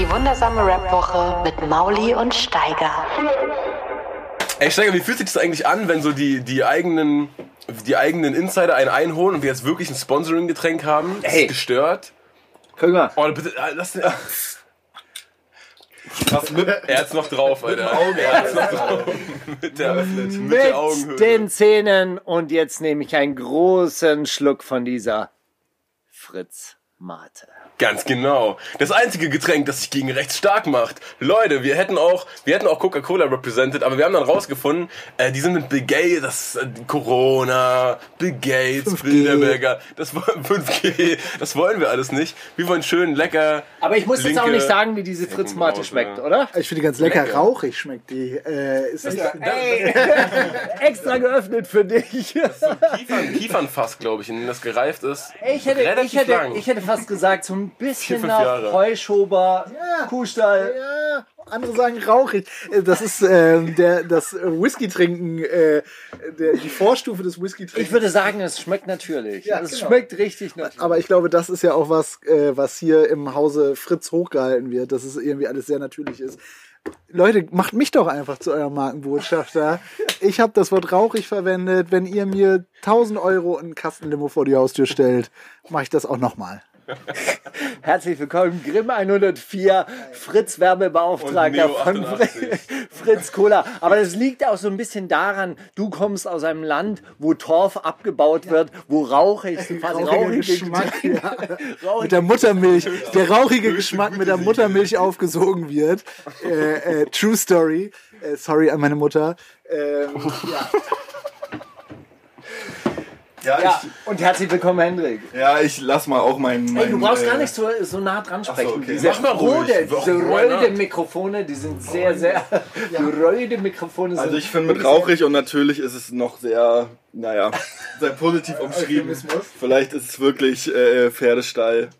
Die wundersame Rap-Woche mit Mauli und Steiger. Ey, Steiger, wie fühlt sich das eigentlich an, wenn so die, die eigenen, die eigenen Insider einen einholen und wir jetzt wirklich ein Sponsoring-Getränk haben? Ist gestört. Guck mal. Oh, bitte, äh, lass den. Was mit, Er hat's noch drauf, Alter. Auge. Er hat's noch drauf. Mit der, mit der Augenhöhle. Mit den Zähnen und jetzt nehme ich einen großen Schluck von dieser Fritz Mate. Ganz genau. Das einzige Getränk, das sich gegen rechts stark macht. Leute, wir hätten auch, wir hätten auch Coca-Cola represented, aber wir haben dann rausgefunden, äh, die sind mit Bill Gates, das äh, Corona, Bill Gates, Bilderberger, das wollen 5G, das wollen wir alles nicht. Wir wollen schön lecker. Aber ich muss jetzt auch nicht sagen, wie diese Fritz Mate schmeckt, ja. oder? Ich finde die ganz lecker, Lecker. rauchig schmeckt die. Äh, ist nicht, Ey, extra geöffnet für dich. Kiefern, Kiefernfass, glaube ich, in dem das gereift ist. Ich hätte, ich, hätte, ich hätte fast gesagt, so ein bisschen nach Jahre. Heuschober, Ja. Kuhstall. ja, andere sagen rauchig. Äh, Das ist ähm, der, das Whisky trinken, äh, der, die Vorstufe des Whisky Ich würde sagen, es schmeckt natürlich. Ja, es genau. schmeckt richtig natürlich. Aber ich glaube, das ist ja auch was, äh, was hier im Hause Fritz hochgehalten wird, dass es irgendwie alles sehr natürlich ist. Leute, macht mich doch einfach zu eurem Markenbotschafter. Ich habe das Wort rauchig verwendet. Wenn ihr mir 1000 Euro und einen Kastenlimo vor die Haustür stellt, mache ich das auch nochmal. Herzlich willkommen, Grimm 104, Fritz Werbebeauftragter von 88. Fritz Cola. Aber das liegt auch so ein bisschen daran, du kommst aus einem Land, wo Torf abgebaut wird, wo rauchig, quasi Rauchiger rauchige Geschmack, ja. rauchige- mit der Muttermilch, der rauchige Geschmack mit der Muttermilch aufgesogen wird. Äh, äh, True Story. Äh, sorry an meine Mutter. Ähm, ja. Ja, Ja, und herzlich willkommen, Hendrik. ich, ja, ich lass mal auch meinen. Ey, du meinen, brauch äh, gar nicht so, so nah dran sprechen. So, okay. Diese Mach mal. Rode, diese röde Mikrofone, die sind sehr, sehr. Die röde Mikrofone sind. Also ich finde mit rauchig und natürlich ist es noch sehr, naja, sehr positiv umschrieben. Vielleicht ist es wirklich äh, Pferdestall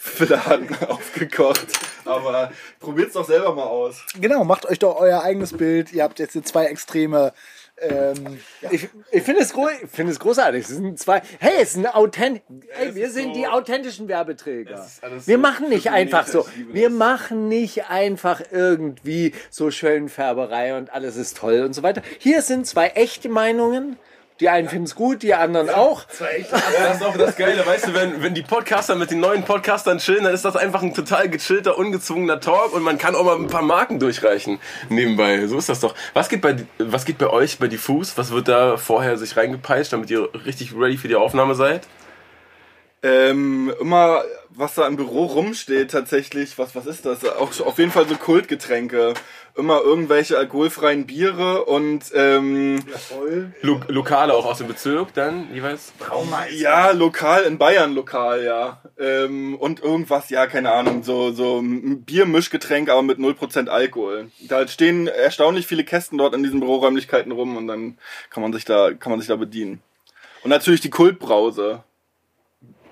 Fladen aufgekocht. Aber probiert's doch selber mal aus. Genau, macht euch doch euer eigenes Bild. Ihr habt jetzt hier zwei Extreme. Ähm, Ich, ich finde es, finde es großartig. Es sind zwei. Hey, es sind authent. Ey, wir sind so- die authentischen Werbeträger. Wir so machen nicht einfach so. Wir machen nicht einfach irgendwie so Schönfärberei und alles ist toll und so weiter. Hier sind zwei echte Meinungen. Die einen finden es gut, die anderen auch. Das ist auch das Geile, weißt du, wenn, wenn die Podcaster mit den neuen Podcastern chillen, dann ist das einfach ein total gechillter, ungezwungener Talk und man kann auch mal ein paar Marken durchreichen nebenbei. So ist das doch. Was geht bei, was geht bei euch bei Diffus? Was wird da vorher sich reingepeitscht, damit ihr richtig ready für die Aufnahme seid? Ähm, immer, was da im Büro rumsteht, tatsächlich, was, was ist das? Auch auf jeden Fall so Kultgetränke. Immer irgendwelche alkoholfreien Biere und ähm, Lo Lokale auch aus dem Bezirk dann jeweils? ja, lokal, in Bayern lokal, ja. Ähm, und irgendwas, ja, keine Ahnung, so, so ein Biermischgetränk, aber mit 0% Alkohol. Da stehen erstaunlich viele Kästen dort in diesen Büroräumlichkeiten rum und dann kann man sich da, kann man sich da bedienen. Und natürlich die Kultbrause.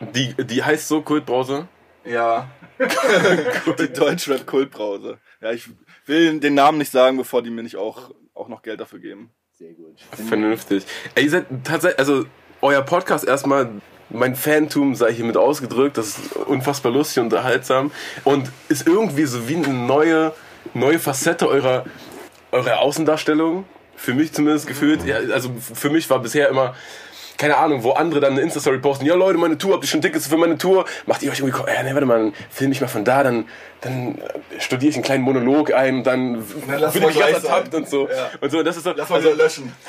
Die, die heißt so Kultbrause. Ja. die Deutschrap-Kultbrause. Ja, ich will den Namen nicht sagen, bevor die mir nicht auch, auch noch Geld dafür geben. Vernünftig. Ey, ihr seid tatsächlich, also euer Podcast erstmal, mein Fantum sei hiermit ausgedrückt, das ist unfassbar lustig und unterhaltsam und ist irgendwie so wie eine neue, neue Facette eurer, eurer Außendarstellung. Für mich zumindest gefühlt. Ja, also für mich war bisher immer, keine Ahnung, wo andere dann eine Insta-Story posten, ja Leute, meine Tour, habt ihr schon Tickets für meine Tour? Macht ihr euch irgendwie, äh, nee, warte mal, film ich mal von da, dann, dann studiere ich einen kleinen Monolog ein, dann lass bin mal ich ganz ertappt und so. Ja. Und so, das ist so, Lass mal wieder löschen.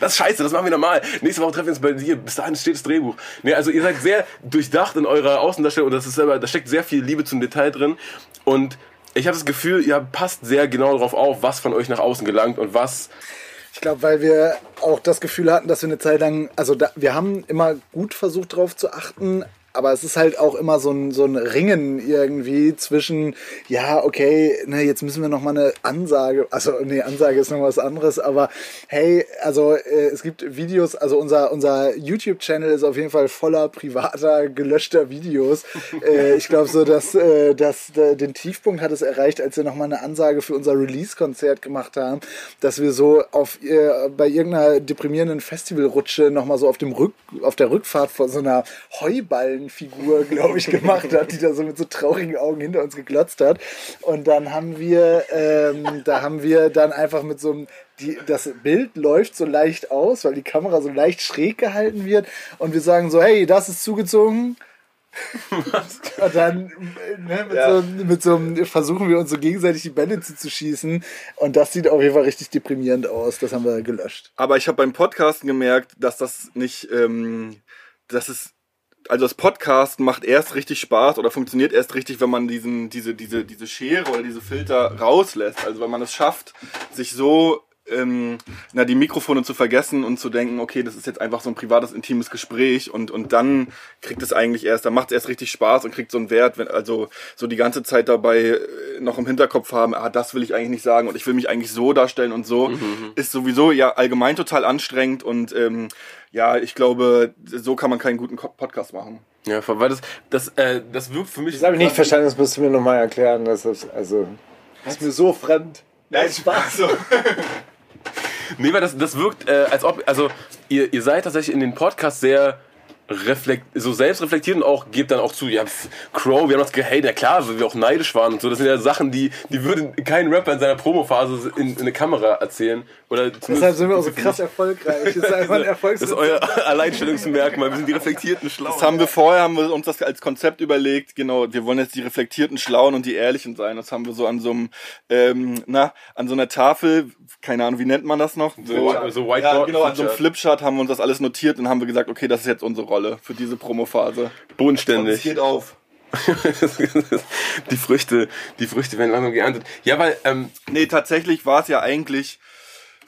das ist scheiße, das machen wir normal. Nächste Woche treffen wir uns bei dir. Bis dahin steht das Drehbuch. Nee, also ihr seid sehr durchdacht in eurer Außendarstellung und das ist selber, da steckt sehr viel Liebe zum Detail drin. Und ich habe das Gefühl, ihr passt sehr genau darauf auf, was von euch nach außen gelangt und was. Ich glaube, weil wir auch das Gefühl hatten, dass wir eine Zeit lang, also da, wir haben immer gut versucht darauf zu achten, aber es ist halt auch immer so ein, so ein Ringen irgendwie zwischen, ja, okay, ne, jetzt müssen wir noch mal eine Ansage, also nee, Ansage ist noch was anderes, aber hey, also äh, es gibt Videos, also unser, unser YouTube-Channel ist auf jeden Fall voller privater, gelöschter Videos. äh, ich glaube so, dass, äh, dass äh, den Tiefpunkt hat es erreicht, als wir noch mal eine Ansage für unser Release-Konzert gemacht haben, dass wir so auf äh, bei irgendeiner deprimierenden Festivalrutsche noch mal so auf dem Rück, auf der Rückfahrt vor so einer Heuballenfigur, glaube ich, gemacht hat, die da so mit so traurigen Augen hinter uns geglotzt hat. Und dann haben wir, ähm, da haben wir dann einfach mit so einem die, das Bild läuft so leicht aus, weil die Kamera so leicht schräg gehalten wird und wir sagen so, hey, das ist zugezogen. und dann ne, mit, Ja. so, mit so einem versuchen wir uns so gegenseitig die Bälle zuzuschießen und das sieht auf jeden Fall richtig deprimierend aus. Das haben wir gelöscht. Aber ich habe beim Podcasten gemerkt, dass das nicht, ähm, dass es, also das Podcast macht erst richtig Spaß oder funktioniert erst richtig, wenn man diesen, diese, diese, diese Schere oder diese Filter rauslässt. Also wenn man es schafft, sich so ähm, na, die Mikrofone zu vergessen und zu denken, okay, das ist jetzt einfach so ein privates, intimes Gespräch und, und dann kriegt es eigentlich erst, dann macht es erst richtig Spaß und kriegt so einen Wert, wenn, also so die ganze Zeit dabei äh, noch im Hinterkopf haben, ah, das will ich eigentlich nicht sagen und ich will mich eigentlich so darstellen und so, ist sowieso ja allgemein total anstrengend und ähm, ja, ich glaube, so kann man keinen guten Podcast machen. Ja, weil das, das, äh, das wirkt für mich. Das habe ich nicht verstanden, das musst du mir nochmal erklären. Das ist, also, das ist mir so fremd. Nein, Spaß. So. Nee, weil das, das wirkt, äh, als ob, also ihr, ihr seid tatsächlich in den Podcast sehr reflekt, so selbst reflektiert und auch gebt dann auch zu, ja, pf, Crow, wir haben das gehatet, ja klar, weil wir auch neidisch waren und so. Das sind ja Sachen, die, die würde kein Rapper in seiner Promophase in, in eine Kamera erzählen. Oder Deshalb sind wir auch so krass erfolgreich. Das ist einfach ein Das ist euer Alleinstellungsmerkmal. Wir sind die reflektierten Schlauen. Das haben wir vorher, haben wir uns das als Konzept überlegt. Genau, wir wollen jetzt die reflektierten Schlauen und die Ehrlichen sein. Das haben wir so an so einem, ähm, na, an so einer Tafel, keine Ahnung, wie nennt man das noch? So- so Whiteboard, Ja, genau, an so einem Flipchart. Flipchart haben wir uns das alles notiert und haben wir gesagt, okay, das ist jetzt unsere Rolle für diese Promophase. bodenständig. auf. die Früchte, die Früchte werden langsam geerntet. Ja, weil, ähm, Nee, tatsächlich war es ja eigentlich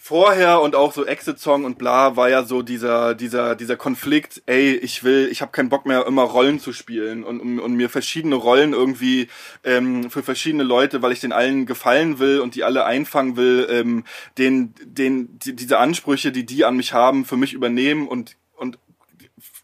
vorher und auch so Exit-Song und bla war ja so dieser dieser dieser Konflikt. Ey, ich will, ich habe keinen Bock mehr immer Rollen zu spielen und, und, und mir verschiedene Rollen irgendwie ähm, für verschiedene Leute, weil ich den allen gefallen will und die alle einfangen will, ähm, den den die, diese Ansprüche, die die an mich haben, für mich übernehmen und und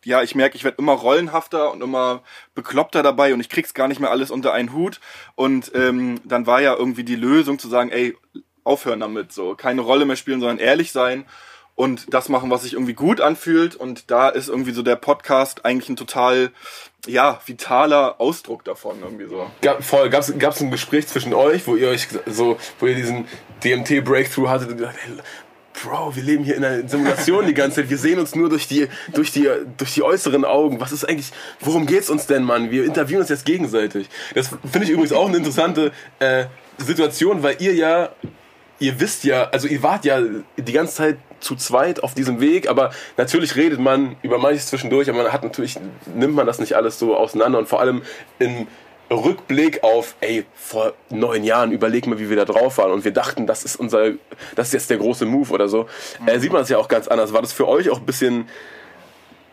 ja, ich merke, ich werde immer rollenhafter und immer bekloppter dabei und ich krieg's gar nicht mehr alles unter einen Hut. Und ähm, dann war ja irgendwie die Lösung zu sagen, ey, aufhören damit, so keine Rolle mehr spielen, sondern ehrlich sein und das machen, was sich irgendwie gut anfühlt. Und da ist irgendwie so der Podcast eigentlich ein total, ja, vitaler Ausdruck davon irgendwie so. gab, voll, gab's, gab's ein Gespräch zwischen euch, wo ihr euch so, wo ihr diesen DMT-Breakthrough hattet und gesagt, hey, Bro, wir leben hier in einer Simulation die ganze Zeit. Wir sehen uns nur durch die, durch die, durch die äußeren Augen. Was ist eigentlich, worum geht's uns denn, Mann? Wir interviewen uns jetzt gegenseitig. Das finde ich übrigens auch eine interessante äh, Situation, weil ihr ja, ihr wisst ja, also ihr wart ja die ganze Zeit zu zweit auf diesem Weg, aber natürlich redet man über manches zwischendurch, aber man hat natürlich, nimmt man das nicht alles so auseinander und vor allem im Rückblick auf, ey, vor neun Jahren, überleg mal, wie wir da drauf waren und wir dachten, das ist unser, das ist jetzt der große Move oder so, äh, sieht man es ja auch ganz anders. War das für euch auch ein bisschen,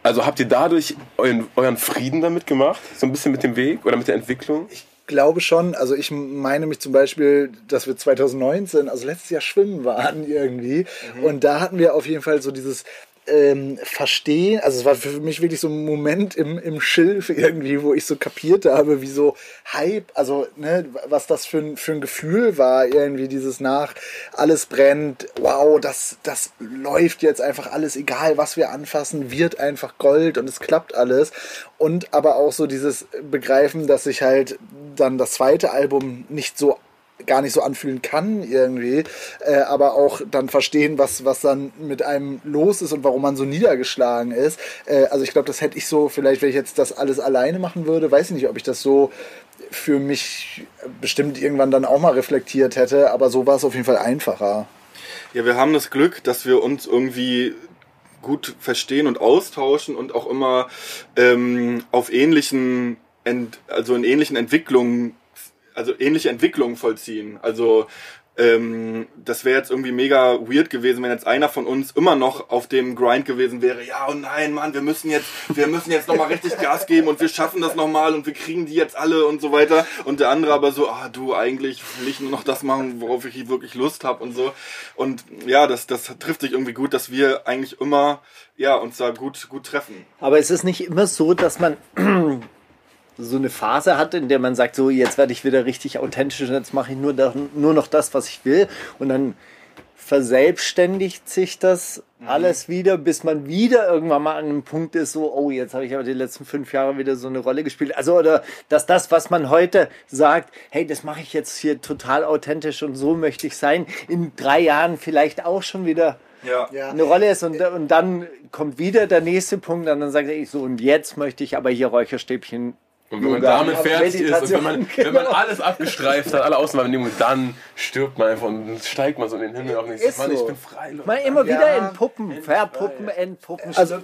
also habt ihr dadurch euren, euren Frieden damit gemacht? So ein bisschen mit dem Weg oder mit der Entwicklung? glaube schon, also ich meine mich zum Beispiel, dass wir 2019, also letztes Jahr schwimmen waren irgendwie. Und da hatten wir auf jeden Fall so dieses ähm, Verstehen, also es war für mich wirklich so ein Moment im, im Schilf irgendwie, wo ich so kapiert habe, wie so Hype, also ne, was das für ein, für ein Gefühl war, irgendwie dieses nach, alles brennt, wow, das, das läuft jetzt einfach alles, egal was wir anfassen, wird einfach Gold und es klappt alles. Und aber auch so dieses Begreifen, dass sich halt dann das zweite Album nicht so gar nicht so anfühlen kann irgendwie, äh, aber auch dann verstehen, was, was dann mit einem los ist und warum man so niedergeschlagen ist. Äh, also ich glaube, das hätte ich so, vielleicht wenn ich jetzt das alles alleine machen würde, weiß ich nicht, ob ich das so für mich bestimmt irgendwann dann auch mal reflektiert hätte, aber so war es auf jeden Fall einfacher. Ja, wir haben das Glück, dass wir uns irgendwie gut verstehen und austauschen und auch immer ähm, auf ähnlichen, Ent, also in ähnlichen Entwicklungen, also ähnliche Entwicklungen vollziehen. Also ähm, das wäre jetzt irgendwie mega weird gewesen, wenn jetzt einer von uns immer noch auf dem Grind gewesen wäre. Ja, und nein, Mann, wir müssen jetzt, wir müssen jetzt nochmal richtig Gas geben und wir schaffen das nochmal und wir kriegen die jetzt alle und so weiter. Und der andere aber so, ah, du, eigentlich will ich nur noch das machen, worauf ich wirklich Lust habe und so. Und ja, das, das trifft sich irgendwie gut, dass wir eigentlich immer, ja, uns da gut, gut treffen. Aber es ist nicht immer so, dass man so eine Phase hat, in der man sagt, so jetzt werde ich wieder richtig authentisch und jetzt mache ich nur, da, nur noch das, was ich will. Und dann verselbstständigt sich das alles wieder, bis man wieder irgendwann mal an einem Punkt ist, so, oh, jetzt habe ich aber die letzten fünf Jahre wieder so eine Rolle gespielt. Also, oder dass das, was man heute sagt, hey, das mache ich jetzt hier total authentisch und so möchte ich sein, in drei Jahren vielleicht auch schon wieder Ja. Ja. eine Rolle ist und, und dann kommt wieder der nächste Punkt und dann sagt ich so, und jetzt möchte ich aber hier Räucherstäbchen Und wenn man Yoga, damit fertig ist und wenn man, Meditation, wenn man alles abgestreift hat, alle Ausnahmebedingungen, dann stirbt man einfach und dann steigt man so in den Himmel auf denkt, Mann, so. ich bin frei. Leute. Mal immer wieder Ja. entpuppen, verpuppen, entpuppen, Also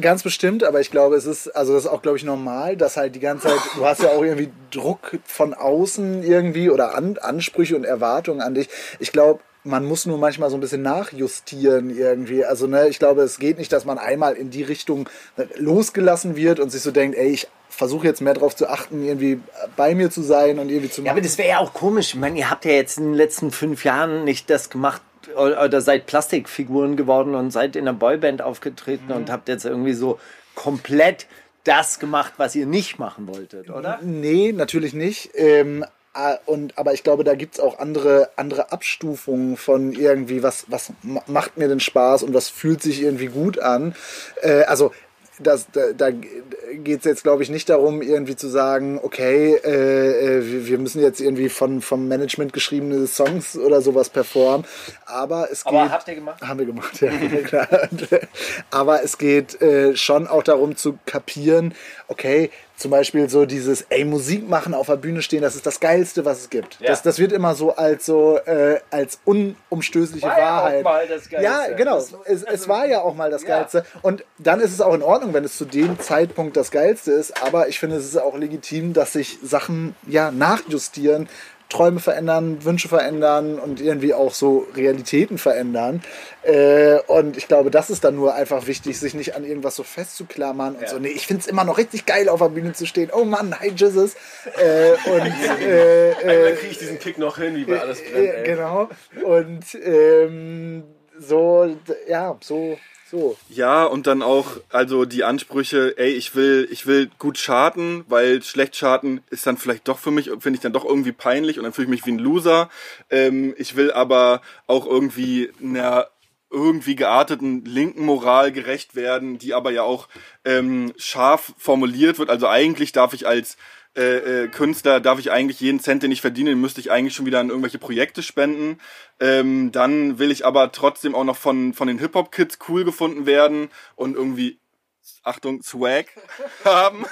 ganz bestimmt, aber ich glaube, es ist, also das ist auch, glaube ich, normal, dass halt die ganze Zeit, du hast ja auch irgendwie Druck von außen irgendwie oder An Ansprüche und Erwartungen an dich. Ich glaube, man muss nur manchmal so ein bisschen nachjustieren irgendwie. Also ne, ich glaube, es geht nicht, dass man einmal in die Richtung losgelassen wird und sich so denkt, ey, ich versuche jetzt mehr darauf zu achten, irgendwie bei mir zu sein und irgendwie zu Ja, aber das wäre ja auch komisch. Ich meine, ihr habt ja jetzt in den letzten fünf Jahren nicht das gemacht oder seid Plastikfiguren geworden und seid in einer Boyband aufgetreten und habt jetzt irgendwie so komplett das gemacht, was ihr nicht machen wolltet, oder? Nee, natürlich nicht. Ähm, äh, und, aber ich glaube, da gibt's auch andere, andere Abstufungen von irgendwie, was, was ma- macht mir denn Spaß und was fühlt sich irgendwie gut an. Äh, also das, da, da geht es jetzt, glaube ich, nicht darum, irgendwie zu sagen, okay, äh, äh, wir, müssen jetzt irgendwie von, vom Management geschriebene Songs oder sowas performen. Aber es Aber geht. habt ihr gemacht? Haben wir gemacht, ja, klar. Aber es geht äh, schon auch darum zu kapieren, okay, zum Beispiel so dieses, ey, Musik machen, auf der Bühne stehen, das ist das Geilste, was es gibt. Ja. Das, das wird immer so als so äh, als unumstößliche War ja auch Wahrheit. mal das Geilste. Ja, genau. Es, es war ja auch mal das Ja. Geilste. Und dann ist es auch in Ordnung, wenn es zu dem Zeitpunkt das Geilste ist. Aber ich finde, es ist auch legitim, dass sich Sachen ja nachjustieren, Träume verändern, Wünsche verändern und irgendwie auch so Realitäten verändern. Äh, und ich glaube, das ist dann nur einfach wichtig, sich nicht an irgendwas so festzuklammern und so. Nee, ich finde es immer noch richtig geil, auf der Bühne zu stehen. Oh Mann, hi Jesus. Äh, und äh, Dann kriege ich diesen Kick noch hin, wie bei alles brennt. äh, Ey. genau. Und ähm, so, ja, so, so. Ja, und dann auch, also die Ansprüche, ey, ich will, ich will gut charten, weil schlecht charten ist dann vielleicht doch für mich, finde ich dann doch irgendwie peinlich und dann fühle ich mich wie ein Loser. Ähm, ich will aber auch irgendwie einer irgendwie gearteten linken Moral gerecht werden, die aber ja auch ähm, scharf formuliert wird. Also eigentlich darf ich als äh, äh, Künstler, darf ich eigentlich jeden Cent, den ich verdiene, den müsste ich eigentlich schon wieder an irgendwelche Projekte spenden. Ähm, dann will ich aber trotzdem auch noch von, von den Hip-Hop-Kids cool gefunden werden und irgendwie, Achtung, Swag haben.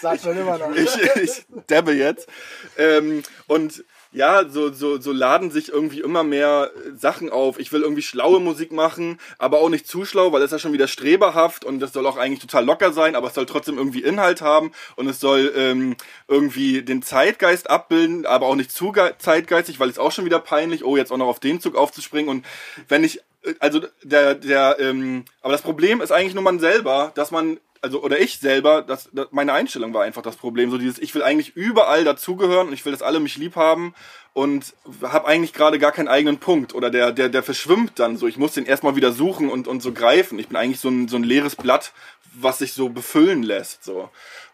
Sagt man immer noch. ich, ich dabbe jetzt. Ähm, und ja, so, so, so laden sich irgendwie immer mehr Sachen auf. Ich will irgendwie schlaue Musik machen, aber auch nicht zu schlau, weil das ist ja schon wieder streberhaft und das soll auch eigentlich total locker sein, aber es soll trotzdem irgendwie Inhalt haben und es soll ähm, irgendwie den Zeitgeist abbilden, aber auch nicht zu ge- zeitgeistig, weil es auch schon wieder peinlich, oh, jetzt auch noch auf den Zug aufzuspringen und wenn ich, also der, der, ähm, aber das Problem ist eigentlich nur man selber, dass man also oder ich selber, das, das meine Einstellung war einfach das Problem, so dieses ich will eigentlich überall dazugehören und ich will, dass alle mich lieb haben und habe eigentlich gerade gar keinen eigenen Punkt oder der der der verschwimmt dann so. Ich muss den erstmal wieder suchen und und so greifen. Ich bin eigentlich so ein so ein leeres Blatt, was sich so befüllen lässt so.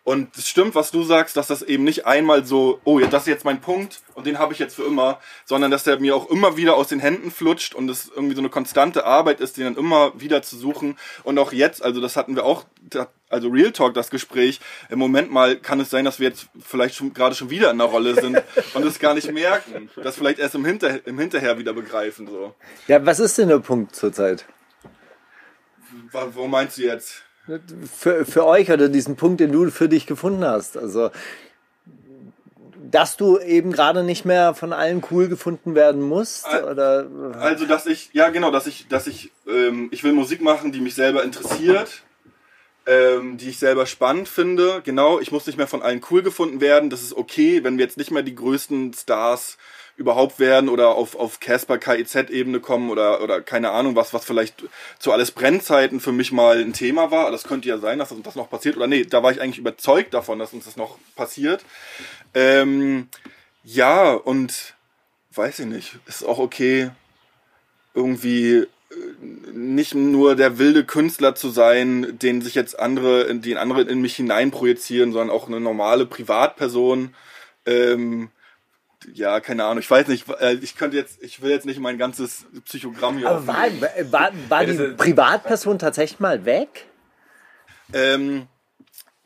Und es stimmt, was du sagst, dass das eben nicht einmal so, oh, ja, das ist jetzt mein Punkt und den habe ich jetzt für immer, sondern dass der mir auch immer wieder aus den Händen flutscht und es irgendwie so eine konstante Arbeit ist, den dann immer wieder zu suchen. Und auch jetzt, also das hatten wir auch, also Real Talk, das Gespräch, im Moment mal kann es sein, dass wir jetzt vielleicht schon gerade schon wieder in der Rolle sind und es gar nicht merken. Das vielleicht erst im, Hinter, im Hinterher wieder begreifen. So. Ja, was ist denn der Punkt zurzeit? Wo meinst du jetzt? Für, für euch oder diesen Punkt, den du für dich gefunden hast. Also, dass du eben gerade nicht mehr von allen cool gefunden werden musst? Oder Also, dass ich, ja genau, dass ich, dass ich, ähm, ich will Musik machen, die mich selber interessiert, ähm, die ich selber spannend finde. Genau, ich muss nicht mehr von allen cool gefunden werden. Das ist okay, wenn wir jetzt nicht mehr die größten Stars überhaupt werden oder auf, auf Casper KIZ-Ebene kommen oder, oder keine Ahnung, was, was vielleicht zu alles Brennzeiten für mich mal ein Thema war. Das könnte ja sein, dass uns das noch passiert. Oder nee, da war ich eigentlich überzeugt davon, dass uns das noch passiert. Ähm, ja, und weiß ich nicht, ist auch okay, irgendwie äh, nicht nur der wilde Künstler zu sein, den sich jetzt andere, die andere in mich hineinprojizieren, sondern auch eine normale Privatperson. Ähm, ja, keine Ahnung, ich weiß nicht, äh, ich könnte jetzt, ich will jetzt nicht mein ganzes Psychogramm hier Aber war, war, war die Privatperson tatsächlich mal weg? Ähm,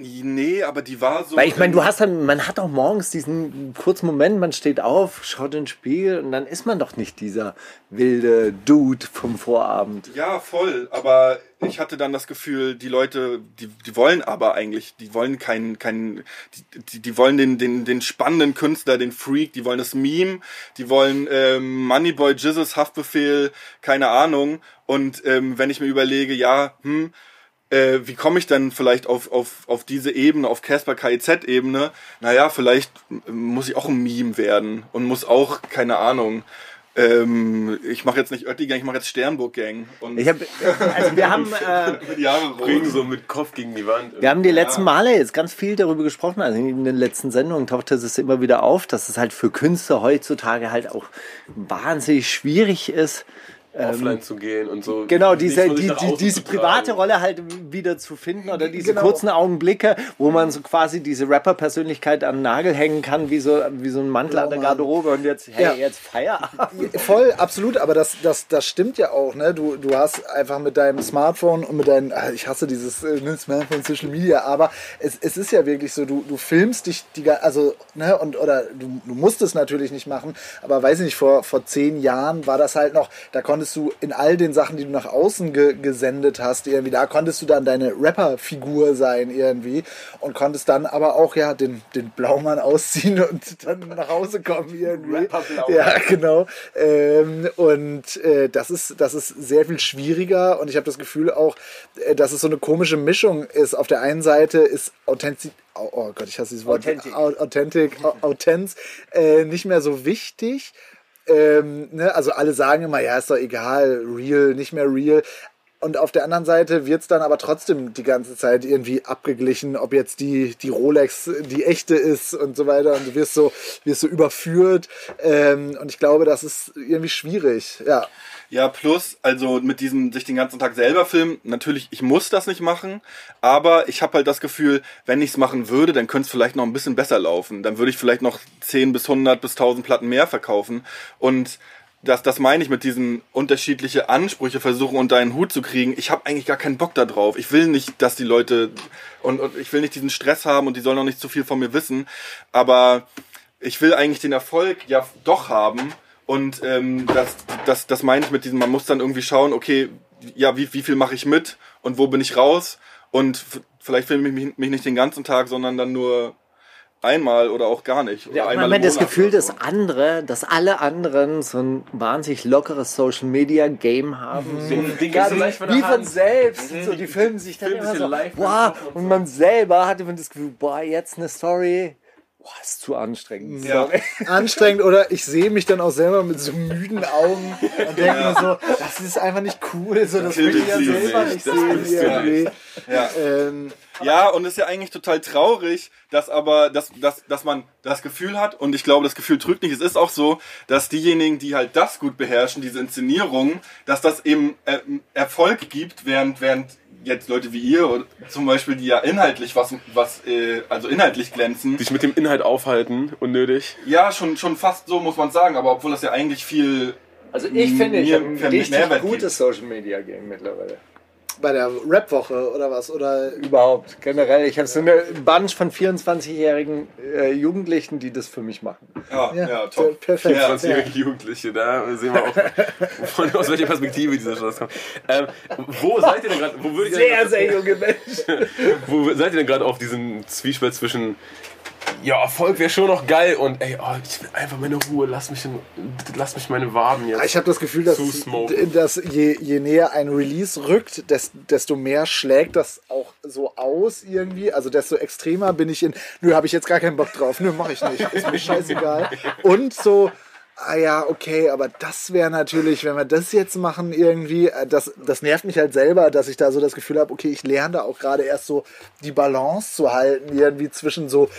nee, aber die war so. Weil ich meine, du hast dann, man hat auch morgens diesen kurzen Moment, man steht auf, schaut in den Spiegel und dann ist man doch nicht dieser wilde Dude vom Vorabend. Ja, voll. Aber ich hatte dann das Gefühl, die Leute, die, die wollen aber eigentlich, die wollen keinen, keinen, die, die, die wollen den, den, den spannenden Künstler, den Freak, die wollen das Meme, die wollen ähm, Moneyboy, Jesus, Haftbefehl, keine Ahnung. Und ähm, wenn ich mir überlege, ja, hm, äh, wie komme ich denn vielleicht auf, auf, auf diese Ebene, auf Casper KIZ-Ebene? Naja, vielleicht muss ich auch ein Meme werden und muss auch, keine Ahnung, ähm, ich mache jetzt nicht Oetti-Gang, ich mache jetzt Sternburg-Gang. Und Ich hab, also wir haben, äh, die Jahre rot. so mit Kopf gegen die Wand. wir haben die letzten Male jetzt ganz viel darüber gesprochen, also in den letzten Sendungen tauchte es immer wieder auf, dass es halt für Künstler heutzutage halt auch wahnsinnig schwierig ist, offline zu gehen und so. Genau, diese, die, die, diese private Rolle halt wieder zu finden oder diese Genau. kurzen Augenblicke, wo man so quasi diese Rapper-Persönlichkeit an den Nagel hängen kann, wie so, wie so ein Mantel an der Garderobe und jetzt, hey, Ja. jetzt Feierabend. Voll, absolut, aber das, das, das stimmt ja auch, ne? Du, du hast einfach mit deinem Smartphone und mit deinem, ah, ich hasse dieses äh, ne, Smartphone, Social Media, aber es, es ist ja wirklich so, du, du filmst dich die also, ne, und oder du, du musst es natürlich nicht machen, aber weiß ich nicht, vor, vor zehn Jahren war das halt noch, da konntest du in all den Sachen, die du nach außen ge gesendet hast, irgendwie, da konntest du dann deine Rapper-Figur sein irgendwie und konntest dann aber auch ja den, den Blaumann ausziehen und dann nach Hause kommen irgendwie. Ja, genau. Ähm, und äh, das, ist, das ist sehr viel schwieriger und ich habe das Gefühl auch, äh, dass es so eine komische Mischung ist. Auf der einen Seite ist Authentizität, oh, oh Gott, ich hasse dieses Wort, Authentic. Au- Authentic, Au- Autenz, äh, nicht mehr so wichtig. Ähm, ne? Also alle sagen immer, ja, ist doch egal, real, nicht mehr real. Und auf der anderen Seite wird es dann aber trotzdem die ganze Zeit irgendwie abgeglichen, ob jetzt die, die Rolex die echte ist und so weiter. Und du wirst so, wirst so überführt. Ähm, und ich glaube, das ist irgendwie schwierig. Ja. Ja, plus, also mit diesem sich den ganzen Tag selber filmen, natürlich, ich muss das nicht machen, aber ich habe halt das Gefühl, wenn ich es machen würde, dann könnte es vielleicht noch ein bisschen besser laufen. Dann würde ich vielleicht noch 10 bis 100 bis 1000 Platten mehr verkaufen. Und das, das meine ich mit diesen unterschiedliche Ansprüche versuchen unter einen Hut zu kriegen. Ich habe eigentlich gar keinen Bock da drauf. Ich will nicht, dass die Leute und, und ich will nicht diesen Stress haben und die sollen auch nicht zu viel von mir wissen. Aber ich will eigentlich den Erfolg ja doch haben. Und ähm, das, das, das meine ich mit diesem, man muss dann irgendwie schauen, okay, ja, wie, wie viel mache ich mit und wo bin ich raus? Und vielleicht filme ich mich, mich nicht den ganzen Tag, sondern dann nur einmal oder auch gar nicht. Oder Ja, einmal man hat im das Gefühl, dass so. andere, dass alle anderen so ein wahnsinnig lockeres Social Media Game haben. So, Den- den gar gibt's so wie, leicht von wie von selbst. So, die filmen sich dann Filmen immer so, live wow, und man selber hat immer das Gefühl, boah, jetzt eine Story, boah, ist zu anstrengend. Ja. Anstrengend oder ich sehe mich dann auch selber mit so müden Augen und denke mir so, das ist einfach nicht cool. So, das will ich ja selber nicht, nicht das sehen. Ja. Ähm, Ja, und es ist ja eigentlich total traurig, dass aber, dass, dass, dass man das Gefühl hat, und ich glaube, das Gefühl trügt nicht, es ist auch so, dass diejenigen, die halt das gut beherrschen, diese Inszenierung, dass das eben äh, Erfolg gibt, während, während jetzt Leute wie ihr oder zum Beispiel, die ja inhaltlich was, was äh, also inhaltlich glänzen, Dich mit dem Inhalt aufhalten, unnötig. ja, schon, schon fast so muss man sagen, aber obwohl das ja eigentlich viel Also ich finde, ich habe ein richtig gutes Social Media Game mittlerweile. Bei der Rap-Woche oder was? Oder Überhaupt, generell. Ich habe so eine Bunch von 24-jährigen äh, Jugendlichen, die das für mich machen. Ja, ja, Ja, top. perfekt. Ja, 20-jährige Jugendliche, da sehen wir auch, von, aus welcher Perspektive dieser Scheiß kommt. Ähm, wo seid ihr denn gerade? Sehr, grad- sehr junge Menschen. wo seid ihr denn gerade auf diesem Zwiespalt zwischen ja, Erfolg wäre schon noch geil und ey, oh, ich will einfach meine Ruhe, lass mich, in, lass mich meine Waden jetzt. Ich habe das Gefühl, dass, dass je, je näher ein Release rückt, des, desto mehr schlägt das auch so aus irgendwie. Also desto extremer bin ich in, nö, habe ich jetzt gar keinen Bock drauf, nö, mache ich nicht, ist mir scheißegal. Und so ah ja, okay, aber das wäre natürlich, wenn wir das jetzt machen irgendwie, äh, das, das nervt mich halt selber, dass ich da so das Gefühl habe, okay, ich lerne da auch gerade erst so die Balance zu halten, irgendwie zwischen so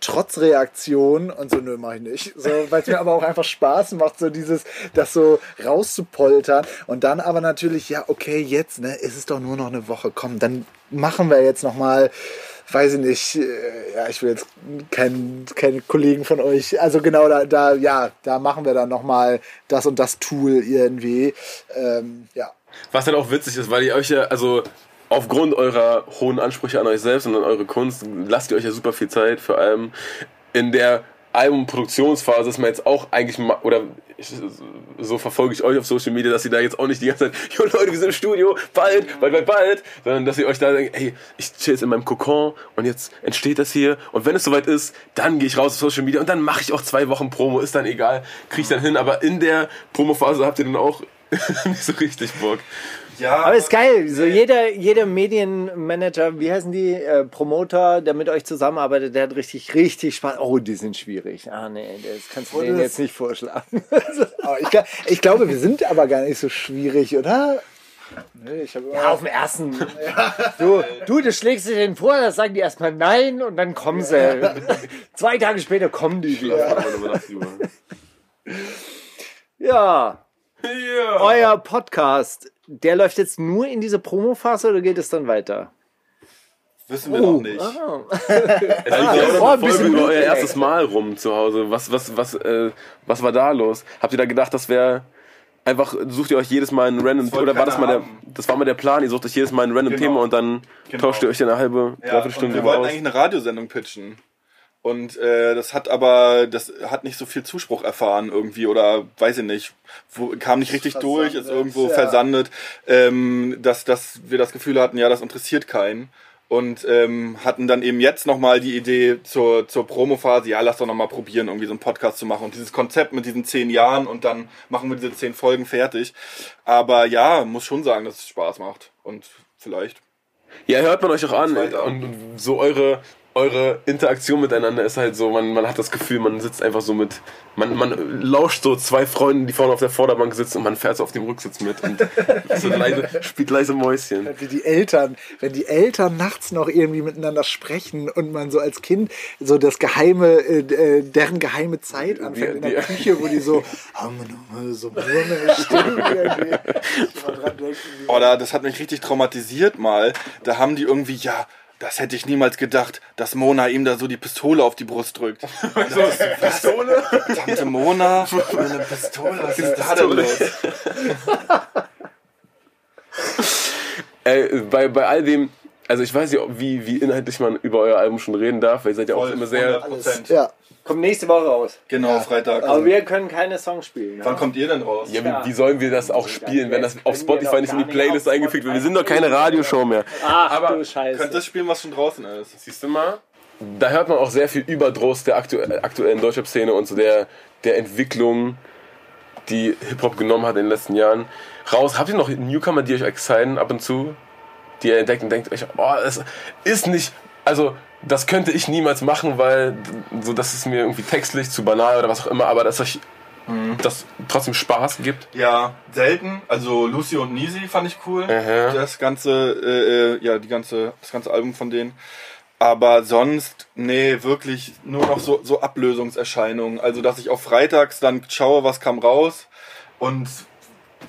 Trotzreaktion und so, nö, mach ich nicht. So, weil es mir aber auch einfach Spaß macht, so dieses, das so rauszupoltern. Und dann aber natürlich, ja, okay, jetzt, ne, ist es doch nur noch eine Woche. Komm, dann machen wir jetzt nochmal, weiß ich nicht, äh, ja, ich will jetzt keinen keine Kollegen von euch, also genau, da, da, ja, da machen wir dann nochmal das und das Tool irgendwie. Ähm, ja. Was dann auch witzig ist, weil ihr euch ja, also aufgrund eurer hohen Ansprüche an euch selbst und an eure Kunst, lasst ihr euch ja super viel Zeit, vor allem in der Albumproduktionsphase ist man jetzt auch eigentlich, oder ich, so verfolge ich euch auf Social Media, dass ihr da jetzt auch nicht die ganze Zeit, jo Leute, wir sind im Studio, bald, bald, bald, bald, sondern dass ihr euch da denkt, ey, ich chill jetzt in meinem Kokon und jetzt entsteht das hier und wenn es soweit ist, dann gehe ich raus auf Social Media und dann mache ich auch zwei Wochen Promo, ist dann egal, krieg ich dann hin, aber in der Promophase habt ihr dann auch nicht so richtig Bock. Ja, Aber ist geil. So jeder, jeder Medienmanager, wie heißen die, äh, Promoter, der mit euch zusammenarbeitet, der hat richtig, richtig Spaß. Oh, die sind schwierig. Ah, nee, das kannst du denen jetzt nicht vorschlagen. Aber ich, ich glaube, wir sind aber gar nicht so schwierig, oder? Nee, ich Ja, auf dem ersten. Du, du, das schlägst du denen vor, das sagen die erstmal nein und dann kommen sie. Zwei Tage später kommen die wieder. Ja, Ja. euer Podcast, der läuft jetzt nur in diese Promophase oder geht es dann weiter? wissen wir noch nicht. Ah. Es liegt ja auch Oh, eine bisschen Folge über euer erstes Mal rum zu Hause. Was, was, was, äh, was war da los? Habt ihr da gedacht, das wäre einfach, sucht ihr euch jedes Mal ein random, oder war das mal der, das war mal der Plan, ihr sucht euch jedes Mal ein random Genau. Thema und dann Genau. tauscht ihr euch dann eine halbe, Ja, dreiviertel und Stunde wir wollten aus. eigentlich eine Radiosendung pitchen. Und äh, das hat aber, das hat nicht so viel Zuspruch erfahren irgendwie oder weiß ich nicht, wo, kam nicht richtig durch, ist Versandet, irgendwo ja. versandet, ähm, dass, dass wir das Gefühl hatten, ja, das interessiert keinen. Und ähm, hatten dann eben jetzt nochmal die Idee zur, zur Promophase, ja, lass doch nochmal probieren, irgendwie so einen Podcast zu machen. Und dieses Konzept mit diesen zehn Jahren und dann machen wir diese zehn Folgen fertig. Aber ja, muss schon sagen, dass es Spaß macht. Und vielleicht. Ja, hört man euch auch an. Und so eure, eure Interaktion miteinander ist halt so, man, man hat das Gefühl, man sitzt einfach so mit, man, man lauscht so zwei Freunden, die vorne auf der Vorderbank sitzen und man fährt so auf dem Rücksitz mit und so leise, spielt leise Mäuschen. Wie die Eltern, wenn die Eltern nachts noch irgendwie miteinander sprechen und man so als Kind so das geheime, äh, äh, deren geheime Zeit anfängt in der die- Küche, wo die so, haben wir noch mal so da, das hat mich richtig traumatisiert mal. Da haben die irgendwie, ja, das hätte ich niemals gedacht, dass Mona ihm da so die Pistole auf die Brust drückt. So, Pistole? Tante Mona, eine Pistole, was ist da denn los? Äh, bei, bei all dem, also ich weiß nicht, wie, wie inhaltlich man über euer Album schon reden darf, weil ihr seid ja auch immer sehr. 100%. Ja, Kommt nächste Woche raus. Genau, Freitag. Aber wir können keine Songs spielen. Wann kommt ihr denn raus? Ja, wie, wie sollen wir das auch spielen, wenn das auf Spotify nicht in die Playlist eingefügt wird? Wir sind doch keine Radioshow mehr. Ach Aber du Scheiße. Könnt das spielen, was schon draußen ist? Siehst du mal? Da hört man auch sehr viel Überdruss der aktu aktuellen Deutschrap-Szene und so der, der Entwicklung, die Hip-Hop genommen hat in den letzten Jahren. Raus. Habt ihr noch Newcomer, die euch exciten ab und zu? Die ihr entdeckt und denkt euch, oh, es ist nicht, also das könnte ich niemals machen, weil so, das ist mir irgendwie textlich zu banal oder was auch immer, aber dass euch das trotzdem Spaß gibt. Ja, selten. Also Lucy und Nisi fand ich cool. Aha. Das ganze, äh, äh, ja, die ganze, das ganze Album von denen. Aber sonst, nee, wirklich nur noch so, so Ablösungserscheinungen. Also, dass ich auf Freitags dann schaue, was kam raus und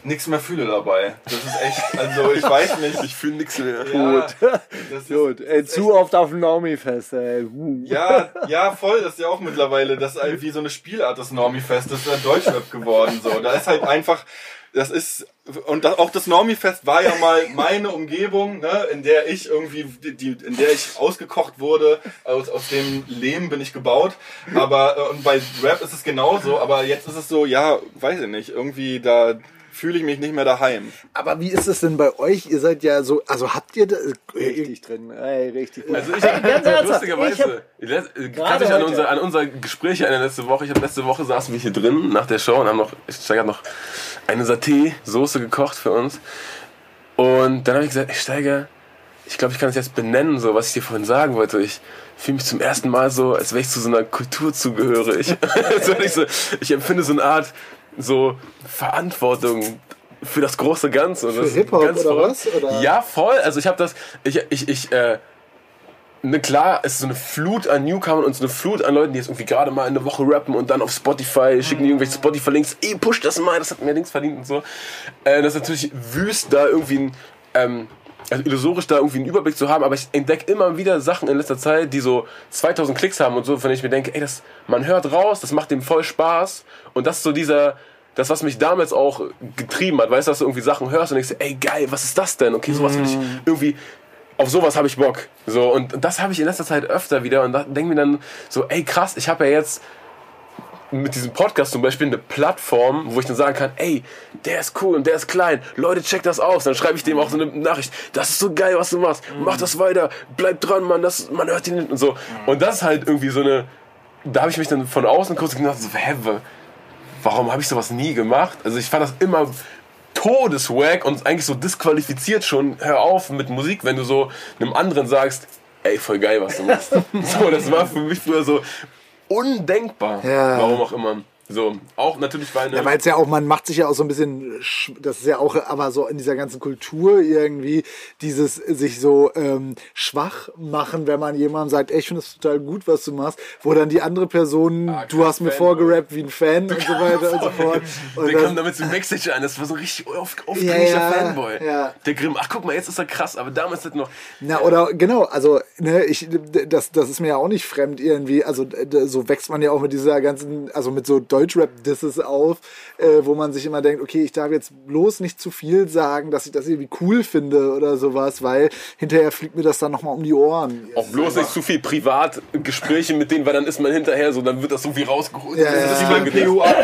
nichts mehr fühle dabei. Das ist echt, also ich weiß nicht. Ich fühle nichts mehr. Ja, das ist, Gut, ey, zu oft auf dem Naomi-Fest, ey. Uh. ja, ja, voll, das ist ja auch mittlerweile, das ist halt wie so eine Spielart des Normie-Fest, das ist ja Deutschrap geworden, so. Da ist halt einfach, das ist, und das, auch das Normie-Fest war ja mal meine Umgebung, ne, in der ich irgendwie, die, in der ich ausgekocht wurde, aus, aus dem Lehm bin ich gebaut, aber, äh, und bei Rap ist es genauso, aber jetzt ist es so, ja, weiß ich nicht, irgendwie da fühle ich mich nicht mehr daheim. aber wie ist es denn bei euch? Ihr seid ja so, also habt ihr da, Richtig drin, ey, richtig gut. Also ich Ganz ernsthaft, ich lustigerweise, hab- ich äh, Gerade kann sich an unser, an unser Gespräch erinnern letzte Woche. Ich habe letzte Woche saßen wir hier drin nach der Show und haben noch, Steiger hat noch eine Saté-Soße gekocht für uns. Und dann habe ich gesagt, ey Steiger, ich glaube, ich kann es jetzt benennen, so was ich dir vorhin sagen wollte. Ich fühle mich zum ersten Mal so, als wäre ich zu so einer Kultur zugehörig. ich, so, ich empfinde so eine Art so Verantwortung für das große Ganze. Und Für Hip-Hop ganz oder verrückt. was? Oder? Ja, voll. Also ich habe das, ich, ich, ich, äh, ne, klar, es ist so eine Flut an Newcomern und so eine Flut an Leuten, die jetzt irgendwie gerade mal eine Woche rappen und dann auf Spotify schicken die irgendwelche Spotify-Links, ey, push das mal, das hat mir Links verdient und so. Äh, das ist natürlich wüst, da irgendwie ein, ähm, also illusorisch da irgendwie einen Überblick zu haben, aber ich entdecke immer wieder Sachen in letzter Zeit, die so 2000 Klicks haben und so, denen ich mir denke, ey, das, man hört raus, das macht dem voll Spaß und das ist so dieser, das, was mich damals auch getrieben hat, weißt du, dass du irgendwie Sachen hörst und denkst, ey, geil, was ist das denn? Okay, sowas will ich irgendwie, auf sowas habe ich Bock. So, und das habe ich in letzter Zeit öfter wieder und da denke mir dann so, ey, krass, ich habe ja jetzt mit diesem Podcast zum Beispiel eine Plattform, wo ich dann sagen kann, ey, der ist cool und der ist klein, Leute, check das aus. Dann schreibe ich dem auch so eine Nachricht, das ist so geil, was du machst, mach das weiter, bleib dran, Mann, das, man hört ihn. Nicht und so. Und das ist halt irgendwie so eine, da habe ich mich dann von außen kurz gedacht, so, hä, wa- warum habe ich sowas nie gemacht? Also ich fand das immer todeswack und eigentlich so disqualifiziert schon, hör auf mit Musik, wenn du so einem anderen sagst, ey, voll geil, was du machst. so, das war für mich früher so undenkbar. Ja. Warum auch immer. So, auch natürlich bei einem. Ja, weil es ja auch, man macht sich ja auch so ein bisschen, sch- das ist ja auch, aber so in dieser ganzen Kultur irgendwie, dieses sich so ähm, schwach machen, wenn man jemandem sagt, ey, ich finde das total gut, was du machst, wo dann die andere Person, Ah, du hast mir Fanboy. vorgerappt wie ein Fan und so weiter und so fort. Und der kam dann, damit zum Backstage an, das war so richtig Ja, aufdringlicher ja, Fanboy. ja. Der Grimm, ach guck mal, jetzt ist er krass, aber damals hat noch. Na, oder genau, also, ne, ich, das, das ist mir ja auch nicht fremd irgendwie. Also, so wächst man ja auch mit dieser ganzen, also mit so Deutschrap-Disses auf, äh, wo man sich immer denkt, okay, ich darf jetzt bloß nicht zu viel sagen, dass ich das irgendwie cool finde oder sowas, weil hinterher fliegt mir das dann nochmal um die Ohren. Auch bloß nicht zu viel Privatgespräche mit denen, weil dann ist man hinterher so, dann wird das irgendwie rausgeholt. Ja, das ja, ist ja. beim Beim PUA.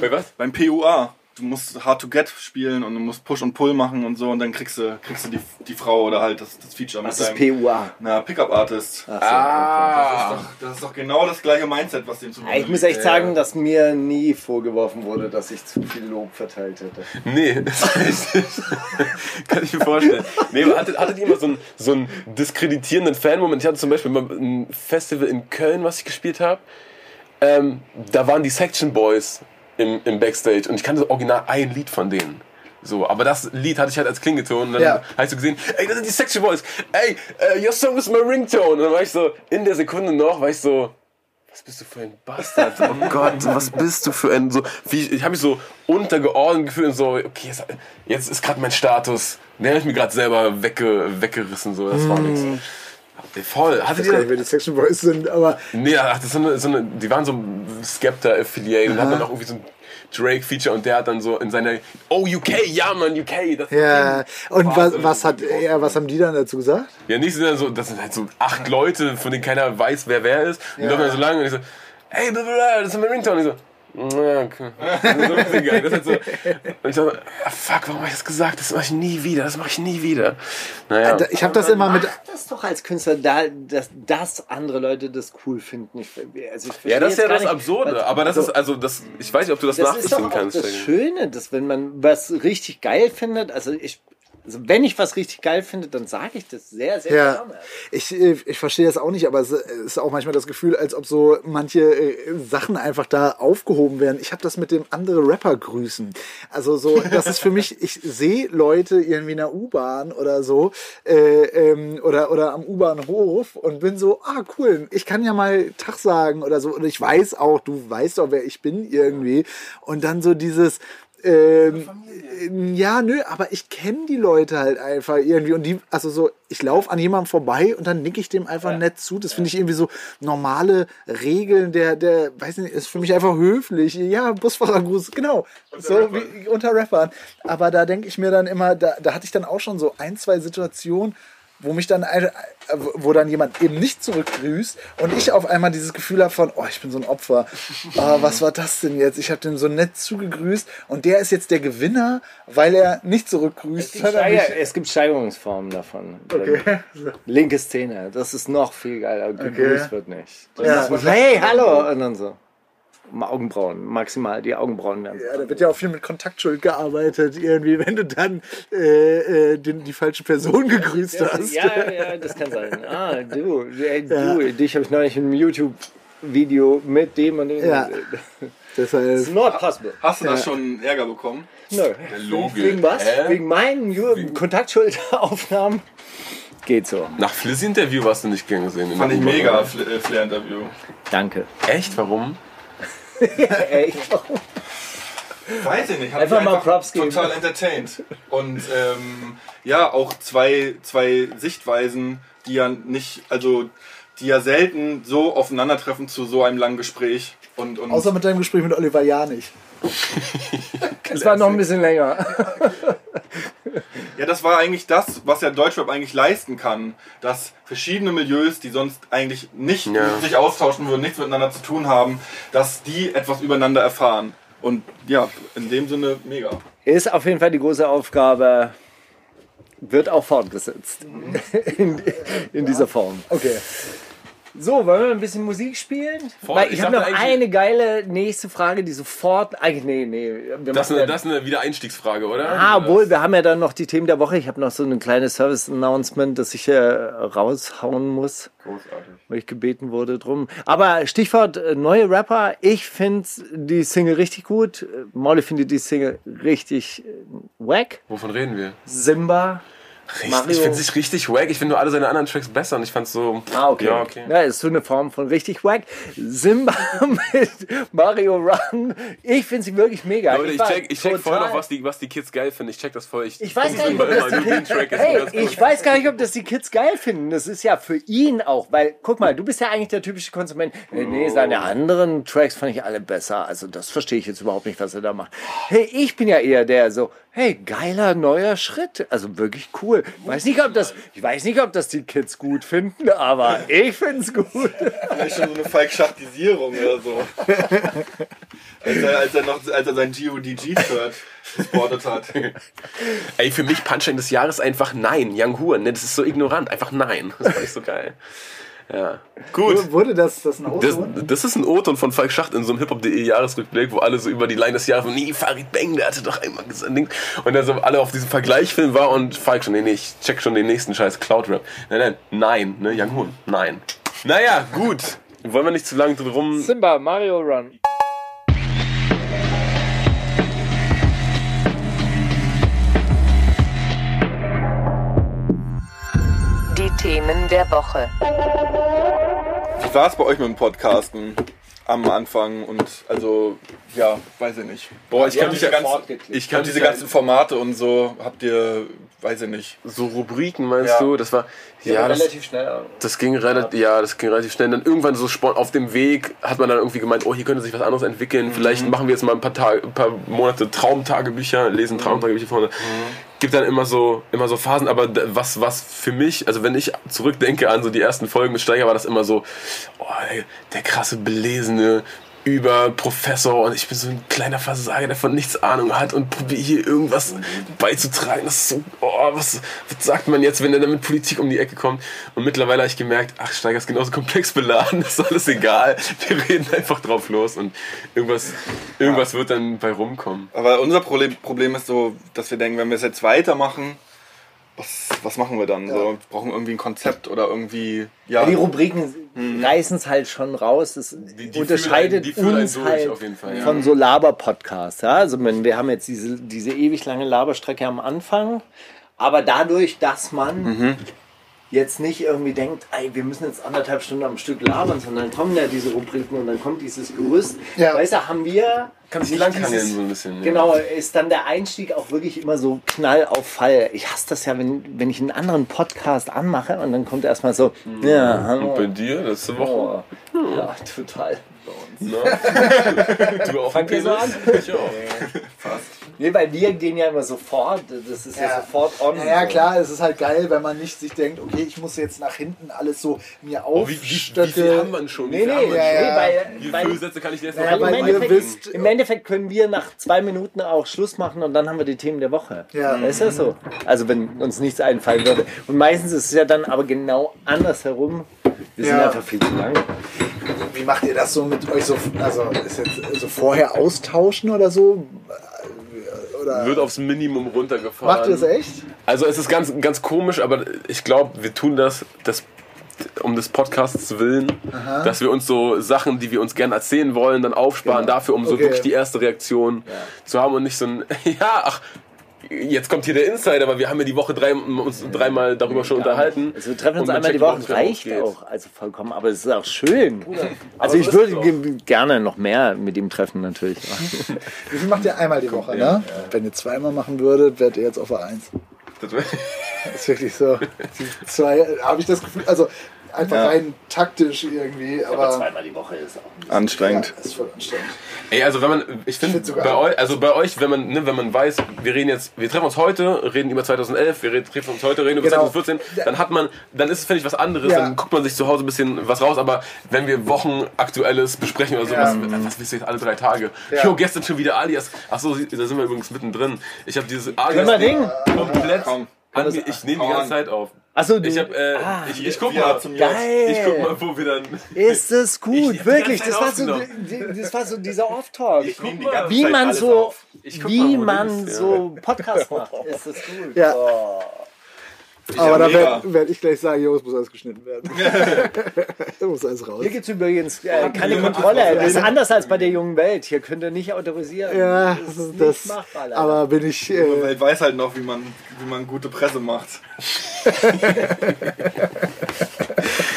Bei was? Beim PUA. Du musst Hard to Get spielen und du musst Push und Pull machen und so und dann kriegst du, kriegst du die, die Frau oder halt das, das Feature Was mit ist PUA? na, Pickup Artist. Ach so, Ah. Das, ist doch, das ist doch genau das gleiche Mindset, was dem zu okay. Ich muss echt sagen, dass mir nie vorgeworfen wurde, dass ich zu viel Lob verteilt hätte. Nee, das weiß ich. Kann ich mir vorstellen. Nee, aber hattet, hattet ihr mal so einen, so einen diskreditierenden Fan-Moment? Ich hatte zum Beispiel mal ein Festival in Köln, was ich gespielt habe. Ähm, da waren die Section Boys im, im Backstage und ich kannte original ein Lied von denen. So, aber das Lied hatte ich halt als Klingelton und dann Ja. ich so gesehen, ey, das sind die Section Boys, ey, uh, your song is my ringtone. Und dann war ich so, in der Sekunde noch, war ich so, was bist du für ein Bastard? Oh Gott, was bist du für ein so wie ich, ich habe mich so untergeordnet gefühlt und so okay jetzt, jetzt ist gerade mein Status den habe ich mir gerade selber wegge, weggerissen so das war nix voll hattet Ich weiß gar nicht, wer die Section Boys sind, aber nee ach, das ist so eine, so eine, die waren so ein Skepta Affiliate und hatten dann auch irgendwie so ein Drake Feature und der hat dann so in seiner oh UK ja Mann UK das ja. Und was, was hat er, was haben die dann dazu gesagt? Ja, nicht so, so, das sind halt so acht Leute, von denen keiner weiß, wer wer ist. Und die laufen dann so lang und ich so, hey, das ist mein Ringtone. Und ich so, ja, okay. Das ist so ein geil. Das ist halt so, und ich so, ah, fuck, warum habe ich das gesagt? Das mache ich nie wieder, das mache ich nie wieder. Naja. Ich habe das immer mit, Das ist doch als Künstler da, dass, dass andere Leute das cool finden. Ich, also ich Ja, das ist ja das nicht, Absurde. was- Aber das also, ist, also, das, ich weiß nicht, ob du das, Das ist doch nachvollziehen auch kannst. das Schöne, dass wenn man was richtig geil findet, also ich, also wenn ich was richtig geil finde, dann sage ich das sehr, sehr Ja, gerne. ich, äh, ich verstehe das auch nicht, aber es ist auch manchmal das Gefühl, als ob so manche äh, Sachen einfach da aufgehoben werden. Ich habe das mit dem andere Rapper grüßen. Also so, das ist für mich, ich sehe Leute irgendwie in der U-Bahn oder so äh, ähm, oder, oder am U-Bahnhof und bin so, ah cool, ich kann ja mal Tag sagen oder so. Und ich weiß auch, du weißt doch, wer ich bin irgendwie. Und dann so dieses, ähm, ja, nö, aber ich kenne die Leute halt einfach irgendwie und die, also so, ich laufe an jemandem vorbei und dann nicke ich dem einfach nett zu. Das finde ich irgendwie so normale Regeln, der, der, weiß nicht, ist für mich einfach höflich. Ja, Busfahrergruß, genau. so wie unter Rappern. Aber da denke ich mir dann immer, da, da hatte ich dann auch schon so ein, zwei Situationen, wo mich dann wo dann jemand eben nicht zurückgrüßt und ich auf einmal dieses Gefühl habe von, oh, ich bin so ein Opfer. Oh, was war das denn jetzt? Ich habe dem so nett zugegrüßt und der ist jetzt der Gewinner, weil er nicht zurückgrüßt. Es gibt, Steiger, es gibt Steigerungsformen davon. Okay. Linke Szene, das ist noch viel geiler. Gegrüßt wird nicht. Ja. hey, hallo! Und dann so. Augenbrauen, maximal die Augenbrauen werden. Ja, da wird ja auch viel mit Kontaktschuld gearbeitet, irgendwie, wenn du dann äh, äh, den, die falsche Person gegrüßt hast. Ja, ja, das kann sein. Ah, du, ey, du dich habe ich neulich in einem YouTube-Video mit dem und dem. Ja. It's Deshalb, not possible. Hast du da schon Ärger bekommen? Nö. Logisch. Wegen was? Hä? Wegen meinen Kontaktschuldaufnahmen? Geht so. Nach Fliss Interview warst du nicht gern gesehen. in Fand ich mega, äh, Flair-Interview. Danke. Echt? Warum? Ey, Weiß ich nicht. Hat Einfach mich mal Props geben. Total entertained. Und ähm, ja, auch zwei, zwei Sichtweisen, die ja nicht, also die ja selten so aufeinandertreffen zu so einem langen Gespräch. Und, und außer mit deinem Gespräch mit Oliver Janich. es war noch ein bisschen länger. ja, das war eigentlich das, was ja Deutschrap eigentlich leisten kann. Dass verschiedene Milieus, die sonst eigentlich nicht Ja. sich austauschen würden, nichts miteinander zu tun haben, dass die etwas übereinander erfahren. Und ja, in dem Sinne mega. Ist auf jeden Fall die große Aufgabe. Wird auch fortgesetzt. In, in dieser Form. Okay. So, wollen wir ein bisschen Musik spielen? Voll, Weil ich, ich habe noch eine geile nächste Frage, die sofort. Eigentlich, nee, nee. Das ist, eine, das ist eine Wiedereinstiegsfrage, oder? Ah, obwohl, wir haben ja dann noch die Themen der Woche. Ich habe noch so ein kleines Service-Announcement, das ich äh, raushauen muss, Großartig. weil ich gebeten wurde drum. Aber Stichwort äh, neue Rapper. Ich finde die Single richtig gut. Äh, Molly findet die Single richtig wack. Wovon reden wir? Simba. Richtig, Mario- ich finde es nicht richtig wack. Ich finde nur alle seine anderen Tracks besser und ich fand so. Ah, okay. Ja, okay. Ja, ist so eine Form von richtig wack. Simba mit Mario Run. Ich finde sie wirklich mega. Leute, ich war check, ich check voll noch, was die, was die Kids geil finden. Ich check das voll. Ich, Ich weiß gar nicht, ob das die ist Hey, ich weiß gar nicht, ob das die Kids geil finden. Das ist ja für ihn auch, weil, guck mal, du bist ja eigentlich der typische Konsument. Äh, nee, seine anderen Tracks fand ich alle besser. Also das verstehe ich jetzt überhaupt nicht, was er da macht. Hey, ich bin ja eher der so, hey, geiler neuer Schritt. Also wirklich cool. Weiß nicht, ob das, ich weiß nicht, ob das die Kids gut finden, aber ich find's gut. Vielleicht schon so eine Falkschachtisierung oder so. als, er, als, er noch, als er sein GODG-Shirt gesportet hat. Ey, für mich Punchline des Jahres einfach Nein. Young Huan, ne? Das ist so ignorant. Einfach Nein. Das fand ich so geil. Ja. Gut. Wurde das, das ein Das, Auto? das ist ein O-Ton von Falk Schacht in so einem Hip-Hop.de Jahresrückblick, wo alle so über die Line des Jahres, nee, Farid Bang, der hatte doch einmal gesagt, und dann so alle auf diesem Vergleichfilm war und Falk schon, nee, nee, ich check schon den nächsten Scheiß Cloud-Rap. Nein, nein, nein, ne, Young Hun, nein. Naja, gut. Wollen wir nicht zu lange drum. Simba, Mario Run. Der Woche. Wie war es bei euch mit dem Podcasten am Anfang? Und also, ja, weiß ich nicht. Boah, ich kann diese, ganzen, Ich kann diese ganzen Formate und so, habt ihr, weiß ich nicht. so Rubriken, meinst Ja. du? Das war, ja, das, relativ schnell. Das ging relativ, ja, das ging relativ schnell. Dann irgendwann so auf dem Weg hat man dann irgendwie gemeint, oh, hier könnte sich was anderes entwickeln. Vielleicht machen wir jetzt mal ein paar, Tage, ein paar Monate Traumtagebücher, lesen Traumtagebücher vorne. Gibt dann immer so, immer so Phasen, aber was, was für mich, also wenn ich zurückdenke an so die ersten Folgen mit Steiger, war das immer so, oh, ey, der krasse belesene Überprofessor und ich bin so ein kleiner Versager, der von nichts Ahnung hat und probiere hier irgendwas beizutragen. Das ist so, oh, was, was sagt man jetzt, wenn er dann mit Politik um die Ecke kommt? Und mittlerweile habe ich gemerkt, ach, Steiger ist genauso komplex beladen, das ist alles egal. Wir reden einfach drauf los und irgendwas, irgendwas wird dann bei rumkommen. Aber unser Problem, Problem ist so, dass wir denken, wenn wir es jetzt weitermachen, was, was machen wir dann? So, wir brauchen irgendwie ein Konzept oder irgendwie, ja. Die Rubriken reißen es halt schon raus. Das die unterscheidet fühlen einen- die uns durch, halt auf jeden Fall, ja. von so Laber-Podcasts. Ja? Also wir haben jetzt diese, diese ewig lange Laberstrecke am Anfang, aber dadurch, dass man Mhm. Jetzt nicht irgendwie denkt, ey, wir müssen jetzt anderthalb Stunden am Stück labern, sondern kommen ja diese Rubriken und dann kommt dieses Gerüst. Ja. Weißt du, haben wir Kann sich langhangeln dieses- so ein bisschen. ja. Genau, ist dann der Einstieg auch wirklich immer so Knall auf Fall. Ich hasse das ja, wenn, wenn ich einen anderen Podcast anmache und dann kommt erstmal so, ja, hallo. Und bei dir letzte Woche? Oh, ja, total. Na? du auch Fangt ihr so an? Ich auch. Nee, bei wir gehen ja immer sofort, das ist ja, Ja. sofort on. Ja, ja, klar, es ist halt geil, wenn man nicht sich denkt, okay, ich muss jetzt nach hinten alles so mir Oh, wie, wie, wie viel haben wir schon? Nee, nee, ja, schon? nee, ja. weil, Wie weil, viele Sätze kann ich dir jetzt Ja, noch weil im, ihr Endeffekt, wisst- Im Endeffekt können wir nach zwei Minuten auch Schluss machen und dann haben wir die Themen der Woche. Ja. Ist das so? Also wenn uns nichts einfallen würde. Und meistens ist es ja dann aber genau andersherum. Wir sind Ja. einfach viel zu lang. Wie macht ihr das so mit euch so, also ist jetzt so vorher austauschen oder so? Oder Wird aufs Minimum runtergefahren. macht ihr das echt? Also es ist ganz, ganz komisch, aber ich glaube, wir tun das, das um des Podcasts willen, dass wir uns so Sachen, die wir uns gerne erzählen wollen, dann aufsparen Genau. dafür, um so Okay. wirklich die erste Reaktion zu haben und nicht so ein, ja, ach, jetzt kommt hier der Insider, aber wir haben ja die Woche drei, uns dreimal darüber schon unterhalten. Also wir treffen uns einmal die Woche, reicht auch. Also vollkommen, aber es ist auch schön. Also so ich würde gerne noch mehr mit ihm treffen natürlich. Wie viel macht ihr einmal die Woche, ne? Wenn ihr zweimal machen würdet, wärt ihr jetzt auf der Eins. Das ist wirklich so. Die zwei, habe ich das Gefühl, also einfach Ja. rein taktisch irgendwie, aber, zweimal die Woche ist auch ja, Anstrengend. das ist voll anstrengend. Ey, also wenn man, ich finde, bei euch, also bei euch, wenn man, ne, wenn man weiß, wir reden jetzt, wir treffen uns heute, reden über 2011, wir reden, treffen uns heute, reden über Genau. 2014, dann hat man, dann ist es, finde ich, was anderes, Ja. dann guckt man sich zu Hause ein bisschen was raus, aber wenn wir Wochen Aktuelles besprechen oder sowas, Ja. was willst du jetzt alle drei Tage? Ja. Jo, gestern schon wieder Alias, achso, da sind wir übrigens mittendrin. Ich habe dieses Alias komplett Komm. ich nehme die ganze Zeit auf. Achso, du. Ich hab, äh, ah, ich, ich guck mal, zum geil. ich guck mal, wo wir dann, Ist es gut, Ich wirklich. Das war, so, das war so dieser Off-Talk. Wie man so, auf. Wie man so Podcast macht. Ist das gut. Ja. Oh. Aber da werde werd ich gleich sagen, jo, es muss alles geschnitten werden. da muss alles raus. Hier gibt es übrigens äh, keine Kontrolle. Das ist anders als bei der jungen Welt. Hier könnt ihr nicht autorisieren. Ja, das ist das, machbar. leider. aber bin ich, Die äh, Welt weiß halt noch, wie man, wie man gute Presse macht.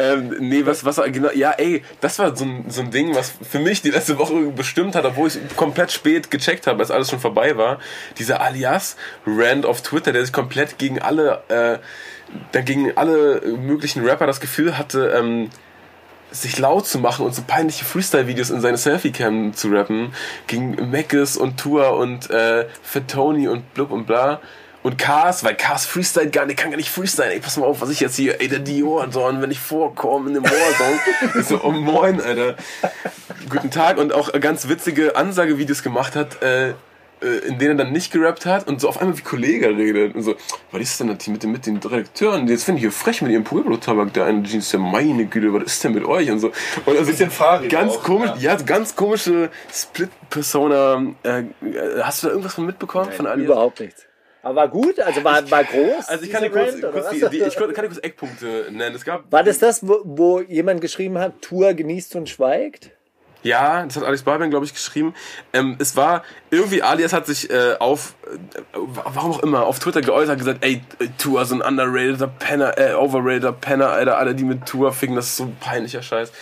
Ähm, nee, was, was, genau, ja, ey, das war so ein, so ein Ding, was für mich die letzte Woche bestimmt hat, obwohl ich komplett spät gecheckt habe, als alles schon vorbei war. Dieser Alias-Rand auf Twitter, der sich komplett gegen alle, äh, der gegen alle möglichen Rapper das Gefühl hatte, ähm, sich laut zu machen und so peinliche Freestyle-Videos in seine Selfie-Cam zu rappen, gegen Meckes und Tour und äh, Fatoni und blub und bla. Und Cars, weil Cars freestyle gar nicht, kann gar nicht freestylen. Ey, pass mal auf, was ich jetzt hier, ey, der Dior, so, und wenn ich vorkomme in dem Warsong, ist so, oh moin, Alter. Guten Tag und auch ganz witzige Ansagevideos gemacht hat, äh, äh, in denen er dann nicht gerappt hat und so auf einmal wie Kollege redet und so, was ist denn das hier mit den, mit den Redakteuren? Jetzt finde ich hier frech mit ihrem Pueblo-Tabak, der eine Jeans, der meine Güte, was ist denn mit euch und so. Und also Bisschen fahrig Ganz auch, komisch, ja. ja, ganz komische Split-Persona. Äh, äh, hast du da irgendwas von mitbekommen von Alias? Überhaupt nichts. Aber war gut, also war, war groß. Also ich kann dir kurz, kurz was? die, die, ich kann dir kurz Eckpunkte nennen. Es gab war das das, wo, wo jemand geschrieben hat, Tour genießt und schweigt? Ja, das hat Alex Barbian, glaube ich, geschrieben. Ähm, es war irgendwie, Alias hat sich äh, auf, äh, warum auch immer, auf Twitter geäußert, gesagt, ey, Tour, so ein underrateder Penner, äh, overrateder Penner, Alter, alle, die mit Tour ficken, das ist so ein peinlicher Scheiß.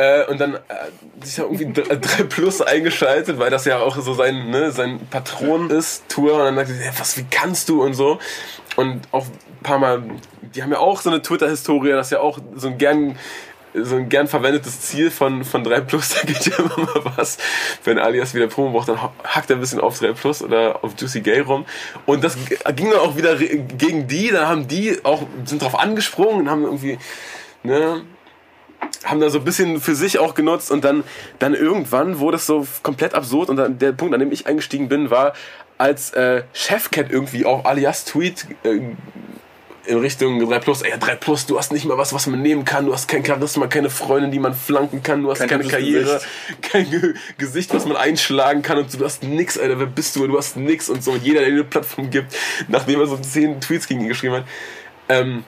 Äh, und dann äh, sich ja irgendwie 3 Plus eingeschaltet, weil das ja auch so sein, ne, sein Patron ist, Tour. Und dann sagt er, was, wie kannst du und so. Und auch ein paar Mal, die haben ja auch so eine Twitter-Historie, das ist ja auch so ein gern so ein gern verwendetes Ziel von, von 3 Plus, da geht ja immer mal was. Wenn Alias wieder Promo braucht, dann hackt er ein bisschen auf 3 Plus oder auf Juicy Gay rum. Und das ging dann auch wieder gegen die, dann haben die auch, sind drauf angesprungen und haben irgendwie, ne, haben da so ein bisschen für sich auch genutzt und dann, dann irgendwann wurde es so komplett absurd und dann der Punkt, an dem ich eingestiegen bin, war, als äh, Chefcat irgendwie auf Alias Tweet äh, in Richtung 3 Plus, ey, 3 Plus, du hast nicht mal was, was man nehmen kann, du hast kein Charisma, keine Freundin, die man flanken kann, du hast Kein keine Karriere, Gesicht. kein Ge Gesicht, was man einschlagen kann und du hast nix, Alter, wer bist du, du hast nix und so und jeder, der dir eine Plattform gibt, nachdem er so 10 Tweets gegen ihn geschrieben hat, ähm,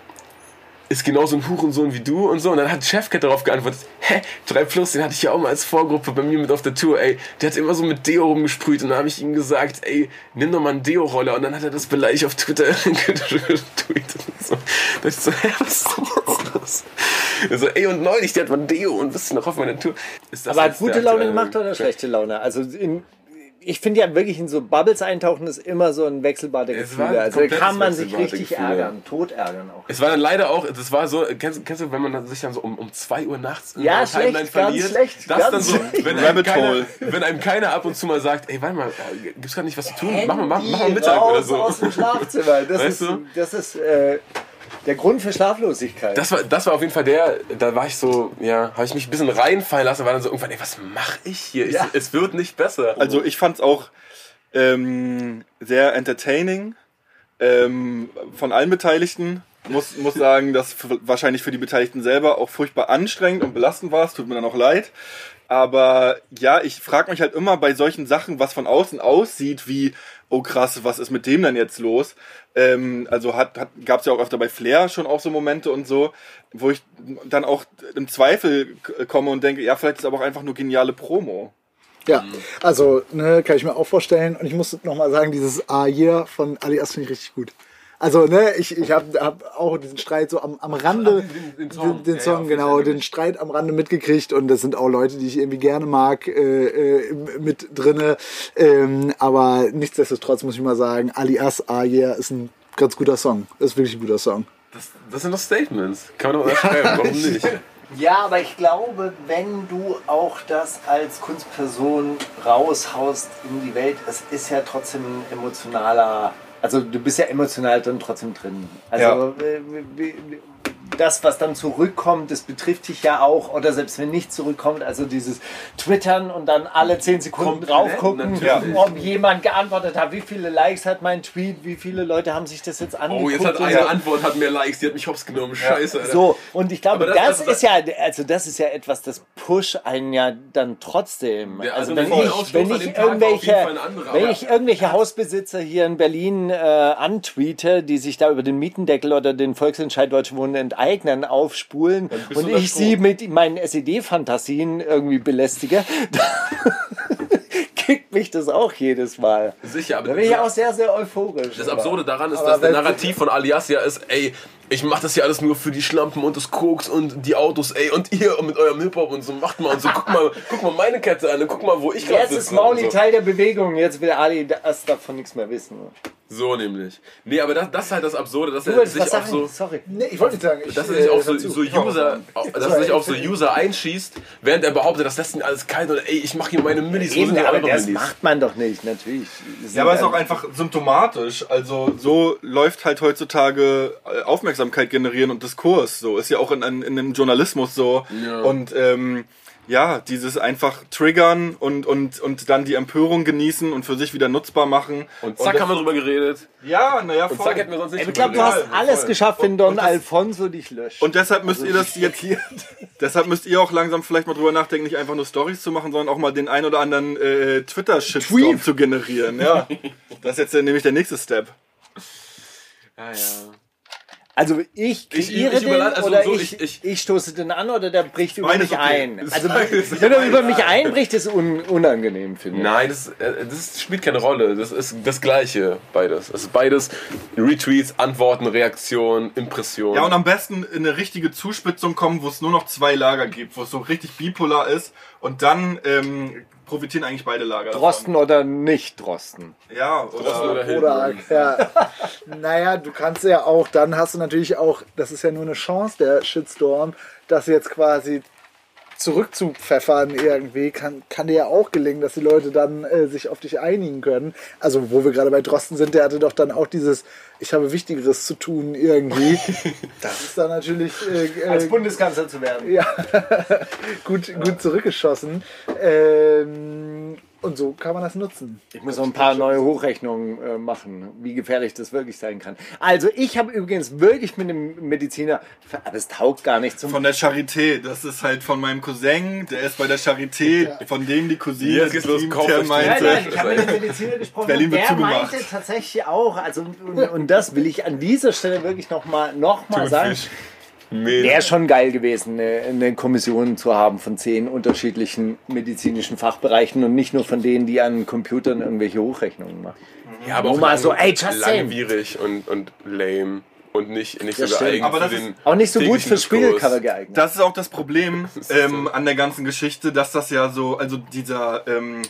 ist genauso ein Hurensohn wie du und so. Und dann hat Chefcat darauf geantwortet, hä, 3 Plus, den hatte ich ja auch mal als Vorgruppe bei mir mit auf der Tour, ey. Der hat immer so mit Deo rumgesprüht und dann habe ich ihm gesagt, ey, nimm doch mal einen Deo-Roller. Und dann hat er das beleidigt auf Twitter getweetet und so. Da ich so, hä, was ist denn los? So, ey, und neulich, der hat mal Deo und bist du noch auf meiner Tour. Ist das Aber hat gute Laune gemacht oder schlechte Laune? Also in, ich finde ja wirklich in so Bubbles eintauchen ist immer so ein Gefühle. ein Also da kann man sich richtig Gefühle. ärgern, tot ärgern auch. Es war dann leider auch, das war so, kennst, kennst du, wenn man sich dann so um, um 2 Uhr nachts in Ja, schlecht, Timeline ganz verliert, schlecht, das ganz dann so, wenn einem, keiner, wenn einem keiner ab und zu mal sagt, ey, warte mal, äh, gibt's gerade nicht was zu tun, mach mal, mach, mach mal Mittag raus oder so. aus dem Schlafzimmer. Das Weißt ist, du? das ist äh, der Grund für Schlaflosigkeit. Das war, das war auf jeden Fall der, da war ich so, ja, habe ich mich ein bisschen reinfallen lassen, war dann so irgendwann, ey, was mache ich hier? Ich, Ja. Es wird nicht besser. Also ich fand's auch ähm, sehr entertaining ähm, von allen Beteiligten. muss, muss sagen, dass wahrscheinlich für die Beteiligten selber auch furchtbar anstrengend und belastend war. Es tut mir dann auch leid. Aber ja, ich frage mich halt immer bei solchen Sachen, was von außen aussieht, wie, oh krass, was ist mit dem denn jetzt los? Ähm, also hat, hat, gab es ja auch öfter bei Flair schon auch so Momente und so, wo ich dann auch im Zweifel komme und denke, ja, vielleicht ist aber auch einfach nur geniale Promo. Ja, also ne, kann ich mir auch vorstellen. Und ich muss nochmal sagen, dieses A hier von Alias finde ich richtig gut. Also, ne, ich, ich habe hab auch diesen Streit so am, am Rande, den- den den, Song. den Ja, Song, ja, genau, den Streit am Rande mitgekriegt und das sind auch Leute, die ich irgendwie gerne mag, äh, äh, mit drinne. Ähm, aber nichtsdestotrotz muss ich mal sagen, Alias A yeah ist ein ganz guter Song. Ist wirklich ein guter Song. Das, das sind doch Statements. Kann man doch unterschreiben, warum nicht? Ja, aber ich glaube, wenn du auch das als Kunstperson raushaust in die Welt, es ist ja trotzdem ein emotionaler, also du bist ja emotional dann trotzdem drin. Also äh, wie- wie- das, was dann zurückkommt, das betrifft dich ja auch, oder selbst wenn nicht zurückkommt, also dieses Twittern und dann alle 10 Sekunden Komplett, draufgucken, natürlich. ob jemand geantwortet hat, wie viele Likes hat mein Tweet, wie viele Leute haben sich das jetzt angeguckt. Oh, jetzt hat eine. Antwort, hat mehr Likes, die hat mich hops genommen. Scheiße, Alter. So, und ich glaube, das, das- das- ist ja, also das ist ja etwas, das push einen ja dann trotzdem. Der also wenn Adrenalinausstoß ich, wenn ich irgendwelche, anderer, wenn ich irgendwelche Hausbesitzer hier in Berlin äh, antweete, die sich da über den Mietendeckel oder den Volksentscheid Deutsche Wohnen enteignen, aufspulen bist und ich sie mit meinen SED-Fantasien irgendwie belästige, kickt mich das auch jedes Mal. Sicher, aber Da bin ich auch sehr, sehr euphorisch. Das Absurde daran ist, Aber dass der Narrativ von Alias ja ist, ey, ich mach das hier alles nur für die Schlampen und das Koks und die Autos, ey, und ihr mit eurem Hip-Hop und so, macht mal und so, guck mal, guck mal meine Kette an und guck mal, wo ich gerade Jetzt sitze. ist Mauli so. Teil der Bewegung, jetzt will Ali das davon nichts mehr wissen. So nämlich. Nee, aber das, das ist halt das Absurde, dass er sich auf so... Sorry. Nee, ich wollte nicht sagen. Ich, Dass er sich auf so, zu. so hör User, dass er sich auf so User einschießt, während er behauptet, das lässt ihn alles kalt und ey, ich mache hier meine Millis, Eben, die aber anderen das Millis? macht man doch nicht, natürlich. Ja, aber es ist auch einfach symptomatisch. Also so läuft halt heutzutage äh, Aufmerksamkeit generieren und Diskurs. So ist ja auch in, in, in dem Journalismus so. Ja. Und ähm, ja, dieses einfach triggern und, und, und dann die Empörung genießen und für sich wieder nutzbar machen. Und zack, haben wir drüber geredet. Ja, naja, Und voll. zack, hätten wir sonst nicht Ich glaube, du hast alles Voll. geschafft, wenn Don und das- Alfonso dich löscht. Und deshalb müsst ihr das jetzt Deshalb müsst ihr auch langsam vielleicht mal drüber nachdenken, nicht einfach nur Stories zu machen, sondern auch mal den ein oder anderen äh, Twitter-Shitstorm zu generieren. Ja, das ist jetzt äh, nämlich der nächste Step. Ja, ja. Also ich Ich- kreiere ich den also oder so, ich, ich- ich, ich- stoße den an oder der bricht über mich okay. ein. Also wenn er über mich einbricht, ist un, unangenehm, finde ich. Nein, das, äh, das spielt keine Rolle. Das ist das Gleiche, beides. Es ist beides Retweets, Antworten, Reaktionen, Impressionen. Ja, und am besten in eine richtige Zuspitzung kommen, wo es nur noch zwei Lager gibt, wo es so richtig bipolar ist und dann ähm, profitieren eigentlich beide Lager. davon. Drosten oder nicht Drosten. Ja, Drosten oder, oder Oder, Hilton. ja. naja, du kannst ja auch, dann hast du natürlich auch, das ist ja nur eine Chance, der Shitstorm, das jetzt quasi zurückzupfeffern irgendwie, kann, kann dir ja auch gelingen, dass die Leute dann äh, sich auf dich einigen können. Also, wo wir gerade bei Drosten sind, der hatte doch dann auch dieses, ich habe Wichtigeres zu tun irgendwie. Das ist dann natürlich äh, Als äh, Bundeskanzler zu werden. ja, gut, gut zurückgeschossen. Ähm, und so kann man das nutzen. Ich muss noch ein paar neue Hochrechnungen äh, machen, wie gefährlich das wirklich sein kann. Also ich habe übrigens wirklich mit einem Mediziner, aber es taugt gar nicht zum von der Charité. Das ist halt von meinem Cousin, der ist bei der Charité, von dem die Cousine, los, die euch die- Nein, meinte, nein, ich habe mit dem Mediziner gesprochen Berlin wird der zugemacht. meinte tatsächlich auch, also und, und das will ich an dieser Stelle wirklich nochmal noch mal sagen. Thunfisch. Wäre schon geil gewesen, eine, eine Kommission zu haben von zehn unterschiedlichen medizinischen Fachbereichen und nicht nur von denen, die an Computern irgendwelche Hochrechnungen machen. Ja, aber Nur auch mal lang- so, ey, just langwierig und, und lame und nicht, nicht so geeignet Aber für das ist Auch nicht so gut fürs Diskurs. Spiegelcover geeignet. Das ist auch das Problem ähm, an der ganzen Geschichte, dass das ja so, also dieser, ähm,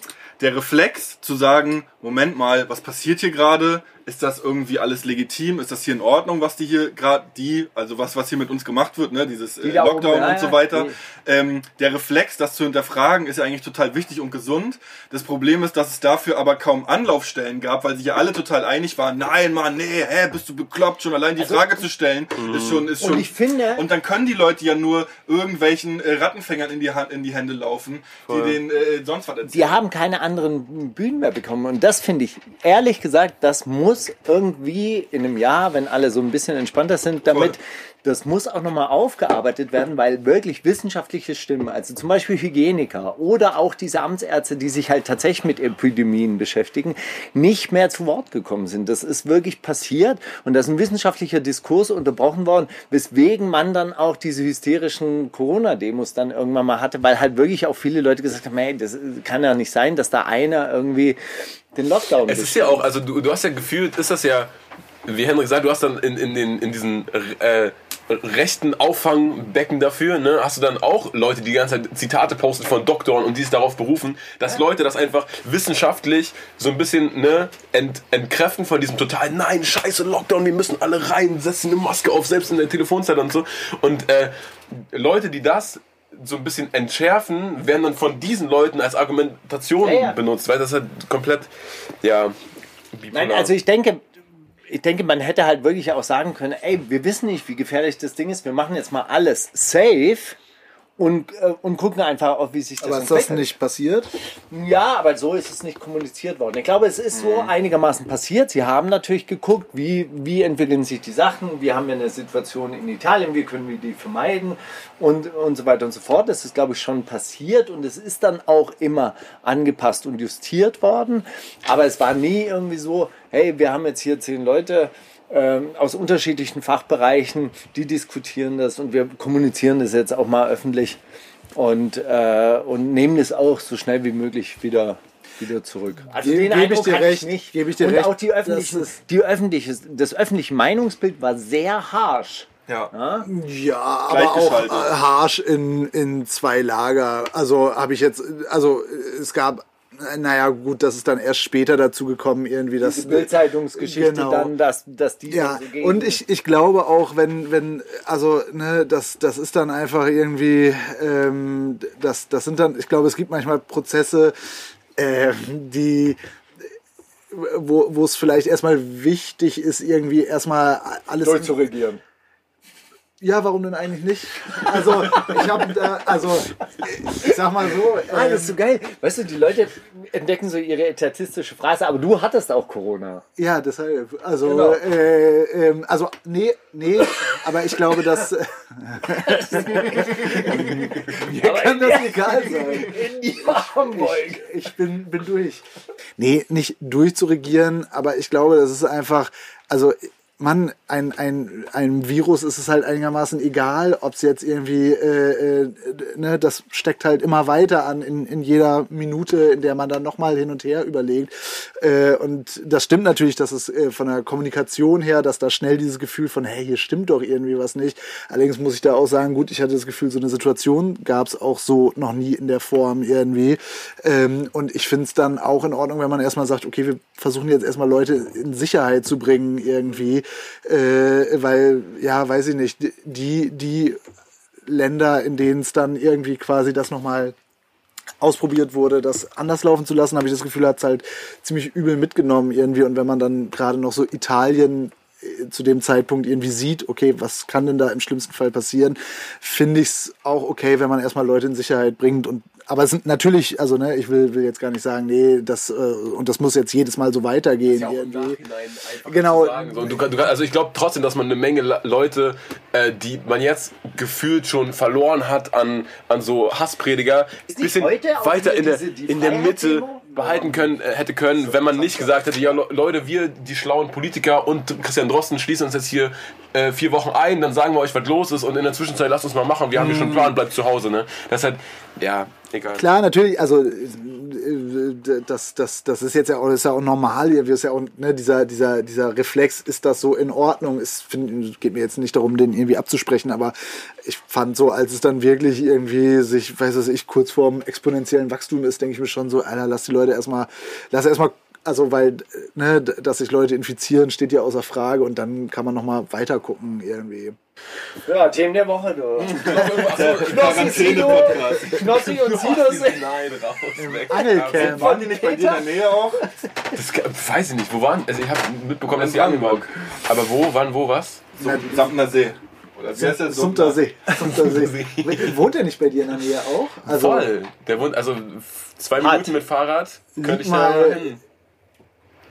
der Reflex zu sagen, Moment mal, was passiert hier gerade? Ist das irgendwie alles legitim? Ist das hier in Ordnung, was die hier gerade, die, also was, was hier mit uns gemacht wird, ne? dieses äh, Lockdown und so weiter. Ähm, der Reflex, das zu hinterfragen, ist ja eigentlich total wichtig und gesund. Das Problem ist, dass es dafür aber kaum Anlaufstellen gab, weil sich ja alle total einig waren, nein, Mann, nee, hä, bist du bekloppt? Schon allein die Frage zu stellen, ist schon, ist Und schon. ich finde- und dann können die Leute ja nur irgendwelchen äh, Rattenfängern in die, Hand, in die Hände laufen, die denen äh, sonst was erzählen. Die haben keine anderen Bühnen mehr bekommen. Und das das finde ich, ehrlich gesagt, das muss irgendwie in einem Jahr, wenn alle so ein bisschen entspannter sind, damit, das muss auch nochmal aufgearbeitet werden, weil wirklich wissenschaftliche Stimmen, also zum Beispiel Hygieniker oder auch diese Amtsärzte, die sich halt tatsächlich mit Epidemien beschäftigen, nicht mehr zu Wort gekommen sind. Das ist wirklich passiert und da ist ein wissenschaftlicher Diskurs unterbrochen worden, weswegen man dann auch diese hysterischen Corona-Demos dann irgendwann mal hatte, weil halt wirklich auch viele Leute gesagt haben, hey, das kann ja nicht sein, dass da einer irgendwie den Lockdown Es ist ja auch, also du, du hast ja gefühlt, ist das ja, wie Henrik sagt, du hast dann in, in, den, in diesen äh, rechten Auffangbecken dafür, ne, hast du dann auch Leute, die die ganze Zeit Zitate posten von Doktoren und die sich darauf berufen, dass Leute das einfach wissenschaftlich so ein bisschen ne, ent, entkräften von diesem total, nein, scheiße, Lockdown, wir müssen alle rein, setzen eine Maske auf, selbst in der Telefonzeit und so. Und äh, Leute, die das so ein bisschen entschärfen, werden dann von diesen Leuten als Argumentation Ja, ja. benutzt, weil das halt komplett, ja, bipolar. Nein, also ich denke, ich denke, man hätte halt wirklich auch sagen können, ey, wir wissen nicht, wie gefährlich das Ding ist. Wir machen jetzt mal alles safe und, äh, und gucken einfach, auf, wie sich das Aber ist das entwickelt. nicht passiert? Ja, aber so ist es nicht kommuniziert worden. Ich glaube, es ist so einigermaßen passiert. Sie haben natürlich geguckt, wie, wie entwickeln sich die Sachen. Wir haben ja eine Situation in Italien, wie können wir die vermeiden und, und so weiter und so fort. Das ist, glaube ich, schon passiert und es ist dann auch immer angepasst und justiert worden. Aber es war nie irgendwie so, hey, wir haben jetzt hier zehn Leute, aus unterschiedlichen Fachbereichen, die diskutieren das und wir kommunizieren das jetzt auch mal öffentlich und, äh, und nehmen das auch so schnell wie möglich wieder, wieder zurück. Also Ge- den gebe ich Eindruck dir hatte recht, ich nicht. gebe ich dir und recht, auch die öffentlichen, das die öffentliche, das öffentliche Meinungsbild war sehr harsh. ja. Ja, aber auch harsch in, in zwei Lager. Also habe ich jetzt, also es gab, naja gut, das ist dann erst später dazu gekommen, irgendwie das. Die Bildzeitungsgeschichte Genau. dann, dass, dass die Ja, so gegen- und ich, ich glaube auch, wenn, wenn, also, ne, das, das ist dann einfach irgendwie, ähm, das, das sind dann, ich glaube, es gibt manchmal Prozesse, ähm, die, wo, wo es vielleicht erstmal wichtig ist, irgendwie erstmal alles. durchzuregieren. Ja, warum denn eigentlich nicht? Also, ich habe da, also, ich sag mal so. Ah, das ähm, ist so geil. Weißt du, die Leute entdecken so ihre etatistische Phrase, aber du hattest auch Corona. Ja, deshalb. Also, Genau. äh, ähm, also nee, nee, aber ich glaube, dass mir kann das egal sein. In. Ich, ich bin, bin durch. Nee, nicht durchzuregieren, aber ich glaube, das ist einfach, also Mann, ein, ein, ein Virus ist es halt einigermaßen egal, ob es jetzt irgendwie, äh, äh, ne, das steckt halt immer weiter an in, in jeder Minute, in der man dann nochmal hin und her überlegt. Äh, und das stimmt natürlich, dass es äh, von der Kommunikation her, dass da schnell dieses Gefühl von, hey, hier stimmt doch irgendwie was nicht. Allerdings muss ich da auch sagen, gut, ich hatte das Gefühl, so eine Situation gab es auch so noch nie in der Form irgendwie. Ähm, und ich finde es dann auch in Ordnung, wenn man erstmal sagt, okay, wir versuchen jetzt erstmal Leute in Sicherheit zu bringen irgendwie, äh, weil, ja, weiß ich nicht, die, die Länder, in denen es dann irgendwie quasi das nochmal ausprobiert wurde, das anders laufen zu lassen, habe ich das Gefühl, hat es halt ziemlich übel mitgenommen irgendwie. Und wenn man dann gerade noch so Italien äh, zu dem Zeitpunkt irgendwie sieht, okay, was kann denn da im schlimmsten Fall passieren, finde ich es auch okay, wenn man erstmal Leute in Sicherheit bringt und aber es sind natürlich, also ne, ich will, will jetzt gar nicht sagen, nee, das äh, und das muss jetzt jedes Mal so weitergehen irgendwie. Genau. Sagen. So, du, kann- du, kann- also ich glaube trotzdem, dass man eine Menge Le- Leute, äh, die man jetzt gefühlt schon verloren hat an, an so Hassprediger, nicht bisschen weiter in der, diese- die in der Mitte behalten können, äh, hätte können, wenn man nicht gesagt hätte, ja Le- Leute, wir, die schlauen Politiker und Christian Drosten schließen uns jetzt hier äh, vier Wochen ein, dann sagen wir euch, was los ist und in der Zwischenzeit lasst uns mal machen, wir haben hier schon einen Plan, bleibt zu Hause. Ne? Das ist halt, ja, egal. Klar, natürlich, also äh, das, das, das ist jetzt ja auch, ist ja auch normal, ist ja auch, ne, dieser, dieser, dieser Reflex, ist das so in Ordnung? Es geht mir jetzt nicht darum, den irgendwie abzusprechen, aber ich fand so, als es dann wirklich irgendwie sich, weiß ich, kurz vorm exponentiellen Wachstum ist, denke ich mir schon so, Alter, lass die Leute erstmal, lass erstmal also weil, ne, dass sich Leute infizieren, steht ja außer Frage und dann kann man nochmal weiter gucken irgendwie. Ja, Themen der Woche, du. Quarantäne-Podcast. Knossi und Sido sind. Nein, raus, weg. Angelcamp. Waren die nicht bei dir in der Nähe auch? Das weiß ich nicht, wo waren? Also ich habe mitbekommen, dass die angebaut. Aber wo, wann, wo, was? Samtner See. Sumter See. Sumter See. Wohnt der nicht bei dir in der Nähe auch? Also, Voll. Der wohnt, also zwei. Minuten mit Fahrrad könnte ich mal- da hin.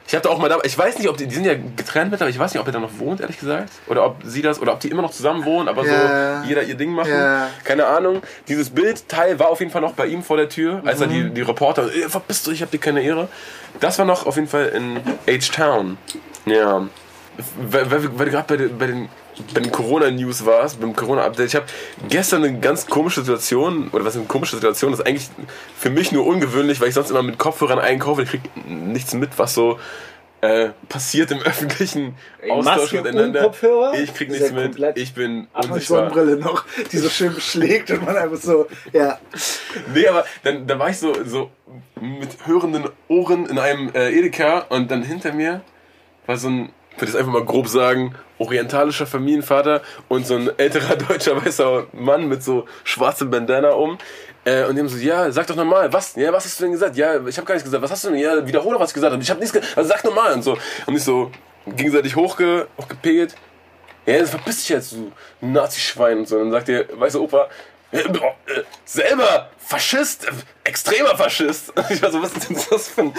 Ich hatte auch mal da, ich weiß nicht, ob die, die sind ja getrennt mit, aber ich weiß nicht, ob er da noch wohnt, ehrlich gesagt. Oder ob sie das, oder ob die immer noch zusammen wohnen, aber Ja. so jeder ihr Ding machen. Ja. Keine Ahnung. Dieses Bildteil war auf jeden Fall noch bei ihm vor der Tür, als er die, Mhm. die Reporter, "Ey, verpiss dich, ich hab dir keine Ehre. Das war noch auf jeden Fall in H-Town. Ja. Weil, weil, weil du gerade bei, bei den, bei den Corona-News warst, beim Corona-Update. Ich habe gestern eine ganz komische Situation, oder was ist eine komische Situation, das ist eigentlich für mich nur ungewöhnlich, weil ich sonst immer mit Kopfhörern einkaufe. Ich krieg nichts mit, was so äh, passiert im öffentlichen Austausch Maske miteinander. Kopfhörer? Ich krieg nichts mit. komplett Ich bin Und unsichtbar. Sonnenbrille noch, die so schön beschlägt und man einfach so, ja. Nee, aber dann, dann war ich so, so mit hörenden Ohren in einem äh, Edeka und dann hinter mir war so ein, würde jetzt einfach mal grob sagen, orientalischer Familienvater und so ein älterer deutscher weißer Mann mit so schwarzem Bandana um. Äh, und die haben so, ja, sag doch nochmal, was? Ja, was hast du denn gesagt? Ja, ich habe gar nichts gesagt. Was hast du denn? Ja, wiederhole, was ich gesagt habe. Ich habe nichts gesagt. Also sag nochmal und so. Und ich so gegenseitig hochge, hochgepegelt. Ja, jetzt verpiss dich jetzt, du Nazi-Schwein und so. Und dann sagt der weiße Opa, selber Faschist, äh, extremer Faschist. Ich war so, was ist denn das für ein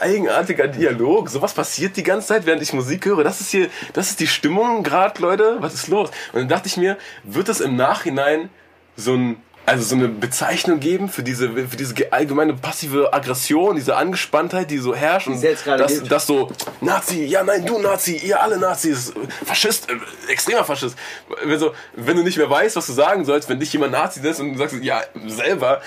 eigenartiger Dialog? Sowas passiert die ganze Zeit, während ich Musik höre. Das ist hier, das ist die Stimmung gerade, Leute. Was ist los? Und dann dachte ich mir, wird es im Nachhinein so ein also so eine Bezeichnung geben für diese, für diese allgemeine passive Aggression, diese Angespanntheit, die so herrscht. Und es jetzt gerade das, gibt. das so, Nazi, ja nein, du Nazi, ihr alle Nazis, Faschist, äh, extremer Faschist. Wenn, so, wenn du nicht mehr weißt, was du sagen sollst, wenn dich jemand Nazi ist und du sagst, ja, selber.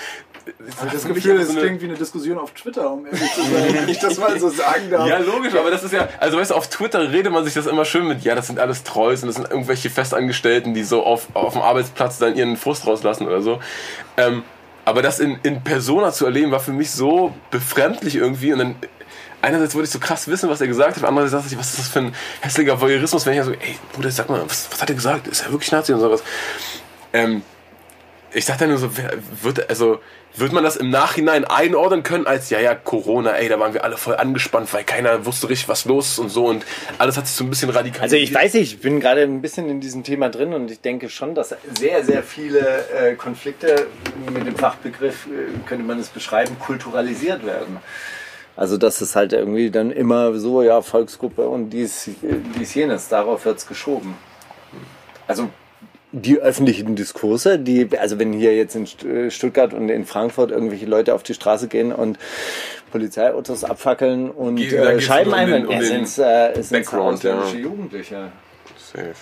Das für mich Gefühl, eine- klingt wie eine Diskussion auf Twitter, um ehrlich zu sein, wenn ich das mal so sagen darf. Ja, logisch, aber das ist ja, also weißt du, auf Twitter redet man sich das immer schön mit, ja, das sind alles Trolls und das sind irgendwelche Festangestellten, die so auf, auf dem Arbeitsplatz dann ihren Frust rauslassen oder so. Ähm, aber das in, in Persona zu erleben, war für mich so befremdlich irgendwie und dann einerseits wollte ich so krass wissen, was er gesagt hat, andererseits dachte ich, was ist das für ein hässlicher Voyeurismus, wenn ich ja so, ey, Bruder, sag mal, was, was hat er gesagt? Ist er wirklich Nazi und sowas? Ähm, ich dachte nur so, wer, wird, also, wird man das im Nachhinein einordnen können als, ja, ja, Corona, ey, da waren wir alle voll angespannt, weil keiner wusste richtig, was los ist und so und alles hat sich so ein bisschen radikalisiert. Also ich weiß nicht, ich bin gerade ein bisschen in diesem Thema drin und ich denke schon, dass sehr, sehr viele äh, Konflikte mit dem Fachbegriff, äh, könnte man es beschreiben, kulturalisiert werden. Also dass es halt irgendwie dann immer so, ja, Volksgruppe und dies, dies jenes, darauf wird es geschoben. Also die öffentlichen Diskurse, die, also wenn hier jetzt in äh, Stuttgart und in Frankfurt irgendwelche Leute auf die Straße gehen und Polizeiautos abfackeln und Ge- äh, Scheiben um den- einwenden, um den sind's, äh, Background, ja. Jugendliche. Safe.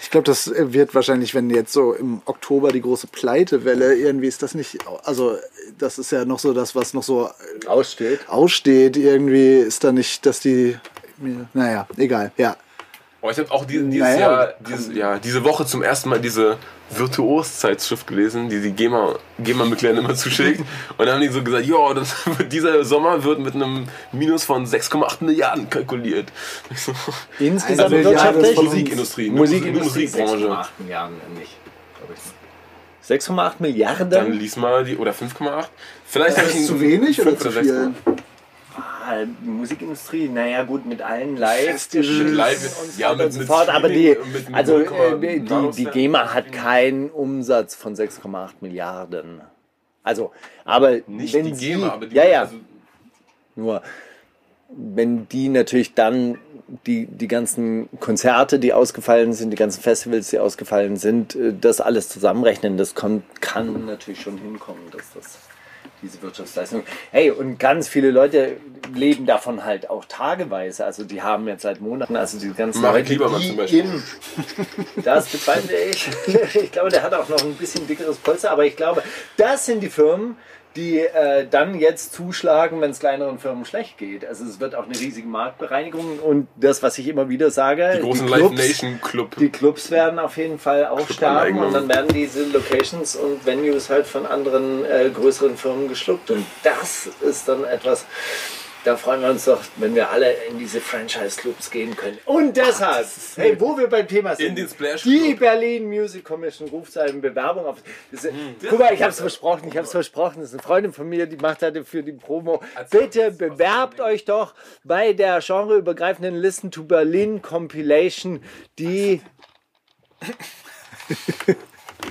Ich glaube, das wird wahrscheinlich, wenn jetzt so im Oktober die große Pleitewelle, irgendwie ist das nicht, also das ist ja noch so das, was noch so Aussteht. aussteht. Irgendwie ist da nicht, dass die, naja, egal, ja. Oh, ich habe auch diesen, dieses Naja, Jahr, dieses, ja, diese Woche zum ersten Mal diese Virtuos-Zeitschrift gelesen, die die GEMA, GEMA-Mitgliedern immer zuschickt. Und dann haben die so gesagt, ja, dieser Sommer wird mit einem Minus von 6,8 Milliarden kalkuliert. So, Insgesamt Milliarde wirtschaftlich? Musikindustrie, nur Musikindustrie Musikbranche. 6,8 Milliarden nicht. glaub ich. 6,8 Milliarden? Dann lies mal die, oder 5,8. Vielleicht ich ist zu wenig oder zu viel? Ah, Musikindustrie, naja gut, mit allen Live Mit Live, und so ja, weiter mit- und so mit fort, aber die, mit- also 0, äh, die, die. GEMA hat keinen Umsatz von 6,8 Milliarden. Also, aber Nicht wenn die sie, GEMA, aber die, ja, ja, Also, nur wenn die natürlich dann die, die ganzen Konzerte, die ausgefallen sind, die ganzen Festivals, die ausgefallen sind, äh, das alles zusammenrechnen, das kommt, kann natürlich schon hinkommen, dass das diese Wirtschaftsleistung. Hey, und ganz viele Leute leben davon halt auch tageweise. Also die haben jetzt seit Monaten, also die ganzen Marek Leute, Liebermann die zum Beispiel. in das bezweifle ich. Ich glaube, der hat auch noch ein bisschen dickeres Polster, aber ich glaube, das sind die Firmen, die äh, dann jetzt zuschlagen, wenn es kleineren Firmen schlecht geht. Also es wird auch eine riesige Marktbereinigung und das, was ich immer wieder sage, die großen die Live Clubs, Nation Club. die Clubs werden auf jeden Fall auch sterben und dann werden diese Locations und Venues halt von anderen äh, größeren Firmen geschluckt und das ist dann etwas, da freuen wir uns doch, wenn wir alle in diese Franchise-Clubs gehen können. Und deshalb, hey, wo wir beim Thema sind, In den Splash die. Berlin Music Commission ruft seine Bewerbung auf. Das, ist- Hm. guck mal, ich habe es versprochen, ich habe es versprochen. Das ist eine Freundin von mir, die macht halt für die Promo. Bitte bewerbt euch doch bei der genreübergreifenden Listen to Berlin Compilation, die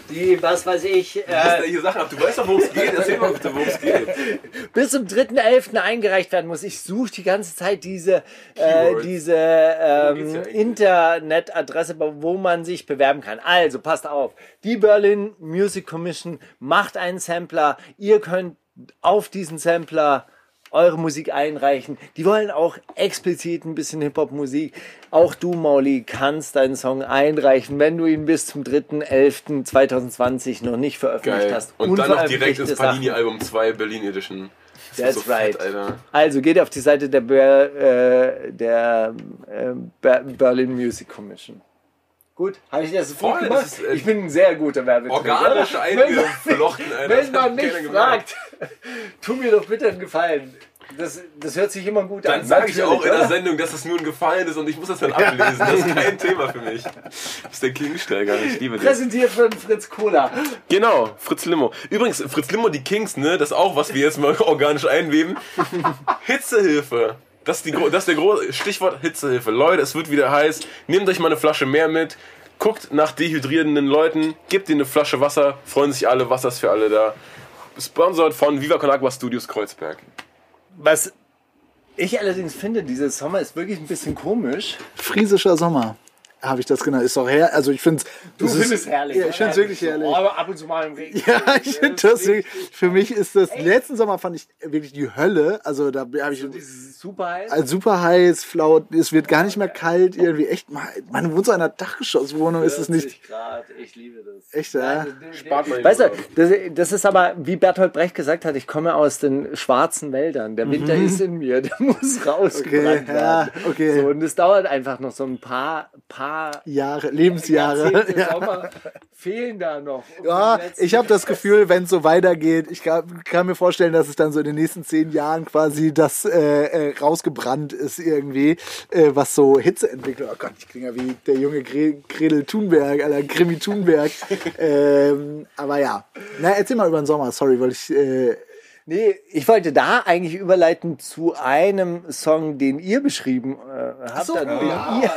die, was weiß ich, äh, hier Sachen ab. Du weißt doch, worum es geht. Erzähl mal bitte, worum es geht. bis zum 3.11. eingereicht werden muss. Ich suche die ganze Zeit diese, äh, diese ja ähm, eigentlich? Internetadresse, wo man sich bewerben kann. Also, passt auf. Die Berlin Music Commission macht einen Sampler. Ihr könnt auf diesen Sampler eure Musik einreichen. Die wollen auch explizit ein bisschen Hip-Hop-Musik. Auch du, Mauli, kannst deinen Song einreichen, wenn du ihn bis zum 3.11.2020 noch nicht veröffentlicht Geil. hast. Und dann noch direkt ins. Panini-Album 2 Berlin Edition. Das That's so fett, right. Alter. Also geht auf die Seite der, Ber, äh, der äh, Ber Berlin Music Commission. Gut, habe ich das Voll, gut das gemacht? ist, äh, ich bin ein sehr guter Werbeträger. Organisch eingeflochten, Alter. Wenn Das man mich fragt, tu mir doch bitte einen Gefallen. Das, das hört sich immer gut an. Dann sage ich auch in der oder? Sendung, dass es nur ein Gefallen ist und ich muss das dann ablesen. Das ist kein Thema für mich. Das ist der Klingsteiger. Ich liebe das. Präsentiert von Fritz Cola. Genau, Fritz Limo. Übrigens, Fritz Limo, die Kings, ne, das ist auch, was wir jetzt mal organisch einweben. Hitzehilfe. Das ist, die, das ist der große Stichwort Hitzehilfe. Leute, es wird wieder heiß. Nehmt euch mal eine Flasche mehr mit. Guckt nach dehydrierenden Leuten. Gebt ihnen eine Flasche Wasser. Freuen sich alle. Wasser ist für alle da. Sponsored von Viva Con Agua Studios Kreuzberg. Was ich allerdings finde, dieser Sommer ist wirklich ein bisschen komisch. Friesischer Sommer. Habe ich das genannt. Ist doch her. Also ich finde es. herrlich. Ja, ich finde es wirklich herrlich. Aber ab und zu mal im Regen. Ja, ich finde das wirklich. Für mich ist das. Letzten Sommer fand ich wirklich die Hölle. Also da habe ich. Dieses super heiß. Also super heiß, flau, es wird gar nicht mehr kalt, irgendwie echt. Man, man wohnt so in einer Dachgeschosswohnung, ist es nicht 40 Grad, ich liebe das. echt, ja? Spart mal Weißt du, das, das ist aber, wie Bertolt Brecht gesagt hat, ich komme aus den schwarzen Wäldern. Der Winter ist in mir, der muss rausgebrannt Mhm. Okay, ja, werden. okay. So, und es dauert einfach noch so ein paar, paar Jahre, Lebensjahre. Jahrzehnte Ja. Sommer fehlen da noch. um Ja, ich habe das Gefühl, wenn es so weitergeht, ich kann, kann mir vorstellen, dass es dann so in den nächsten zehn Jahren quasi das äh, äh, rausgebrannt ist irgendwie, äh, was so Hitzeentwicklung. Oh Gott, ich klinge ja wie der junge Gre Gredel Thunberg, Alter, Krimi Thunberg. ähm, aber ja, na erzähl mal über den Sommer. Sorry, weil ich äh, Nee, ich wollte da eigentlich überleiten zu einem Song, den ihr beschrieben äh, habt. so, Dann- ja. ihr,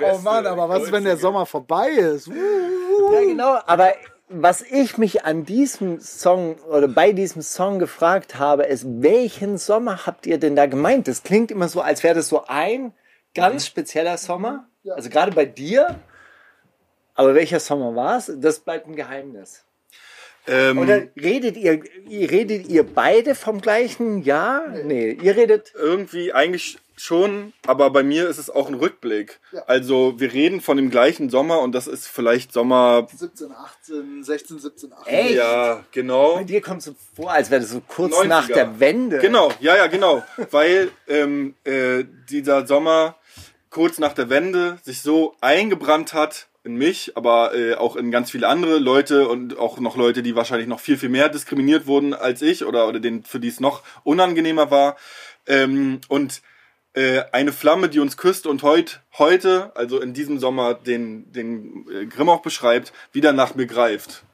oh Mann, aber was ist, wenn der Sommer vorbei ist? Ja, genau. Aber was ich mich an diesem Song oder bei diesem Song gefragt habe, ist, welchen Sommer habt ihr denn da gemeint? Das klingt immer so, als wäre das so ein ganz spezieller Sommer. Also gerade bei dir. Aber welcher Sommer war es? Das bleibt ein Geheimnis. Ähm, Oder redet ihr, redet ihr beide vom gleichen Jahr? Nee, ihr redet. irgendwie eigentlich schon, aber bei mir ist es auch ein Rückblick. Also wir reden von dem gleichen Sommer und das ist vielleicht Sommer. 17, 18, 16, 17, 18. Echt? Ja, genau. Bei dir kommt es so vor, als wäre das so kurz 90er. nach der Wende. Genau, ja, ja, genau. Weil ähm, äh, dieser Sommer kurz nach der Wende sich so eingebrannt hat in mich, aber äh, auch in ganz viele andere Leute und auch noch Leute, die wahrscheinlich noch viel, viel mehr diskriminiert wurden als ich oder, oder denen, für die es noch unangenehmer war. Ähm, und äh, eine Flamme, die uns küsst und heut, heute, also in diesem Sommer, den, den äh, Grimm auch beschreibt, wieder nach mir greift.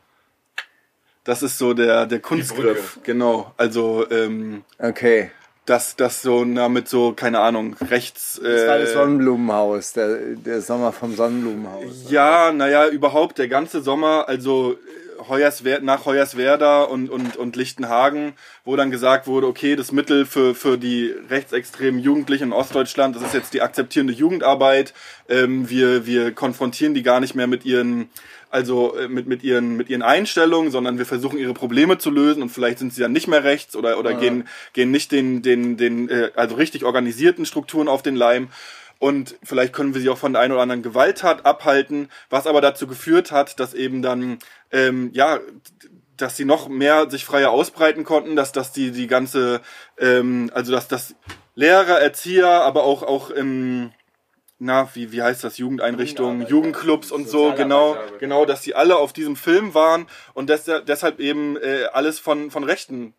Das ist so der, der Kunstgriff, genau. Also ähm, Okay. Dass das so na, mit so, keine Ahnung, rechts. Das war das Äh, Sonnenblumenhaus, der, der Sommer vom Sonnenblumenhaus. ja, naja, überhaupt der ganze Sommer, also äh, Hoyerswer nach Hoyerswerda und, und, und Lichtenhagen, wo dann gesagt wurde, okay, das Mittel für, für die rechtsextremen Jugendlichen in Ostdeutschland, das ist jetzt die akzeptierende Jugendarbeit. Ähm, wir, wir konfrontieren die gar nicht mehr mit ihren, also äh, mit, mit, ihren, mit ihren Einstellungen, sondern wir versuchen ihre Probleme zu lösen und vielleicht sind sie dann nicht mehr rechts oder, oder gehen, gehen nicht den, den, den äh, also richtig organisierten Strukturen auf den Leim. Und vielleicht können wir sie auch von der einen oder anderen Gewalttat abhalten, was aber dazu geführt hat, dass eben dann, ähm, ja, dass sie noch mehr sich freier ausbreiten konnten, dass, dass die, die ganze, ähm, also dass, dass Lehrer, Erzieher, aber auch, auch ähm, na, wie, wie heißt das, Jugendeinrichtungen, Jugendclubs und so, genau, genau, dass die alle auf diesem Film waren und des, deshalb eben äh, alles von, von Rechten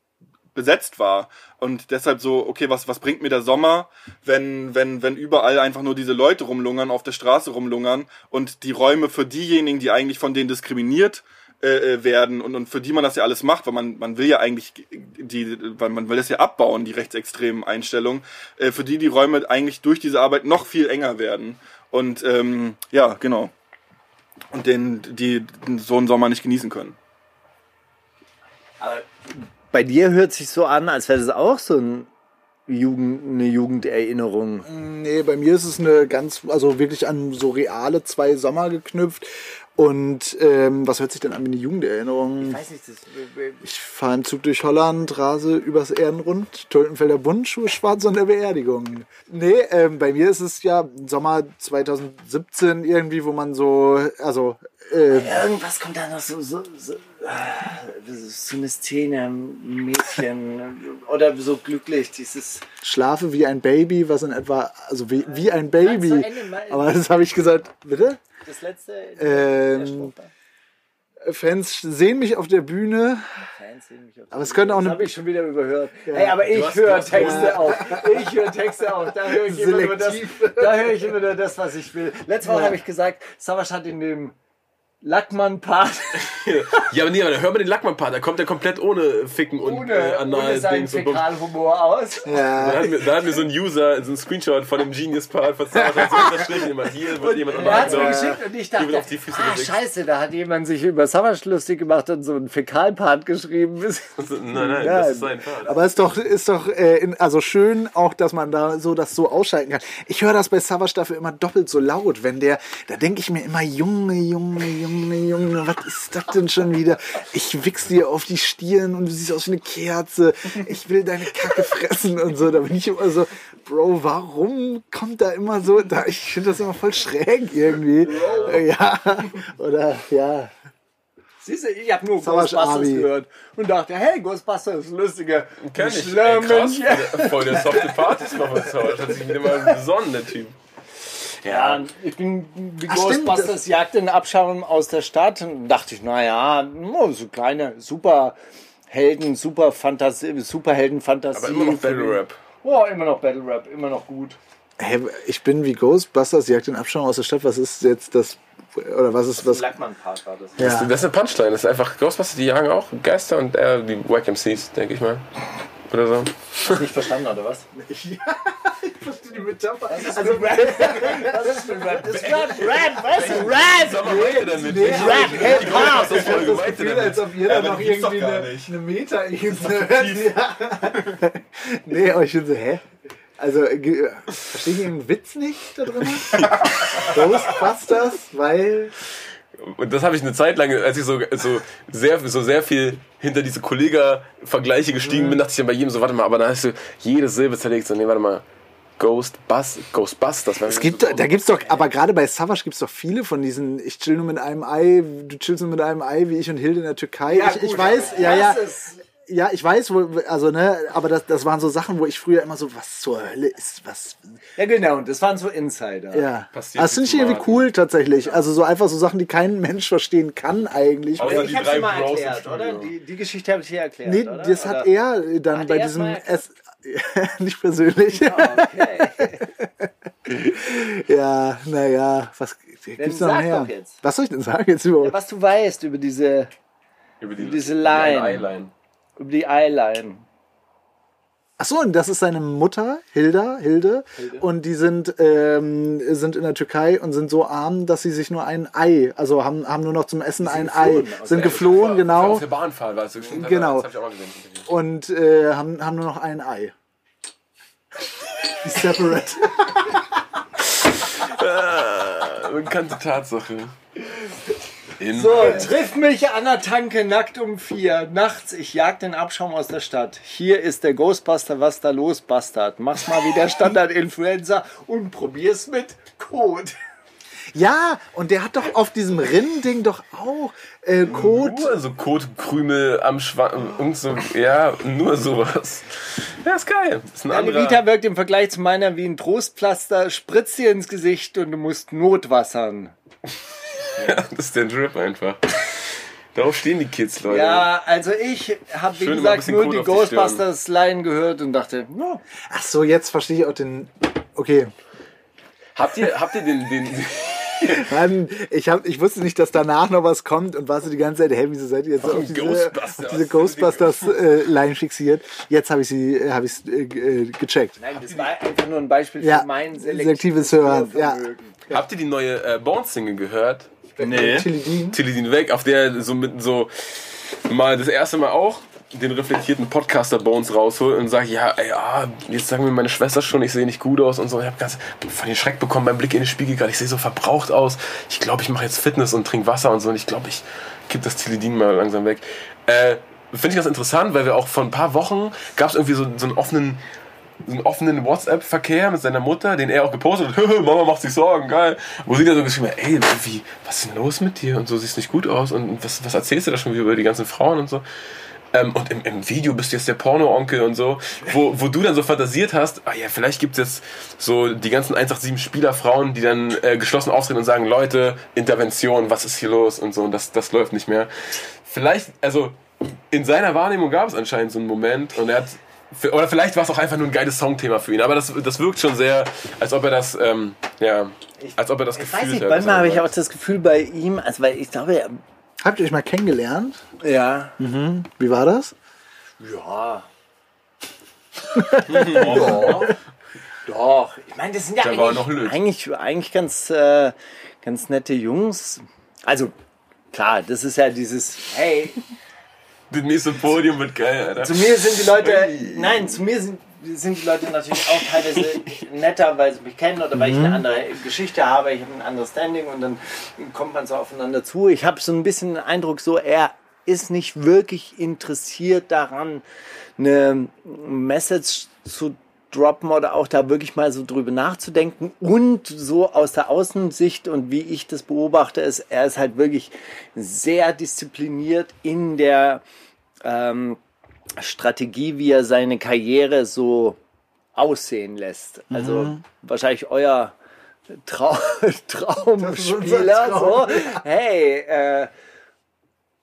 besetzt war. Und deshalb so, okay, was, was bringt mir der Sommer, wenn, wenn, wenn überall einfach nur diese Leute rumlungern, auf der Straße rumlungern und die Räume für diejenigen, die eigentlich von denen diskriminiert äh, äh, werden und, und für die man das ja alles macht, weil man, man will ja eigentlich die, weil man will das ja abbauen, die rechtsextremen Einstellungen, äh, für die die Räume eigentlich durch diese Arbeit noch viel enger werden. Und ähm, ja, genau. und den, die so einen Sommer nicht genießen können. Bei dir hört sich so an, als wäre das auch so ein Jugend, eine Jugenderinnerung. Nee, bei mir ist es eine ganz, also wirklich an so reale zwei Sommer geknüpft. Und ähm, was hört sich denn an wie eine Jugenderinnerung? weiß nicht, das, Ich fahre im Zug durch Holland, rase übers Ehrenrund, Tulpenfelder Bund, Schuhe schwarz an der Beerdigung. Nee, ähm, bei mir ist es ja Sommer 2017 irgendwie, wo man so, also äh, irgendwas kommt da noch so, so, so, äh, so eine Szene, Mädchen oder so glücklich, dieses. schlafe wie ein Baby, was in etwa, also wie, wie ein Baby. Ende, Aber das habe ich gesagt, bitte? Das letzte. Ähm, Fans sehen mich auf der Bühne, aber es könnte auch Das habe ich schon wieder überhört. Hey, aber ich höre Texte auf. Ich höre Texte auf. Da höre ich, immer nur das, da höre ich immer nur das, was ich will. Letzte Woche habe ich gesagt, Savas hat in dem Lackmann-Part Ja, aber nee, aber da hört man den Lackmann-Part, da kommt er komplett ohne Ficken und ohne, äh, ohne seinen und. Fäkalhumor aus. Da Ja, hat, mir, da hat mir so ein User so ein Screenshot von dem Genius-Part verzauert, hat so unterstrichen immer, hier wird jemand Er hat es mir anal geschickt und ich dachte, auf die Füße ah, scheiße, da hat jemand sich über Savas lustig gemacht und so einen Fäkalpart geschrieben. Nein, nein, Ja, das ist sein Part. aber ist doch, ist doch äh, in, also schön auch, dass man da so das so ausschalten kann. Ich höre das bei Savage dafür immer doppelt so laut, wenn der, da denke ich mir immer, Junge, Junge, Junge, Junge, was ist das denn schon wieder? Ich wichs dir auf die Stirn und du siehst aus wie eine Kerze. Ich will deine Kacke fressen und so. Da bin ich immer so, Bro, warum kommt da immer so, da, ich finde das immer voll schräg irgendwie. Ja, oder, ja. Siehst du, ich habe nur Savage Ghostbusters Abi. gehört und dachte, hey, Ghostbusters ist lustiger. Kenn ich. Ey, krass, voll der softe Partys noch was Hat sich wieder mal besonnen, der Typ. Ja, ich bin wie Ach, Ghostbusters Jagd den Abschaum aus der Stadt und dachte ich, naja, so kleine Superhelden, super Fantasie, Superhelden-Fantasie. Aber immer noch Battle Rap. Oh, immer noch Battle Rap, immer noch gut. Hä, ich bin wie Ghostbusters, jagt den Abschaum aus der Stadt. Was ist jetzt das, oder was ist was? Lackmann-Part war das. Ja. Das ist eine Punchline. Das ist einfach Ghostbusters, die jagen auch Geister und er die Wack MCs, denke ich mal. Oder so. Nicht verstanden, oder was? Die Metapher. Also Rap. Was ist für Rap? Das ist Rap, Rap, was? Rap! Rap, Hip-Hop! Ich hab das Gefühl, als ob ihr da noch irgendwie eine, Meta-Ebene hört. Nee, aber ich bin so, hä? Also, ge- verstehe ich den Witz nicht da drin? Ghostbusters, weil. Und das habe ich eine Zeit lang, als ich so, so, sehr, so sehr viel hinter diese Kollega-Vergleiche gestiegen bin, dachte ich dann bei jedem so, warte mal, aber da hast du jede Silbe zerlegt. So, nee, warte mal. Ghostbus, Ghostbusters. Es gibt, da gibt's doch, aber gerade bei Savage gibt's doch viele von diesen, ich chill nur mit einem Ei, du chillst nur mit einem Ei, wie ich und Hilde in der Türkei. ich, ich weiß, ja, ja. Ja, ich weiß, wo, also, ne, aber das, das waren so Sachen, wo ich früher immer so, was zur Hölle ist, was, Ja, genau, das waren so Insider. ja. Passiert Das finde ich irgendwie cool, tatsächlich. Also, so einfach so Sachen, die kein Mensch verstehen kann, eigentlich. Außer Ich drei dir mal erklärt, oder? Die, die Geschichte habe ich dir erklärt, Nee, oder? das hat Oder? er dann Hat bei diesem S nicht persönlich. Okay. Ja, naja, was gibt's noch doch jetzt. Was soll ich denn sagen jetzt überhaupt? Was du weißt über diese, Über die, Diese Line. über die Eyeline. Ach so, und das ist seine Mutter, Hilda, Hilde, und die sind ähm, sind in der Türkei und sind so arm, dass sie sich nur ein Ei, also haben haben nur noch zum Essen ein Ei, sind geflohen, genau, Auf der Bahnfahrt war es. Stimmt, Genau. Das habe ich auch mal gesehen. und äh, haben haben nur noch ein Ei. Separate. Bekannte Tatsache. In So, triff mich an der Tanke nackt um vier. Nachts, ich jag den Abschaum aus der Stadt. Hier ist der Ghostbuster, was da los, Bastard. Mach's mal wie der Standard-Influencer und probier's mit Code. Ja, und der hat doch auf diesem Rinnending doch auch äh, Code. Nur so Kotkrümel am Schwanz und so, ja, nur sowas. Ja, ist geil. Ist ein Deine anderer. Vita wirkt im Vergleich zu meiner wie ein Trostpflaster, spritzt dir ins Gesicht und du musst notwassern. Das ist der Drip einfach. Darauf stehen die Kids, Leute. Ja, also ich habe wie Schön gesagt nur die. Ghostbusters-Line gehört und dachte, no, Ach so, jetzt verstehe ich auch den. Okay, Habt ihr, habt ihr den, den, Mann, ich, hab, ich wusste nicht, dass danach noch was kommt und war so die ganze Zeit, hey, wieso seid ihr jetzt auf diese Ghostbusters. auf diese Ghostbusters-Line fixiert? Jetzt habe ich sie äh, hab ich's, äh, äh, gecheckt. nein, das war einfach nur ein Beispiel Ja, für mein selektives Hören, ja. Habt ihr die neue äh, Bones-Single gehört? Nee. Tilidin. Tilidin weg, auf der so mit so mal das erste Mal auch den reflektierten Podcaster Bones rausholt und sagt, ja, ey, ah, jetzt sagen mir meine Schwester schon, ich sehe nicht gut aus und so. Ich habe ganz von den Schreck bekommen beim Blick in den Spiegel gerade. Ich sehe so verbraucht aus. Ich glaube, ich mache jetzt Fitness und trinke Wasser und so. Und ich glaube, ich kipp das Tilidin mal langsam weg. Äh, Finde ich ganz interessant, weil wir auch vor ein paar Wochen gab es irgendwie so, so einen offenen so einen offenen WhatsApp-Verkehr mit seiner Mutter, den er auch gepostet hat. Mama macht sich Sorgen, geil. Wo sie dann so geschrieben hat, ey, wie, was ist denn los mit dir? Und so siehst nicht gut aus. Und was, was erzählst du da schon wieder über die ganzen Frauen und so? Ähm, und im, im Video bist du jetzt der Porno-Onkel und so, wo, wo du dann so fantasiert hast, ah ja, vielleicht gibt es jetzt so die ganzen 187 Spielerfrauen, die dann äh, geschlossen auftreten und sagen, Leute, Intervention, was ist hier los und so, und das, das läuft nicht mehr. Vielleicht, also in seiner Wahrnehmung gab es anscheinend so einen Moment und er hat oder vielleicht war es auch einfach nur ein geiles Songthema für ihn, aber das, das wirkt schon sehr, als ob er das, ähm, ja, als ob er das Ich gefühlt weiß nicht, hat. manchmal habe ich auch das Gefühl bei ihm, also weil ich glaube, er- Habt ihr euch mal kennengelernt? ja, Wie war das? ja. ja. Doch, ich meine, das sind ja eigentlich, eigentlich, eigentlich ganz, äh, ganz nette Jungs. Also, klar, das ist ja dieses, hey, Das nächste Podium wird geil, Alter. Zu mir sind die Leute, nein, zu mir sind, sind die Leute natürlich auch teilweise netter, weil sie mich kennen oder weil ich eine andere Geschichte habe, ich habe ein anderes Standing und dann kommt man so aufeinander zu. Ich habe so ein bisschen den Eindruck, so er ist nicht wirklich interessiert daran, eine Message zu droppen oder auch da wirklich mal so drüber nachzudenken und so aus der Außensicht und wie ich das beobachte, ist, er ist halt wirklich sehr diszipliniert in der ähm, Strategie, wie er seine Karriere so aussehen lässt. Also wahrscheinlich euer Trau Traumspieler. Traum. So. Hey, äh,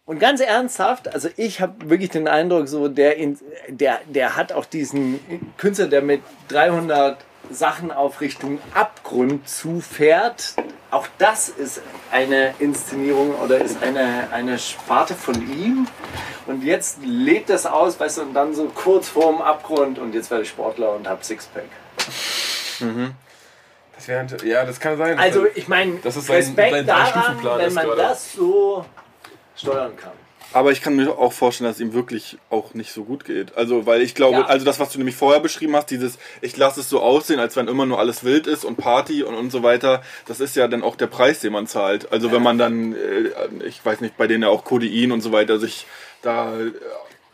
und ganz ernsthaft, also ich habe wirklich den Eindruck, so der, in, der, der hat auch diesen Künstler, der mit 300 Sachen auf Richtung Abgrund zufährt. Auch das ist eine Inszenierung oder ist eine, eine Sparte von ihm. Und jetzt lebt das aus, weißt du, und dann so kurz vorm Abgrund und jetzt werde ich Sportler und habe Sixpack. Das wär, ja, das kann sein. Also ich meine, Das ist sein- Respekt sein daran, Drei-Stufen-Plan wenn man das so steuern kann. Aber ich kann mir auch vorstellen, dass es ihm wirklich auch nicht so gut geht. Also, weil ich glaube, Ja. also das, was du nämlich vorher beschrieben hast, dieses, ich lasse es so aussehen, als wenn immer nur alles wild ist und Party und, und so weiter, das ist ja dann auch der Preis, den man zahlt. Also, wenn man dann, äh, ich weiß nicht, bei denen ja auch Codein und so weiter sich da äh,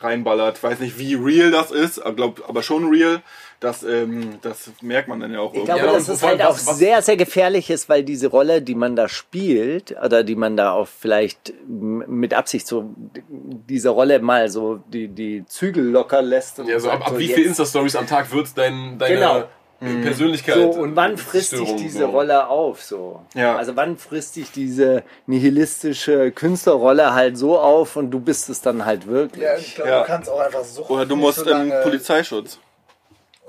reinballert, weiß nicht, wie real das ist, aber, glaub, aber schon real, das, ähm, das merkt man dann ja auch Ich irgendwie. glaube, Ja, dass es halt auch sehr, sehr gefährlich ist, weil diese Rolle, die man da spielt, oder die man da auch vielleicht mit Absicht so diese Rolle mal so die, die Zügel locker lässt. Und ja, so ab, ab wie jetzt- viel Insta-Stories am Tag wird dein, deine Genau. Äh, Persönlichkeit. so, und wann frisst sich diese so. Rolle auf? So? Ja. Also wann frisst sich diese nihilistische Künstlerrolle halt so auf und du bist es dann halt wirklich? Ja, ich glaube, Ja. du kannst auch einfach suchen. Oder du musst im Polizeischutz.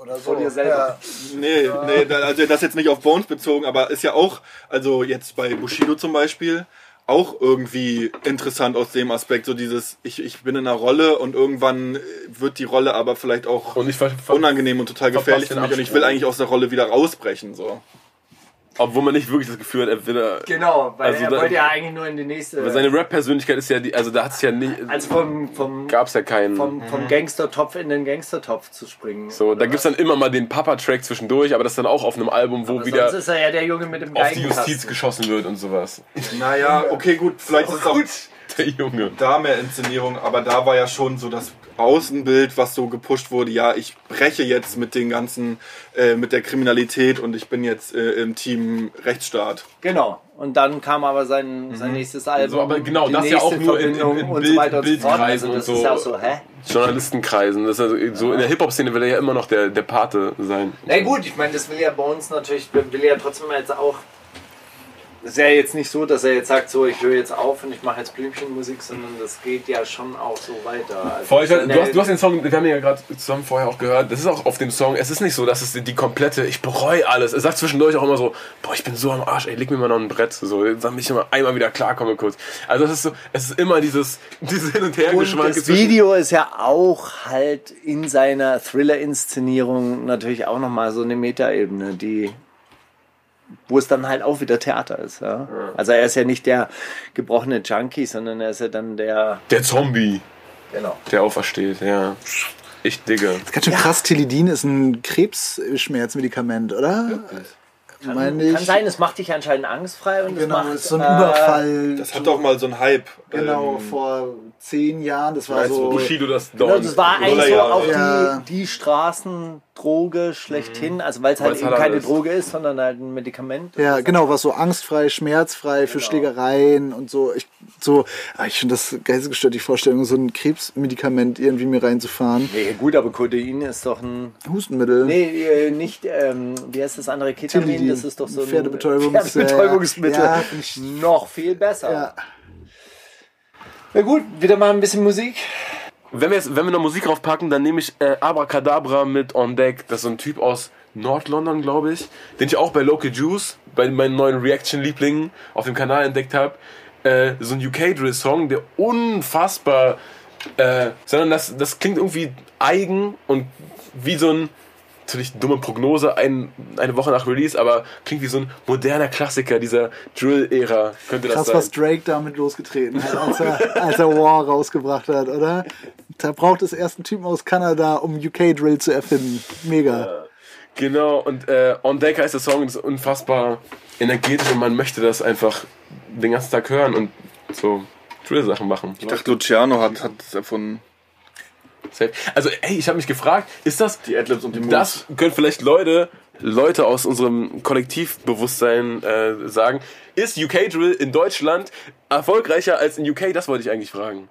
oder so. Vor dir selber. Nee, nee, da- also das jetzt nicht auf Bones bezogen, aber ist ja auch, also jetzt bei Bushido zum Beispiel, auch irgendwie interessant aus dem Aspekt, so dieses, ich, ich bin in einer Rolle und irgendwann wird die Rolle aber vielleicht auch unangenehm und total gefährlich für mich und ich will eigentlich aus der Rolle wieder rausbrechen, so. Obwohl man nicht wirklich das Gefühl hat, er will. er- Genau, weil Also er da- wollte ja eigentlich nur in die nächste. Weil seine Rap-Persönlichkeit ist ja die, also da hat es ja nicht, also vom, vom, gab's ja keinen. vom, vom Gangstertopf in den Gangstertopf zu springen. so, da Oder gibt's dann immer mal den Papa-Track zwischendurch, aber das ist dann auch auf einem Album, wo was? wieder Sonst ist er ja der Junge mit dem auf die. Justiz geschossen wird und sowas. Naja, okay, gut, vielleicht ist es auch Der Junge. da mehr Inszenierung, aber da war ja schon so das Außenbild, was so gepusht wurde, ja, ich breche jetzt mit den ganzen, äh, mit der Kriminalität und ich bin jetzt äh, im Team Rechtsstaat. Genau. Und dann kam aber sein, sein nächstes Album. So, aber genau, das ja auch nur in- in- in und Bild- so weiter und so fort. Bildkreisen Also das und ist so. ja auch so, hä? Journalistenkreisen. Das ist also so in der Hip-Hop-Szene will er ja immer noch der, der Pate sein. Na gut, ich meine, das will ja bei uns natürlich, will ja trotzdem jetzt auch. Ist ja jetzt nicht so, dass er jetzt sagt, so, ich höre jetzt auf und ich mache jetzt Blümchenmusik, sondern das geht ja schon auch so weiter. Also Voll, du, hast, du hast den Song, wir haben ihn ja gerade zusammen vorher auch gehört, das ist auch auf dem Song, es ist nicht so, dass es die komplette, ich bereue alles. Er sagt zwischendurch auch immer so, boah, ich bin so am Arsch, ey, leg mir mal noch ein Brett, so, damit ich mal einmal wieder klarkomme kurz. Also es ist so, es ist immer dieses, dieses Hin und Her Und Geschwanke das Video ist ja auch halt in seiner Thriller-Inszenierung natürlich auch nochmal so eine Metaebene, die wo es dann halt auch wieder Theater ist. Ja? Also er ist ja nicht der gebrochene Junkie, sondern er ist ja dann der. Der Zombie, Genau. der aufersteht, ja. Ich digge. Ganz schön krass, Tilidin ist ein Krebsschmerzmedikament, oder? Meine ich. Kann sein, es macht dich anscheinend angstfrei und es Genau, macht ist so ein äh, Überfall. Das hat doch mal so einen Hype. Genau, Ähm, vor zehn Jahren. Das war so. Bushido das Genau, Dorn. das war eigentlich so auch Ja. die, die Straßendroge schlechthin. Also weil es halt Weil's eben halt keine alles- Droge ist, sondern halt ein Medikament. Ja, genau, was so angstfrei, schmerzfrei für Schlägereien und so. Ich, so, ah, ich finde das geistesgestört, die Vorstellung, so ein Krebsmedikament irgendwie mir reinzufahren. Nee, gut, aber Codein ist doch ein. Hustenmittel. Nee, äh, nicht, ähm, wie heißt das andere Ketamin? Tilidin. Das ist doch so ein Pferdebetäubungs- Pferdebetäubungsmittel. Ja, Noch viel besser. Ja. Na gut, wieder mal ein bisschen Musik. Wenn wir, jetzt, wenn wir noch Musik draufpacken, dann nehme ich äh, Abracadabra mit On Deck. Das ist so ein Typ aus Nord-London, glaube ich, den ich auch bei Local Juice, bei meinen neuen Reaction-Lieblingen auf dem Kanal entdeckt habe. Äh, so ein UK-Drill-Song, der unfassbar, äh, sondern das, das klingt irgendwie eigen und wie so ein, natürlich dumme Prognose, ein, eine Woche nach Release, aber klingt wie so ein moderner Klassiker dieser Drill-Ära, könnte das Krass, sein. was Drake damit losgetreten hat, als er, als er War rausgebracht hat, oder? Da braucht es erst einen Typen aus Kanada, um UK-Drill zu erfinden. Mega. Genau, und äh, On Deck heißt der Song, das ist unfassbar energetisch und man möchte das einfach den ganzen Tag hören und so Drill-Sachen machen. Ich dachte, Luciano hat, hat es erfunden. Safe. Also, ey, ich habe mich gefragt, ist das, Die Adlibs und die Moves. das können vielleicht Leute, Leute aus unserem Kollektivbewusstsein äh, sagen, ist UK Drill in Deutschland erfolgreicher als in UK? Das wollte ich eigentlich fragen.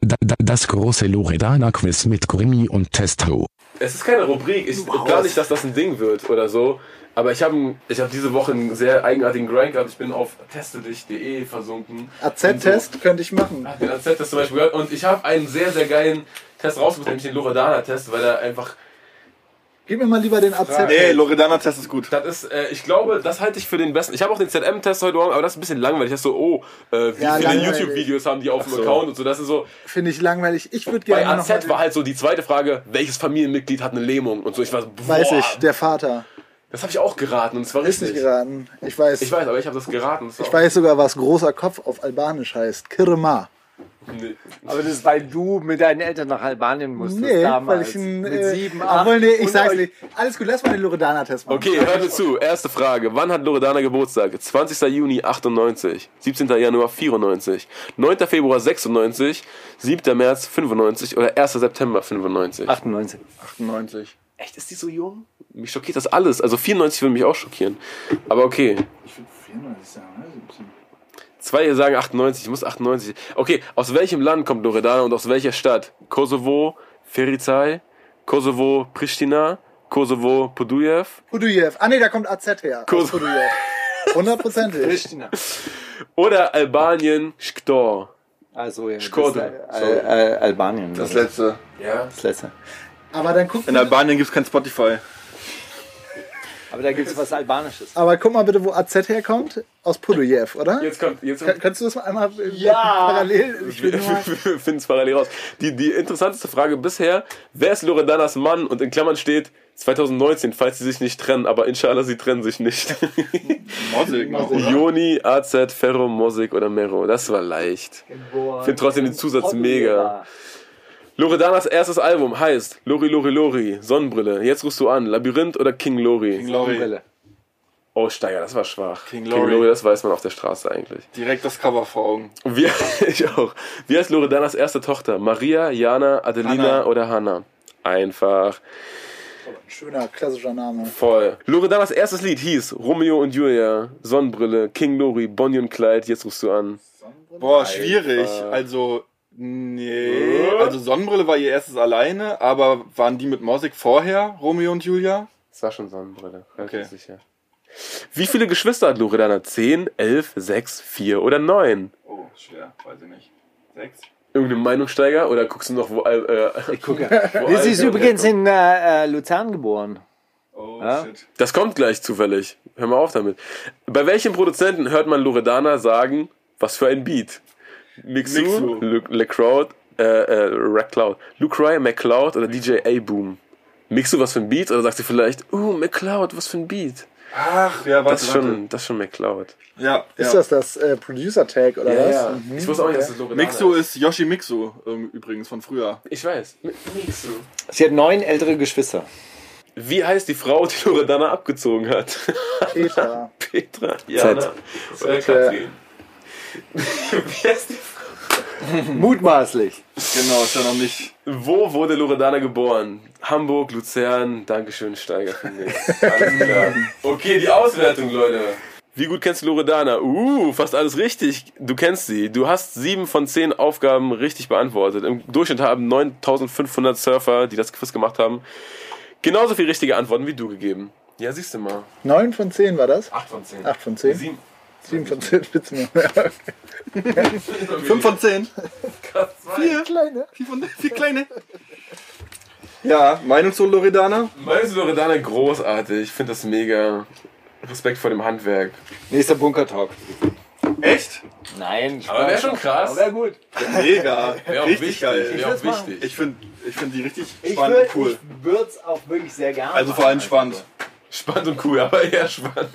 Da, da, das große Loredana-Quiz mit Grimmy und Testo. Es ist keine Rubrik. Ich glaube nicht, dass das ein Ding wird oder so. Aber ich habe ich hab diese Woche einen sehr eigenartigen Grind gehabt. Ich bin auf testedich.de versunken. AZ-Test könnte ich machen. Hab den AZ-Test zum Beispiel gehört. Und ich habe einen sehr, sehr geilen Test rausgesucht, nämlich den Loredana-Test, weil er einfach. Gib mir mal lieber den AZ. Nee, Loredana-Test ist gut. Das ist, äh, ich glaube, das halte ich für den besten. Ich habe auch den ZM-Test heute Morgen, aber das ist ein bisschen langweilig. Das ist so, oh, äh, wie Ja, viele. YouTube-Videos haben die auf dem so. Account und so. Das ist so. Finde ich langweilig. Ich würde Bei gerne noch AZ mal, war halt so die zweite Frage, welches Familienmitglied hat eine Lähmung und so. Ich war so, boah, Weiß ich, der Vater. das habe ich auch geraten und es war Ist richtig. nicht geraten. Ich weiß. Ich weiß, aber ich habe das geraten. Das war Ich weiß sogar, was großer Kopf auf Albanisch heißt. Kirma. Nee. Aber das ist, weil du mit deinen Eltern nach Albanien musstest Nee, damals. weil ich ein. mit äh, sieben, acht. Obwohl, nee, ich sag's nicht. Alles gut, lass mal den Loredana-Test machen. Okay, hört mir zu. Erste Frage. Wann hat Loredana Geburtstag? 20. Juni 98, 17. Januar 94, 9. Februar 96, 7. März 95 oder 1. September 95? 98. 98. Echt, ist die so jung? Mich schockiert das alles. Also 94 würde mich auch schockieren. Aber okay. Ich würde 94 sagen, ne? 17. Zwei hier sagen 98, ich muss 98. Okay, aus welchem Land kommt Loredana und aus welcher Stadt? Kosovo, Fericay, Kosovo, Pristina, Kosovo, Podujev Pudujev. Ah, nee, da kommt AZ her. Kos- Aus Pudujev. Hundertprozentig. Pristina. oder Albanien, Sktor? Also, ja. Ist, äh, äh, Albanien. Das letzte. Ja. das letzte. Aber dann guck In Albanien gibt es kein Spotify. Aber da gibt es was Albanisches. Aber guck mal bitte, wo AZ herkommt. Aus Pudujev, oder? Jetzt kommt, jetzt Kann, kannst du das mal einmal Ja. parallel? Ich Wir finden es parallel raus. Die, die interessanteste Frage bisher, wer ist Loredanas Mann? Und in Klammern steht 2019, falls sie sich nicht trennen, aber inshallah, sie trennen sich nicht. Mosig. Joni, AZ, Ferro, Mosik oder Mero. Das war leicht. Ich finde trotzdem den Zusatz mega. Loredanas erstes Album heißt Lori Lori Lori, Sonnenbrille, jetzt rufst du an, Labyrinth oder King Lori? Lori. Oh, Steiger, das war schwach. King King Lori. Lori, das weiß man auf der Straße eigentlich. Direkt das Cover vor Augen. Wie, ich auch. Wie heißt Loredanas erste Tochter? Maria, Jana, Adelina Hanna. oder Hanna? Einfach. schöner, klassischer Name. Voll. Loredanas erstes Lied hieß Romeo und Julia, Sonnenbrille, King Lori, Bonnie und Clyde, jetzt rufst du an. Boah, schwierig. Also, nee. Also Sonnenbrille war ihr erstes alleine, aber waren die mit Mosik vorher, Romeo und Julia? Das war schon Sonnenbrille, Okay. sicher. Wie viele Geschwister hat Loredana? 10, 11, 6, 4 oder 9? Oh, schwer, weiß ich nicht. Sechs? Irgendein Meinungssteiger oder guckst du noch, wo. Äh, ich gucke. Sie ist übrigens in äh, äh, Luzern geboren. Oh, Ja? shit. Das kommt gleich zufällig. Hör mal auf damit. Bei welchem Produzenten hört man Loredana sagen, was für ein Beat? Mixu, Mixu. Lu- LeCloud, äh, äh, RackCloud, Lucry, McCloud oder DJ A-Boom? Mixu, was für ein Beat? Oder sagst du vielleicht, uh, McCloud, was für ein Beat? Ach, ja, warte, Das ist schon, das ist schon McCloud. Ja, Ist ja. das das äh, Producer-Tag oder was? Mhm. Ich wusste auch nicht, dass das Loredana Mixu ist Yoshi Mixu ähm, übrigens von früher. Ich weiß. Mixu. Sie hat neun ältere Geschwister. Wie heißt die Frau, die Loredana abgezogen hat? Peter. Petra, Jana oder Katrin? Wie heißt die Frau? Mutmaßlich. Genau, ist ja noch nicht. Wo wurde Loredana geboren? Hamburg, Luzern, Dankeschön, Steiger. Alles klar. Okay, die Auswertung, Leute. Wie gut kennst du Loredana? Uh, fast alles richtig. Du kennst sie. Du hast sieben von zehn Aufgaben richtig beantwortet. Im Durchschnitt haben 9500 Surfer, die das Quiz gemacht haben, genauso viele richtige Antworten wie du gegeben. Ja, siehst du mal. 9 von 10 war das? 8 von 10. 8 von 10? Sieben. 7 von 10 Spitzen. Fünf von zehn. Vier kleine. Vier von vier kleine. Ja, Meinung zu Loredana? Meinst du Loredana großartig? Ich finde das mega. Respekt vor dem Handwerk. Nächster Bunker-Talk. Echt? Nein, Aber wäre schon krass. Wäre gut. Mega. Wäre auch Richtig wichtig. geil. Wäre auch wichtig. Ich finde ich find die richtig Ich spannend und cool. würde es auch wirklich sehr gerne Also vor allem spannend. Spannend und cool, aber eher spannend.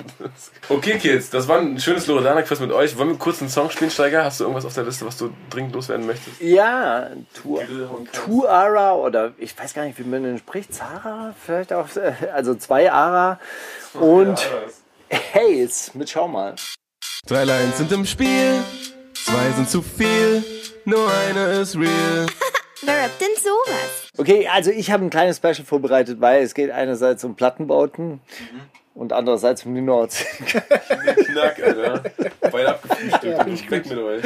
Okay, Kids, das war ein schönes Loredana-Quiz mit euch. Wollen wir kurz einen Song spielen, Steiger? Hast du irgendwas auf der Liste, was du dringend loswerden möchtest? Ja, Tu- Tuara oder ich weiß gar nicht, wie man den spricht. Zara, vielleicht auch, äh, also zwei Ara und Haze mit Schau mal. Drei Lines sind im Spiel, zwei sind zu viel, nur eine ist real. Wer rappt denn sowas? Okay, also ich habe ein kleines Special vorbereitet, weil es geht einerseits um Plattenbauten und andererseits um die Nordsee. Knack, Alter. Beide abgefrühstückt. Weg mit euch.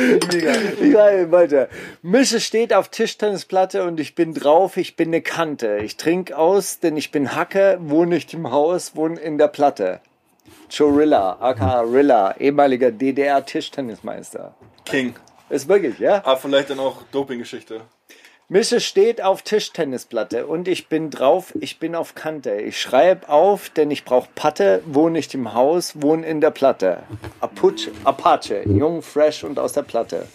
Egal, weiter. Mische steht auf Tischtennisplatte und ich bin drauf, ich bin eine Kante. Ich trink aus, denn ich bin Hacke, wohne nicht im Haus, wohne in der Platte. Chorilla, aka Rilla, ehemaliger DDR-Tischtennismeister. King. Ist wirklich, ja? Aber vielleicht dann auch Doping-Geschichte. Mische steht auf Tischtennisplatte und ich bin drauf, ich bin auf Kante. Ich schreibe auf, denn ich brauch Patte, wohne nicht im Haus, wohne in der Platte. Apache, Apache, jung, fresh und aus der Platte.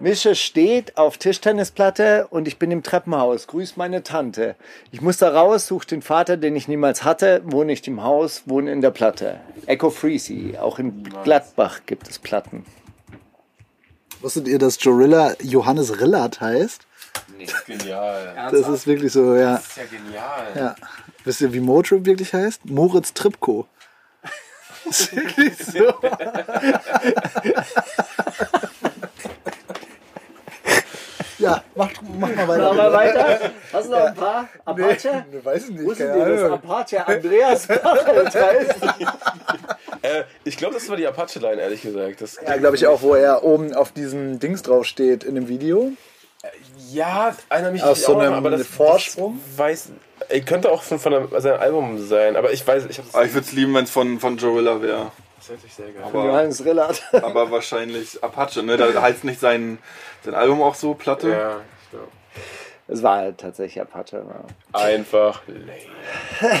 Mische steht auf Tischtennisplatte und ich bin im Treppenhaus. Grüß meine Tante. Ich muss da raus, such den Vater, den ich niemals hatte, wohne nicht im Haus, wohne in der Platte. Echo Freezy, auch in Gladbach gibt es Platten. Wusstet ihr, dass Jorilla Johannes Rillard heißt? Genial. Das ist wirklich so, ja. Das ist ja genial. ja. Wisst ihr, wie Motrip wirklich heißt? Moritz Tripko. Das ist wirklich so. ja, mach, mach mal weiter. Machen wir weiter. Hast du noch ein paar? Apache? Nee, weiß ich nicht. Wusstet keine ihr, dass. Apache Andreas Bachelt heißt? Äh, ich glaube, das war die Apache-Line, ehrlich gesagt. Das, Ja, glaube ich auch, wo er oben auf diesem Dings drauf steht in dem Video. Ja, einer mich Aus so auch, einem aber das, Vorsprung? Das weiß, könnte auch von, von einem, seinem Album sein, aber ich weiß, ich. Aber ich würde es lieben, wenn es von, von Jorilla wäre. Das ist natürlich sehr geil. Aber, Johannes Rillard. aber wahrscheinlich Apache, ne? Da heißt nicht sein, sein Album auch so, Platte. Ja, ich glaube. Es war halt tatsächlich Apache. Ja. Einfach lame.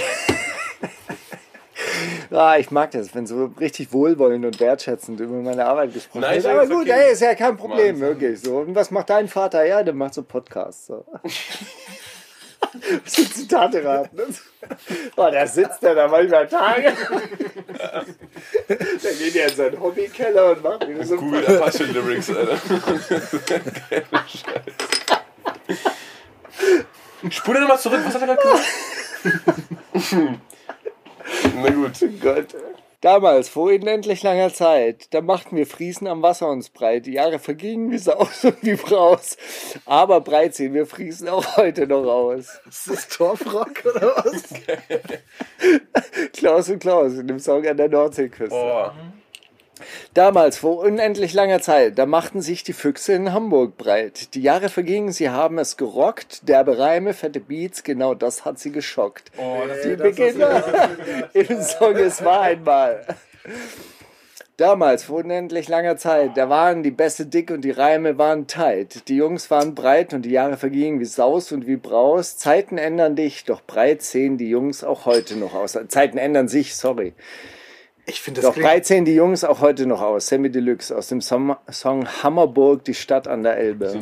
Ah, ich mag das, wenn so richtig wohlwollend und wertschätzend über meine Arbeit gesprochen Nein, wird. Aber okay. gut, ey, ist ja kein Problem, Wahnsinn. wirklich. So. Und was macht dein Vater? Ja, der macht so Podcasts. So. so Zitate raten. ne? Oh, da sitzt der da manchmal Tage. Dann geht er in seinen Hobbykeller und macht wieder so Google Apache Lyrics, Alter. Geile Scheiße. Spule nochmal zurück, was hat er gerade gesagt? Na gut. Gott. Damals, vor unendlich langer Zeit, da machten wir Friesen am Wasser uns breit. Die Jahre vergingen wie Saus und wie Braus. Aber breit sehen wir Friesen auch heute noch aus. Ist das Torfrock oder was? Klaus und Klaus in dem Song an der Nordseeküste. Boah. Damals, vor unendlich langer Zeit, da machten sich die Füchse in Hamburg breit. Die Jahre vergingen, sie haben es gerockt. Derbe Reime, fette Beats, genau das hat sie geschockt. Oh, Die Beginner im Song Es war einmal. Damals, vor unendlich langer Zeit, da waren die Bässe dick und die Reime waren tight. Die Jungs waren breit und die Jahre vergingen wie Saus und wie Braus. Zeiten ändern dich, doch breit sehen die Jungs auch heute noch aus. Zeiten ändern sich, sorry. Ich finde das Doch, klingt, 13 die Jungs auch heute noch aus. Sammy Deluxe aus dem Song, Song Hammerburg, die Stadt an der Elbe.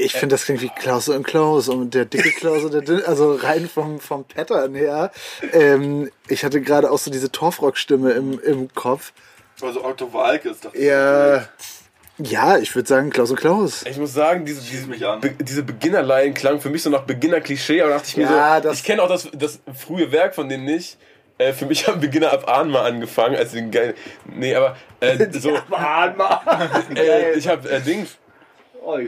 Ich finde das klingt wie Klaus und Klaus und der dicke Klaus und der dünne, also rein vom, vom Pattern her. Ähm, ich hatte gerade auch so diese Torfrock-Stimme im, im Kopf. Also Otto Walke ist doch. Ja, ja, ich würde sagen Klaus und Klaus. Ich muss sagen, diese, diese, mich an. Be diese Beginnerleihen klang für mich so nach Beginner-Klischee, aber dachte ich mir Ja, so, das- ich kenne auch das, das frühe Werk von denen nicht. Äh, für mich haben Beginner ab Ahn mal angefangen, als den geil. Nee, aber äh, so. äh, ich habe äh, Ding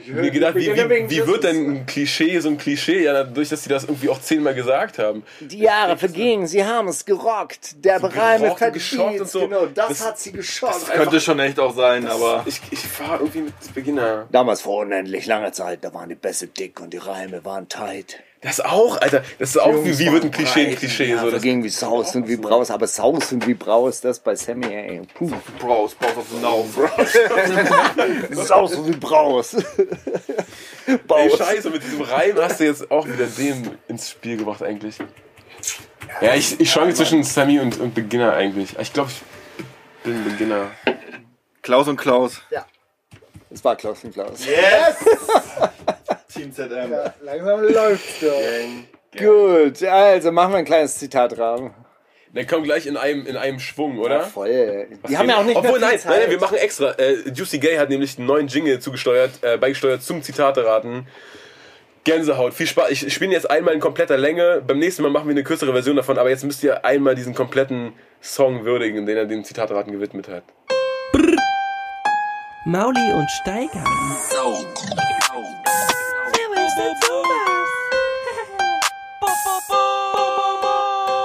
mir gedacht, wie, wie, wie wird denn ein Klischee so ein Klischee? Ja, dadurch, dass sie das irgendwie auch zehnmal gesagt haben. Die Jahre vergingen, sie haben es gerockt. Der Reime gerockt und geschockt verdient. und so. Genau, das, Das- hat sie geschockt. Könnte schon echt auch sein, aber. Ich, ich fahre irgendwie mit Beginner. Damals vor unendlich langer Zeit, da waren die Bässe dick und die Reime waren tight. Das auch, Alter. Das ist auch, wie, wie wird ein Klischee ein Klischee? Ja, so, das, vergingen wie Saus und wie Braus, aber Saus und wie Braus, das bei Sammy, ey. Puh. Bros, Bros auf den Now. Saus und wie Braus. Ey, Braus. scheiße, mit diesem Reim hast du jetzt auch wieder den ins Spiel gebracht eigentlich. Ja, ich, ich schwanke zwischen Sammy und, und Beginner eigentlich. Ich glaube, ich bin Beginner. Klaus und Klaus. Das war Klaus und Klaus. Team ZM. Langsam läuft's doch. Gut, also machen wir ein kleines Zitratrahmen. Dann kommt gleich in einem, in einem Schwung, oder? Voll. Die haben ja auch nicht Obwohl, mehr viel nein, Zeit. nein, wir machen extra. Äh, Juicy Gay hat nämlich einen neuen Jingle zugesteuert, äh, beigesteuert zum Zitate-Raten. Gänsehaut, viel Spaß. Ich spiele jetzt einmal in kompletter Länge. Beim nächsten Mal machen wir eine kürzere Version davon, aber jetzt müsst ihr einmal diesen kompletten Song würdigen, den er dem Zitate-Raten gewidmet hat. Mauli und Steiger.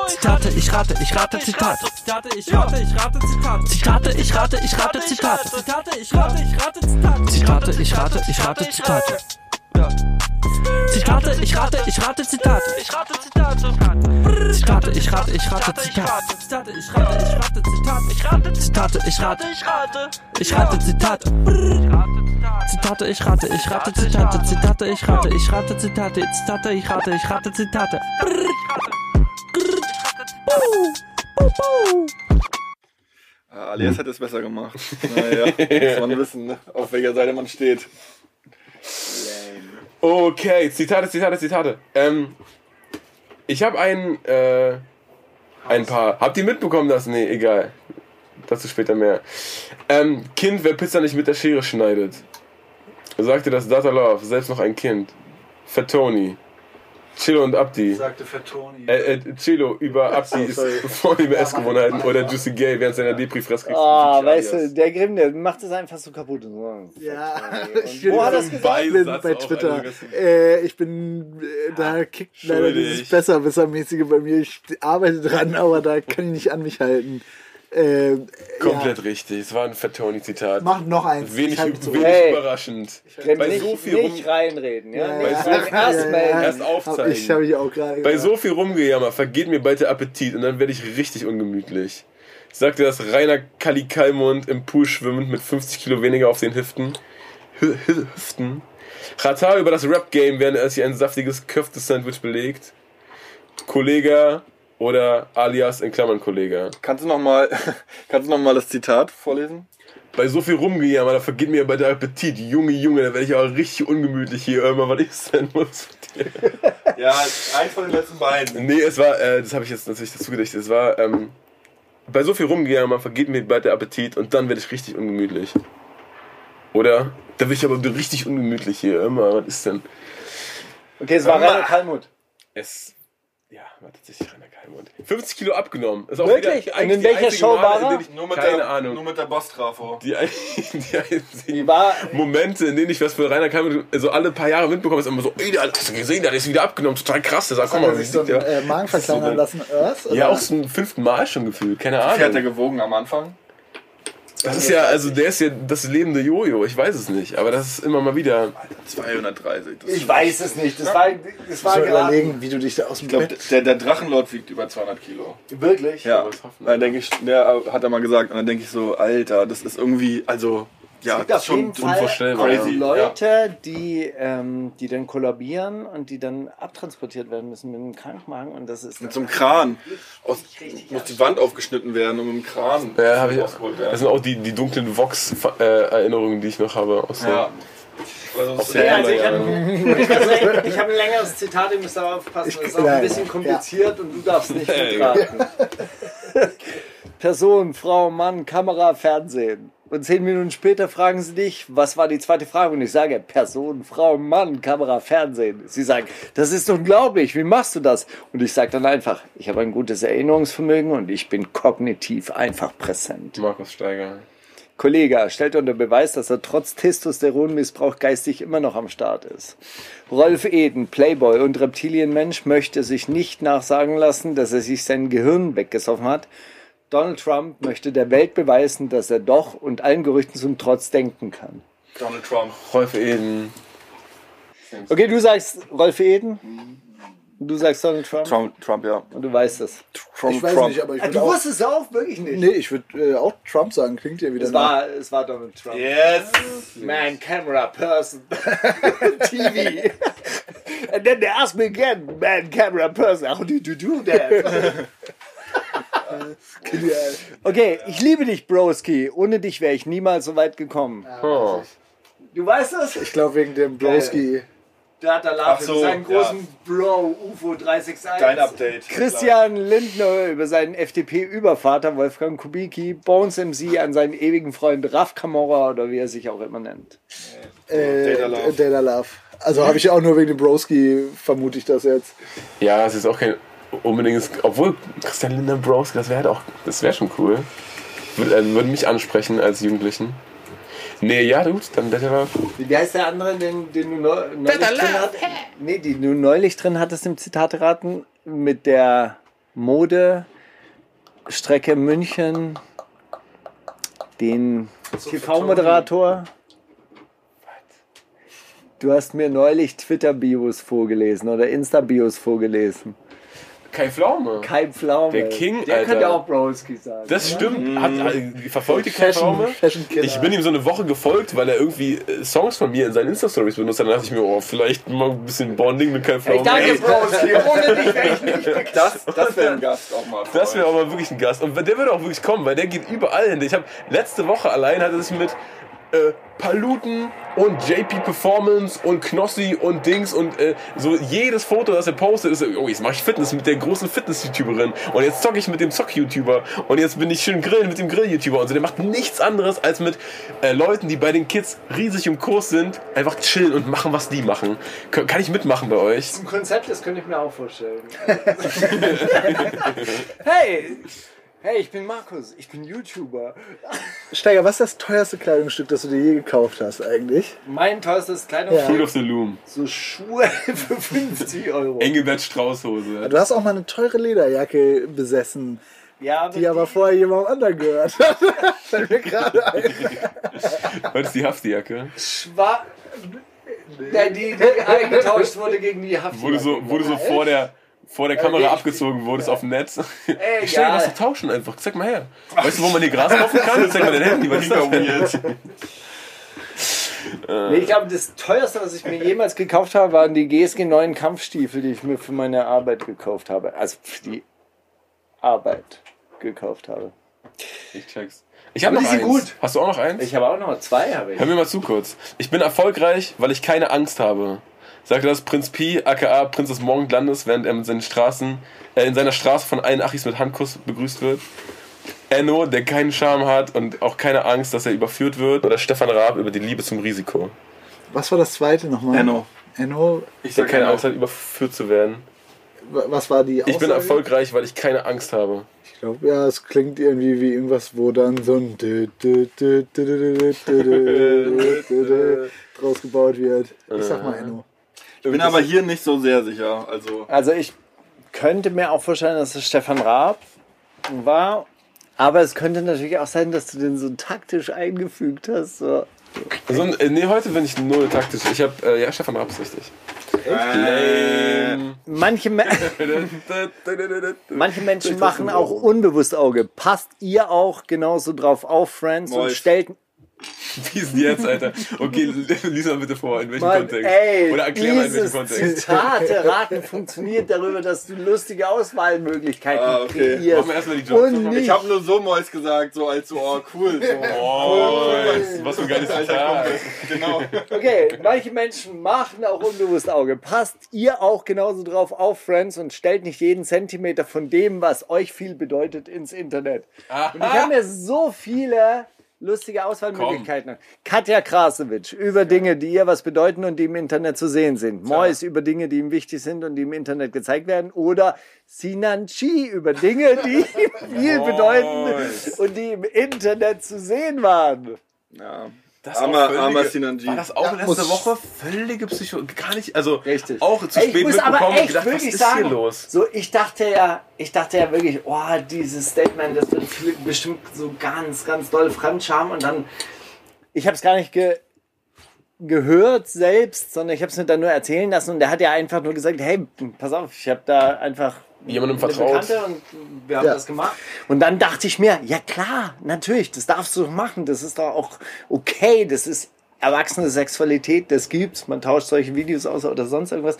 Zitate, ich rate, ich rate Zitat. Zitate, ich rate, ich rate Zitat. Zitate, ich rate, ich rate Zitat. Zitate, ich rate, ich rate Zitat. Zitate, ich rate, ich rate Zitat. Zitate, ich rate, ich rate Zitat. Ich rate Zitat. Zitate, ich rate, ich rate Zitat. Zitate, ich rate, ich rate Zitat. Ich rate Zitate, ich rate, ich rate. Ich rate Zitat. Zitate, ich rate, ich rate Zitate. Zitate, ich rate, ich rate Zitate. Zitate, ich rate, ich rate Zitate. Ah, Alias hätte es besser gemacht. Naja, muss man wissen, ne? auf welcher Seite man steht. Okay, Zitate, Zitate, Zitate. Ähm, ich habe ein, äh, ein paar. Habt ihr mitbekommen, dass? Nee, egal. Dazu später mehr. Ähm, kind, wer Pizza nicht mit der Schere schneidet. Sagte das Data Love, selbst noch ein Kind. Fatoni. Chilo und Abdi. Sagte Fettoni. Äh, äh, Chilo über Abdi ist voll über Essgewohnheiten oder Juicy Gay während seiner Depri-Fress Ah, weißt du, der Grimm, der macht es einfach so kaputt. Ja, Und ich bin wo hat ein gesagt? Bei Twitter. Äh, ich bin, äh, da kickt leider dieses Besserwissermäßige bei mir. Ich arbeite dran, aber da kann ich nicht an mich halten. Äh, Komplett Ja. richtig. Es war ein Fatoni-Zitat. Mach noch eins. Wenig, wenig Hey. überraschend. Bei nicht, so viel rum, nicht reinreden, ja? Ja, ja, so- erst ja, ja, melden. erst Hab aufzeigen. ich habe ich auch gerade Bei so viel Rumgejammer vergeht mir bald der Appetit und dann werde ich richtig ungemütlich. Sagte das Rainer Kalli Kallmund im Pool schwimmend mit 50 Kilo weniger auf den Hüften. Hü Hü Hüften. Ratar über das Rap-Game, während er sich ein saftiges Köfte-Sandwich belegt. Kollege oder alias in Klammern Kollege. Kannst du nochmal noch mal das Zitat vorlesen? Bei so viel Rumgejammer, da vergeht mir bald der Appetit. Junge, Junge, da werde ich auch richtig ungemütlich hier. Immer, was ist denn los mit dir? Ja, eins von den letzten beiden. Nee, es war, äh, das habe ich jetzt natürlich dazu gedacht, es war, ähm, bei so viel Rumgejammer vergeht mir bald der Appetit und dann werde ich richtig ungemütlich. Oder? Da werde ich aber richtig ungemütlich hier. Immer, was ist denn? Okay, es war Rainer Kalmut. Es, ja, war tatsächlich. 50 Kilo abgenommen. Ist auch Wirklich? Wieder, in welcher Show war in er? Nur mit keine der, Ahnung. Nur mit der Boss-Trafo. die, die einzigen Die war, Momente, in denen ich was von Rainer Kalmund so alle paar Jahre mitbekomme, ist immer so, ey, hast du gesehen, der jetzt wieder abgenommen, total krass. Der sagt, guck Hat mal, wie sich so sieht einen äh, Magen verkleinern lassen, Earth? Ja, auch zum fünften Mal schon gefühlt, keine Wie hat er Ahnung. gewogen am Anfang? Das ist ja, also der ist ja das lebende Jojo, ich weiß es nicht, aber das ist immer mal wieder. 230. Das ich weiß es nicht. Das war, das war gerade. überlegen, wie du dich da aus dem ich glaube, Bett... der, der Drachenlord wiegt über 200 Kilo. Wirklich? Ja, was hoffen. dann denke ich, der hat er mal gesagt, und dann denke ich so, Alter, das ist irgendwie, also Ja, gibt das auf ist schon jeden Fall unvorstellbar, ja. Leute, die, ähm, die dann kollabieren und die dann abtransportiert werden müssen mit einem Krankenwagen und das ist Mit so einem Kran. Aus, muss die Wand aufgeschnitten werden und mit dem Kran. Ja, habe ich. rausgeholt werden. Das sind auch die, die dunklen Vox-Erinnerungen, die ich noch habe. Aus. Ja. Also, Ja, also ich ja, habe ich hab hab ein längeres Zitat, ihr müsst aber aufpassen, das ist auch ein bisschen kompliziert und du darfst nicht mitraten. Person, Frau, Mann, Kamera, Fernsehen. Und zehn Minuten später fragen sie dich, was war die zweite Frage? Und ich sage, Person, Frau, Mann, Kamera, Fernsehen. Sie sagen, das ist unglaublich, wie machst du das? Und ich sage dann einfach, ich habe ein gutes Erinnerungsvermögen und ich bin kognitiv einfach präsent. Markus Steiger. Kollege stellt unter Beweis, dass er trotz Testosteronmissbrauch geistig immer noch am Start ist. Rolf Eden, Playboy und Reptilienmensch, möchte sich nicht nachsagen lassen, dass er sich sein Gehirn weggesoffen hat. Donald Trump möchte der Welt beweisen, dass er doch und allen Gerüchten zum Trotz denken kann. Donald Trump. Rolf Eden. Okay, du sagst Rolf Eden. Du sagst Donald Trump. Trump, Trump ja. Und du weißt es. Trump, Ich weiß Trump. nicht, aber ich Ah, du wusstest es auch wirklich nicht. nee, ich würde äh, auch Trump sagen. Klingt ja wieder Es nach. war, es war Donald Trump. Yes! Man, camera, person, TV. And then they asked me again, man, camera, person, how did you do that? Genial. Okay, ich liebe dich, Broski. Ohne dich wäre ich niemals so weit gekommen. Oh. Du weißt das? Ich glaube wegen dem Broski. Da hat er Love so, seinen ja. großen Bro UFO 361. Dein Update. Christian Lindner über seinen FDP-Übervater Wolfgang Kubicki, Bones MC an seinen ewigen Freund Raf Camorra oder wie er sich auch immer nennt. Äh, Data Love. Data Love. Also habe ich auch nur wegen dem Broski, vermute ich das jetzt. Ja, es ist auch kein unbedingtes. Obwohl Christian Lindner Bros, das wäre halt auch. Das wäre schon cool. Würde, äh, würde mich ansprechen als Jugendlichen. Nee, ja, gut, dann Better Love. Wie heißt der andere, den, den du neu, neulich drin hattest? Nee, die du neulich drin hattest im Zitateraten mit der Modestrecke München, den TV-Moderator. Du hast mir neulich Twitter-Bios vorgelesen oder Insta-Bios vorgelesen. Kai Pflaume. Kai Pflaume. Der King, Der Alter. könnte auch Broski sagen. Das stimmt. Hat, hat, verfolgt die Kai Fashion, Pflaume? Ich bin ihm so eine Woche gefolgt, weil er irgendwie äh, Songs von mir in seinen Insta-Stories benutzt hat. Dann dachte ich mir, oh, vielleicht mal ein bisschen Bonding mit Kai Pflaume. Ey, danke, Broski. Ohne dich wäre ich nicht Das, das wäre ein Gast auch mal. Das wäre aber wirklich ein Gast. Und der würde auch wirklich kommen, weil der geht überall hin. Ich habe letzte Woche allein hat er sich mit äh, Paluten und JP Performance und Knossi und Dings und äh, so jedes Foto, das er postet, ist, oh, jetzt mache ich Fitness mit der großen Fitness-YouTuberin und jetzt zocke ich mit dem Zock-YouTuber und jetzt bin ich schön grillen mit dem Grill-YouTuber und so. Der macht nichts anderes als mit äh, Leuten, die bei den Kids riesig im Kurs sind, einfach chillen und machen, was die machen. Kann kann ich mitmachen bei euch? Ein Konzept, das könnte ich mir auch vorstellen. hey! Hey, ich bin Markus, ich bin YouTuber. Steiger, was ist das teuerste Kleidungsstück, das du dir je gekauft hast eigentlich? Mein teuerstes Kleidungsstück, Fruit of the Loom. so Schuhe für 50 Euro. Engelbert Strauß-Hose. Du hast auch mal eine teure Lederjacke besessen, Ja, die aber vorher jemandem anderen gehört hat. Fällt mir gerade ein. Was ist die Haftjacke? schwa Nein, die, die eingetauscht wurde gegen die Haft. Wo du so, du so vor der, vor der Kamera ich- abgezogen wurdest auf dem Netz. Ey, Ich stell dir was zu tauschen einfach. Zeig mal her. Weißt du, wo man hier Gras kaufen kann? Zeig mal dein Handy. Was ist das denn? Nee, ich glaube, das teuerste, was ich mir jemals gekauft habe, waren die GSG 9 Kampfstiefel, die ich mir für meine Arbeit gekauft habe. Also für die Arbeit gekauft habe. Ich check's. Ich habe noch die eins. sind gut. Hast du auch noch eins? Ich habe auch noch zwei, habe ich. Hör mir mal zu kurz. Ich bin erfolgreich, weil ich keine Angst habe sagte, dass Prinz Pi, aka Prinz des Morgenlandes, während er mit seinen Straßen, äh, in seiner Straße von allen Achis mit Handkuss begrüßt wird. Enno, der keinen Charme hat und auch keine Angst, dass er überführt wird. Oder Stefan Raab über die Liebe zum Risiko. Was war das zweite nochmal? Enno. Enno. Ich der keine. Angst hat, überführt zu werden. Was war die Aussage? Ich bin erfolgreich, weil ich keine Angst habe. Ich glaube, ja, es klingt irgendwie wie irgendwas, wo dann so ein draus gebaut wird. Ich sag mal Enno. Ich bin aber hier nicht so sehr sicher. Also, Also ich könnte mir auch vorstellen, dass es Stefan Raab war. Aber es könnte natürlich auch sein, dass du den so taktisch eingefügt hast. So. Also, äh, nee, heute bin ich null taktisch. Ich habe, äh, ja, Stefan Raab ist richtig. Lame. Manche, Me manche Menschen machen auch unbewusst Auge. Passt ihr auch genauso drauf auf, Friends, und Mois. stellt... Wie ist denn jetzt, Alter? Okay, lies mal bitte vor, in welchem Mann, Kontext. ey, Oder erklär mal, in welchem Kontext. Zitate raten funktioniert darüber, dass du lustige Auswahlmöglichkeiten Ah, okay. kreierst. Machen wir erstmal die Jokes. Und. Ich habe nur so Mois gesagt, so als so, oh cool. So. Oh, was für ein geiles Alter Zitat. Genau. Okay, manche Menschen machen auch unbewusst Auge. Passt ihr auch genauso drauf auf, Friends, und stellt nicht jeden Zentimeter von dem, was euch viel bedeutet, ins Internet. Und ich habe mir so viele lustige Auswahlmöglichkeiten. Katja Krasowitsch über Dinge, die ihr was bedeuten und die im Internet zu sehen sind. Mois über Dinge, die ihm wichtig sind und die im Internet gezeigt werden. Oder Sinan Chi über Dinge, die ihm viel bedeuten und die im Internet zu sehen waren. Ja. Das Armer- armer Sinanji. War das auch letzte muss- Woche völlige Psycho... Gar nicht, also Richtig. auch zu spät ich muss aber mitbekommen und echt gedacht, was wirklich ist sagen, hier los? So, ich dachte ja, ich dachte ja wirklich, oh, dieses Statement, das wird bestimmt so ganz, ganz doll Fremdscham und dann, ich habe es gar nicht ge gehört selbst, sondern ich habe es mir dann nur erzählen lassen und der hat ja einfach nur gesagt, hey, pass auf, ich habe da einfach Jemandem vertraut. Und wir haben Ja. das gemacht. Und dann dachte ich mir, ja klar, natürlich, das darfst du machen, das ist doch auch okay, das ist erwachsene Sexualität, das gibt's, man tauscht solche Videos aus oder sonst irgendwas.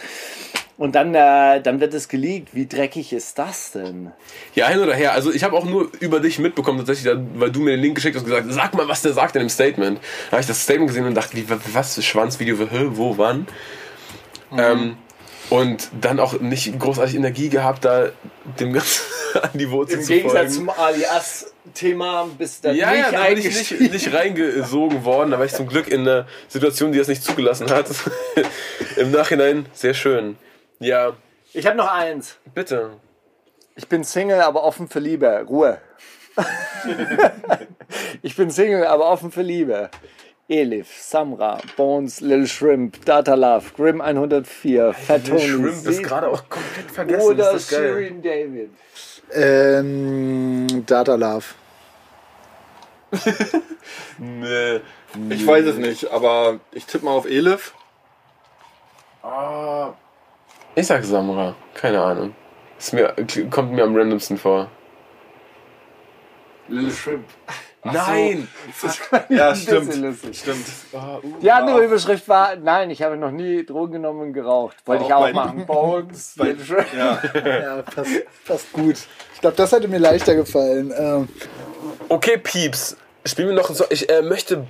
Und dann, äh, dann wird es geleakt. Wie dreckig ist das denn? Ja, hin oder her. Also ich habe auch nur über dich mitbekommen, tatsächlich, weil du mir den Link geschickt hast und gesagt, sag mal, was der sagt in dem Statement. Da habe ich das Statement gesehen und dachte, wie, was, Schwanzvideo, hä, wo, wann? Ähm, und dann auch nicht großartig Energie gehabt, da dem Ganzen an die Wurzel Im zu Gegensatz folgen. zum Alias-Thema bist du da Ja, nicht ja, da bin ich nicht, nicht reingesogen worden. Da war ich zum Glück in einer Situation, die das nicht zugelassen hat. Im Nachhinein sehr schön. Ja, Ich habe noch eins. bitte. Ich bin Single, aber offen für Liebe. Ruhe. ich bin Single, aber offen für Liebe. Elif, Samra, Bones, Lil Shrimp, Data Love, Grim 104, Fat Lil Tony, Shrimp ist gerade auch komplett vergessen. oder ist das geil. Shirin David. Ähm, Data Love. Nee. Ich weiß es nicht, aber ich tippe mal auf Elif. Ah, ich sag Samra. Keine Ahnung. Ist mir, kommt mir am randomsten vor. Lil Shrimp. Nein! Ja, Ein stimmt. Stimmt. Die andere Überschrift war, nein, ich habe noch nie Drogen genommen und geraucht. Wollte ich Auch machen. Bones. Ja. Ja, passt, passt gut. Ich glaube, das hätte mir leichter gefallen. Ähm, Okay, Pieps. Spielen wir noch so. Ich äh, möchte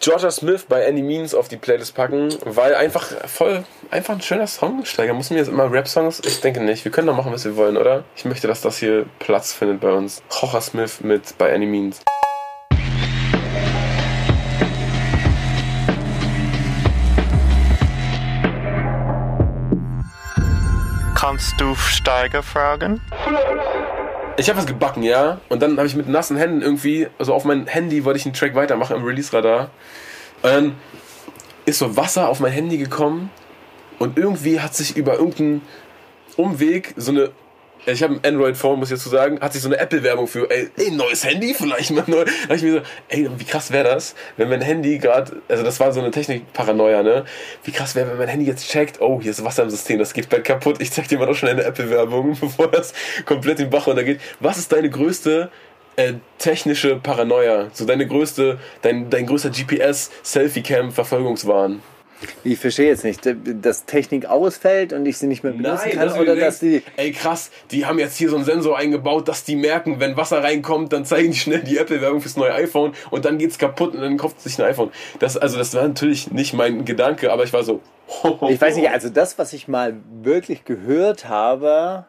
Georgia Smith bei Any Means auf die Playlist packen, weil einfach voll, einfach ein schöner Songsteiger. Müssen wir jetzt immer Rap-Songs? Ich denke nicht. Wir können doch machen, was wir wollen, oder? Ich möchte, dass das hier Platz findet bei uns. Jorja Smith mit bei Any Means. Kannst du Steiger fragen? Ich habe was gebacken, ja. Und dann habe ich mit nassen Händen irgendwie, also auf mein Handy wollte ich einen Track weitermachen im Release-Radar. Und dann ist so Wasser auf mein Handy gekommen und irgendwie hat sich über irgendeinen Umweg so eine. Ich habe ein Android-Phone, muss ich dazu sagen, hat sich so eine Apple-Werbung für, ey, ey, neues Handy vielleicht mal neu. Da ich mir so, ey, wie krass wäre das, wenn mein Handy gerade, also das war so eine Technik-Paranoia, ne? Wie krass wäre, wenn mein Handy jetzt checkt, oh, hier ist Wasser im System, das geht bald kaputt. Ich zeig dir mal doch schnell eine Apple-Werbung, bevor das komplett den Bach runtergeht. Was ist deine größte äh, technische Paranoia? So deine größte, dein, dein größter GPS-Selfie-Cam-Verfolgungswahn? Ich verstehe jetzt nicht, dass Technik ausfällt und ich sie nicht mehr benutzen kann dass oder dass die. denkst, ey krass, die haben jetzt hier so einen Sensor eingebaut, dass die merken, wenn Wasser reinkommt, dann zeigen die schnell die Apple-Werbung fürs neue iPhone und dann geht's kaputt und dann kauft sich ein iPhone. Das, also das war natürlich nicht mein Gedanke, aber ich war so. Ich weiß nicht, also das, was ich mal wirklich gehört habe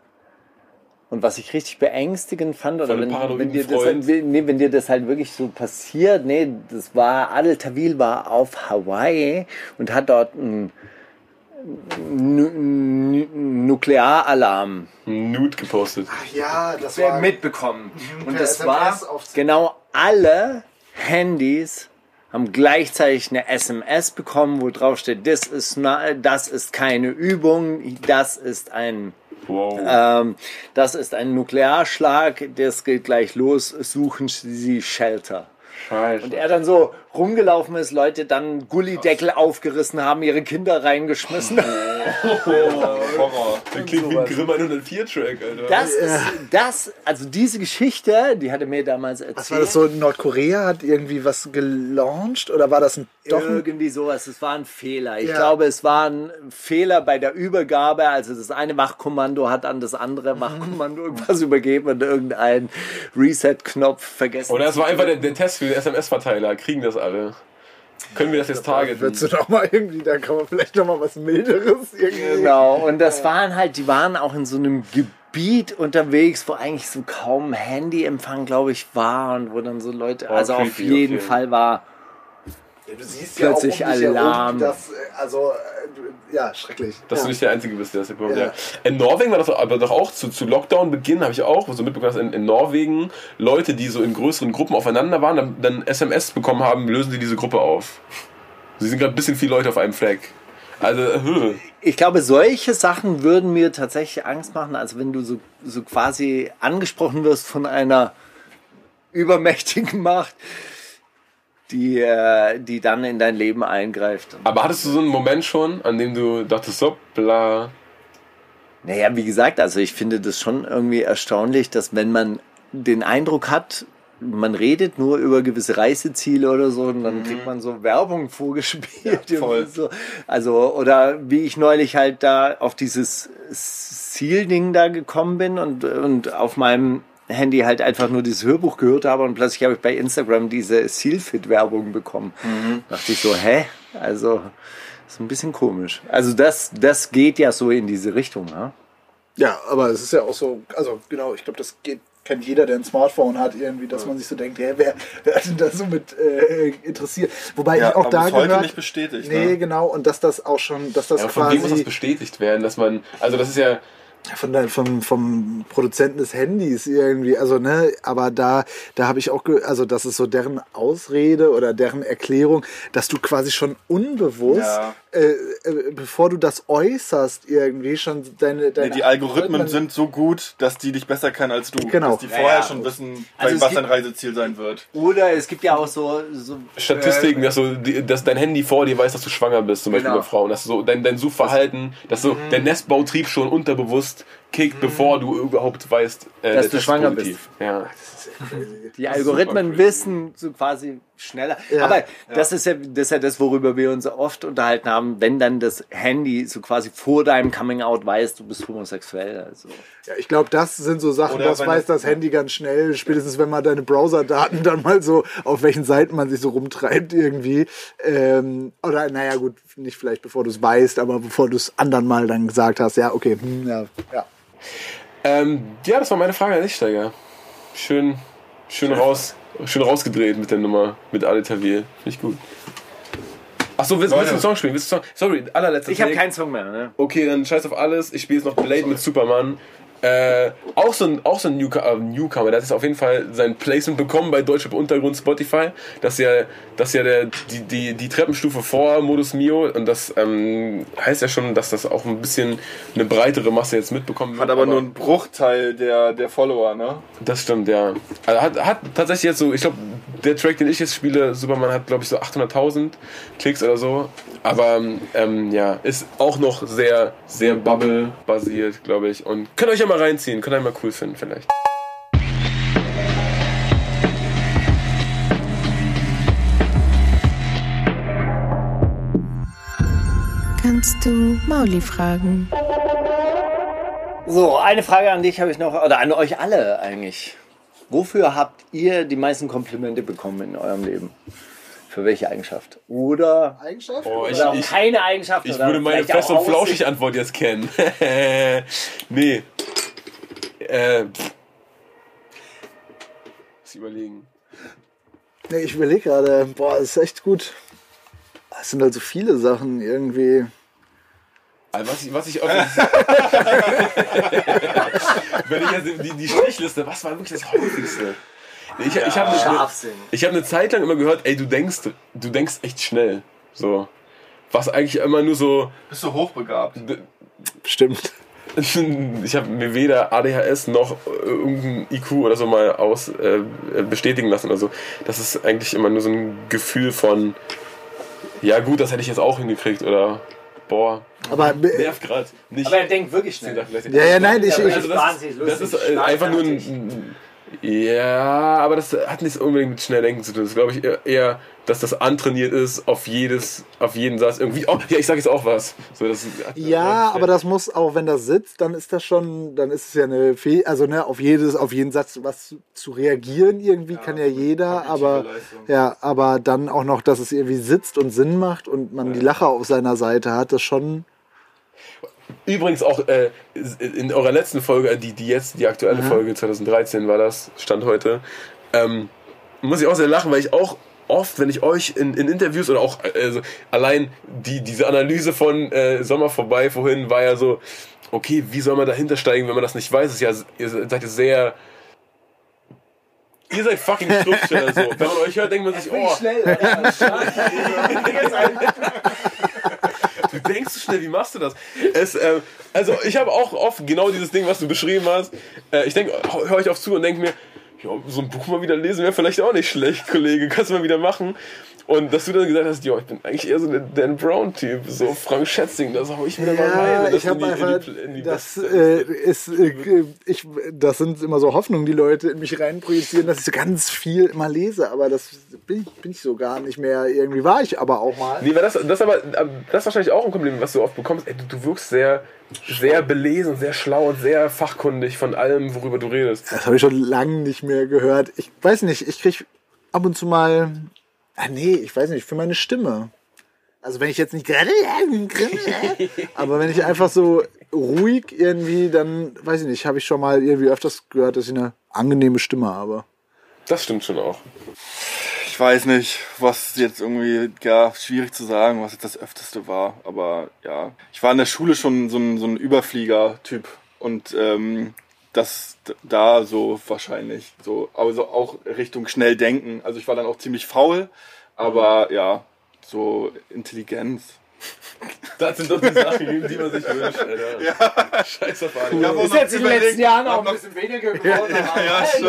und was ich richtig beängstigend fand, oder wenn, wenn, dir halt- nee, wenn dir das halt wirklich so passiert, nee, das war, Adel Tawil war auf Hawaii und hat dort einen Nu- Nu- Nuklearalarm Nude gepostet. ja, das mitbekommen. Und per das SMS war genau alle Handys haben gleichzeitig eine SMS bekommen, wo drauf steht, das ist, das ist keine Übung, das ist ein Wow. ähm, das ist ein Nuklearschlag, das geht gleich los, suchen Sie Shelter. Scheiße. Und er dann so rumgelaufen ist, Leute dann Gullideckel aufgerissen haben, ihre Kinder reingeschmissen. Horror. Das klingt wie ein Grimm 104-Track, Alter. Das ist, das, also diese Geschichte, die hatte mir damals erzählt. Was war das so? Nordkorea hat irgendwie was gelauncht oder war das ein doch Irgendwie sowas. Es war ein Fehler. Ich Ja. glaube, es war ein Fehler bei der Übergabe. Also das eine Wachkommando hat an das Mhm. andere Wachkommando irgendwas übergeben und irgendeinen Reset-Knopf vergessen. Oder es war einfach der, der Test für den SMS-Verteiler. Kriegen das alle? Können wir das jetzt targeten? Würdest du noch mal irgendwie, da kann man vielleicht noch mal was milderes irgendwie. Genau, und das waren halt, die waren auch in so einem Gebiet unterwegs, wo eigentlich so kaum Handyempfang, glaube ich, war und wo dann so Leute, also auf creepy, jeden auf jeden. Fall war Du siehst Plötzlich ja auch um Alarm. Herum, dass, äh, also, äh, du- ja, schrecklich. Dass ja. du nicht der Einzige bist, der das bekommt. Ja. Ja. In Norwegen war das aber doch auch zu, zu Lockdown-Beginn, habe ich auch so mitbekommen, dass in, in Norwegen Leute, die so in größeren Gruppen aufeinander waren, dann, dann SMS bekommen haben, lösen sie diese Gruppe auf. Sie sind gerade ein bisschen viele Leute auf einem Fleck. Also, äh, Ich glaube, solche Sachen würden mir tatsächlich Angst machen, als wenn du so, so quasi angesprochen wirst von einer übermächtigen Macht, die, äh, die dann in dein Leben eingreift. aber hattest du so einen Moment schon, an dem du dachtest, so, bla, Naja, wie gesagt, also ich finde das schon irgendwie erstaunlich, dass wenn man den Eindruck hat, man redet nur über gewisse Reiseziele oder so und dann kriegt man so Werbung vorgespielt. Ja, voll. So. Also, oder wie ich neulich halt da auf dieses Ziel-Ding da gekommen bin und, und auf meinem Handy halt einfach nur dieses Hörbuch gehört habe und plötzlich habe ich bei Instagram diese Sealfit-Werbung bekommen. Dachte ich so, hä? Also, ist ein bisschen komisch. Also das, das geht ja so in diese Richtung, ja? Ja, aber es ist ja auch so, also genau, ich glaube, das geht, kennt jeder, der ein Smartphone hat, irgendwie, dass man sich so denkt, hä, wer, wer hat denn da so mit äh, interessiert? Wobei Ja, ich auch aber da bis heute gehört, nicht bestätigt, Nee, ne? genau, und dass das auch schon, dass das ja, von wem muss das quasi bestätigt werden, dass man, also das ist ja, von der, vom, vom Produzenten des Handys irgendwie, also ne, aber da, da habe ich auch, ge also das ist so deren Ausrede oder deren Erklärung, dass du quasi schon unbewusst, Ja. äh, äh, bevor du das äußerst irgendwie schon deine, deine Nee, die Algorithmen man- sind so gut, dass die dich besser kennen als du. Genau. Dass die Ja, vorher ja. schon wissen, Also was gibt- dein Reiseziel sein wird. Oder es gibt ja auch so, so Statistiken, dass, so, die- dass dein Handy vor dir weiß, dass du schwanger bist, zum Beispiel Genau. bei Frauen. Dass so dein, dein Suchverhalten, dass so der Nestbautrieb schon unterbewusst last kickt, bevor du überhaupt weißt, äh, Dass du schwanger positiv. Ja. Die Algorithmen wissen so quasi schneller. Ja. Aber das ist ja das ist ja das, worüber wir uns oft unterhalten haben, wenn dann das Handy so quasi vor deinem Coming Out weiß, du bist homosexuell. Also. Ja, ich glaube, das sind so Sachen, Oder das weiß es- das Handy ganz schnell, spätestens wenn man deine Browser-Daten dann mal so, auf welchen Seiten man sich so rumtreibt irgendwie. Ähm, oder naja gut, nicht vielleicht bevor du es weißt, aber bevor du es anderen mal dann gesagt hast, ja, okay, hm, ja, ja. Ähm, ja, das war meine Frage an dich, Steiger. Schön, schön, raus, schön rausgedreht mit der Nummer, mit Alitavier. Finde ich gut. Achso, willst, willst du einen Song spielen? Willst du einen Song? Sorry, allerletzter Ich habe keinen Song mehr. Ne? Okay, dann scheiß auf alles. Ich spiele jetzt noch Blade mit Superman. Äh, auch so ein, auch so ein Newcomer, äh, Newcomer, der hat jetzt auf jeden Fall sein Placement bekommen bei Deutsche Untergrund Spotify. Das ist ja, das ist ja der, die, die, die Treppenstufe vor Modus Mio und das ähm, heißt ja schon, dass das auch ein bisschen eine breitere Masse jetzt mitbekommen wird. Hat aber nur einen Bruchteil der, der Follower, ne? Das stimmt, ja. Also hat, hat tatsächlich jetzt so, ich glaube, der Track, den ich jetzt spiele, Superman hat, glaube ich, so 800.000 Klicks oder so. Aber ähm, ja, ist auch noch sehr, sehr Bubble-basiert, glaube ich. Und könnt ihr euch ja mal reinziehen, könnt ihr mal cool finden, vielleicht. Kannst du Mauli fragen? So, eine Frage an dich habe ich noch, oder an euch alle eigentlich. Wofür habt ihr die meisten Komplimente bekommen in eurem Leben? Für welche Eigenschaft? Oder, Eigenschaft? Oh, ich, oder auch ich, keine Eigenschaft? ich oder würde meine fest und flauschig? Antwort jetzt kennen. nee. Äh. Muss ich überlegen. Nee, ich überlege gerade, boah, das ist echt gut. Es sind halt so viele Sachen irgendwie. Also was ich, was ich Wenn ich jetzt die, die Strichliste, was war wirklich das häufigste? Ich, ich habe eine, hab eine Zeit lang immer gehört, ey, du denkst, du denkst echt schnell. So. Was eigentlich immer nur so. Bist du hochbegabt? Stimmt. ich habe mir weder ADHS noch äh, irgendein IQ oder so mal aus äh, bestätigen lassen. Also das ist eigentlich immer nur so ein Gefühl von, ja gut, das hätte ich jetzt auch hingekriegt oder boah, Aber nervt gerade nicht. Aber er denkt wirklich schnell. Ja, ja, nein, ich- ich- das Das ist äh, einfach nur ein. Ja, aber das hat nicht unbedingt mit Schnelldenken zu tun. Das glaube ich eher- dass das antrainiert ist auf jedes, auf jeden Satz irgendwie. Oh, ja, ich sage jetzt auch was. So, das, Ja, aber das muss auch, wenn das sitzt, dann ist das schon, dann ist es ja eine Fehl, also ne, auf jedes, auf jeden Satz was zu, reagieren irgendwie kann ja jeder, aber Leistung. ja, aber dann auch noch, dass es irgendwie sitzt und Sinn macht und man die Lacher auf seiner Seite hat, das schon. Übrigens auch äh, in eurer letzten Folge, die, die jetzt, die aktuelle Mhm. Folge 2013 war das, Stand heute, ähm, muss ich auch sehr lachen, weil ich auch oft, wenn ich euch in, in Interviews oder auch also allein die, diese Analyse von äh, Sommer vorbei vorhin war ja so, okay, wie soll man dahinter steigen, wenn man das nicht weiß? Ist ja, ihr seid ja sehr. Ihr seid fucking Schriftsteller so. Wenn man euch hört, denkt man sich, oh, du denkst so schnell, wie machst du das? Es, äh, also ich habe auch oft genau dieses Ding, was du beschrieben hast. Äh, ich denke, höre ich auf zu und denke mir, ja, so ein Buch mal wieder lesen wäre vielleicht auch nicht schlecht, Kollege, kannst du mal wieder machen. Und dass du dann gesagt hast, ja, ich bin eigentlich eher so der Dan Brown-Typ, so Frank Schätzing, das hau ich mal rein. Ja, und das ich habe in die- in einfach, die- in die das äh, ist, äh, ich, das sind immer so Hoffnungen, die Leute in mich reinprojizieren, dass ich so ganz viel immer lese, aber das bin ich, bin ich so gar nicht mehr. Irgendwie war ich aber auch mal. Nee, weil das, das aber, das ist wahrscheinlich auch ein Kompliment, was du oft bekommst. Ey, du, du wirkst sehr, sehr belesen, sehr schlau und sehr fachkundig von allem, worüber du redest. Das habe ich schon lange nicht mehr gehört. Ich weiß nicht, ich krieg ab und zu mal. Ah, nee, ich weiß nicht, für meine Stimme. Also wenn ich jetzt nicht gerade. Aber wenn ich einfach so ruhig irgendwie, dann weiß ich nicht, habe ich schon mal irgendwie öfters gehört, dass ich eine angenehme Stimme habe. Das stimmt schon auch. Ich weiß nicht, was jetzt irgendwie, ja, schwierig zu sagen, was jetzt das öfteste war. Aber ja, ich war in der Schule schon so ein, so ein Überflieger-Typ. Und ähm, das da so wahrscheinlich. So, also auch Richtung schnell denken. Also ich war dann auch ziemlich faul, aber ja, so Intelligenz. Das sind doch die Sachen, die man sich wünscht, Alter. Ja. Scheiß auf alle. Ich hab auch Ist jetzt in den letzten Jahren auch ein bisschen weniger geworden. Ja, ja, schon.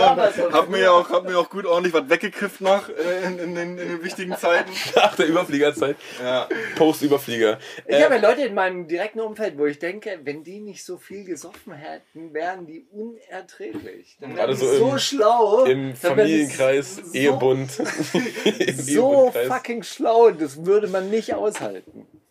so- Hab mir auch, hab mir auch gut ordentlich was weggekifft noch äh, in, in, den, in den wichtigen Zeiten. Nach der Überfliegerzeit. Ja. Post-Überflieger. Ich Äh, habe Leute in meinem direkten Umfeld, wo ich denke, wenn die nicht so viel gesoffen hätten, wären die unerträglich. Dann wären die so so, im- schlau. Im Familienkreis, so, Ehebund. So Ehebundkreis. fucking schlau, das würde man nicht aushalten.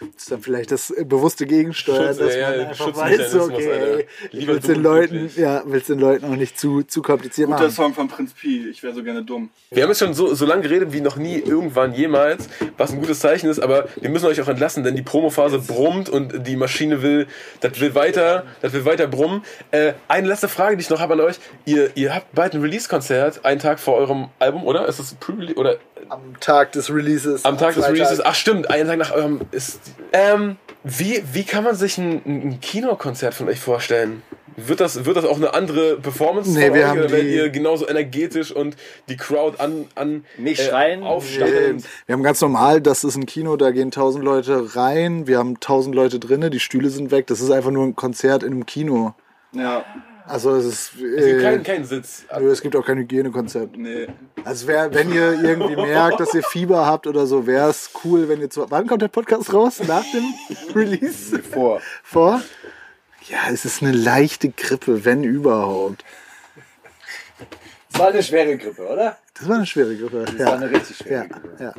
Das ist dann vielleicht das äh, bewusste Gegensteuern, Schutz- dass ja, man ja, einfach weiß, okay, Alter. ey, ich dumm den Leuten, ja, will's den Leuten auch nicht zu, zu kompliziert Guter machen. Song von Prinz Pi, ich wäre so gerne dumm. Wir haben jetzt schon so, so lange geredet wie noch nie irgendwann jemals, was ein gutes Zeichen ist, aber wir müssen euch auch entlassen, denn die Promophase brummt und die Maschine will, das will weiter, das will weiter brummen. Äh, eine letzte Frage, die ich noch habe an euch. Ihr, ihr habt bald ein Release-Konzert, einen Tag vor eurem Album, oder? Ist das Pre oder Am Tag des Releases. am Tag des Freitag. Releases? Ach stimmt, einen Tag nach eurem ist. Ähm, wie, wie kann man sich ein, ein Kinokonzert von euch vorstellen? Wird das, wird das auch eine andere Performance Nee, wir euch, haben oder werdet ihr genauso energetisch und die Crowd an, an Nicht schreien? aufstacheln? Ähm, Wir haben ganz normal, das ist ein Kino, da gehen 1000 Leute rein, wir haben 1000 Leute drinne, die Stühle sind weg, das ist einfach nur ein Konzert in einem Kino. Ja, Also es ist, Es gibt äh, keinen, keinen Sitz. nö, es gibt auch kein Hygienekonzept. nee. Also wär, wenn ihr irgendwie merkt, dass ihr Fieber habt oder so, wäre es cool, wenn ihr zu. Wann kommt der Podcast raus? Nach dem Release? Vor. Vor? Ja, es ist eine leichte Grippe, wenn überhaupt. Das war eine schwere Grippe, oder? Das war eine schwere Grippe. Das ja. war eine richtig schwere ja, Grippe. ja.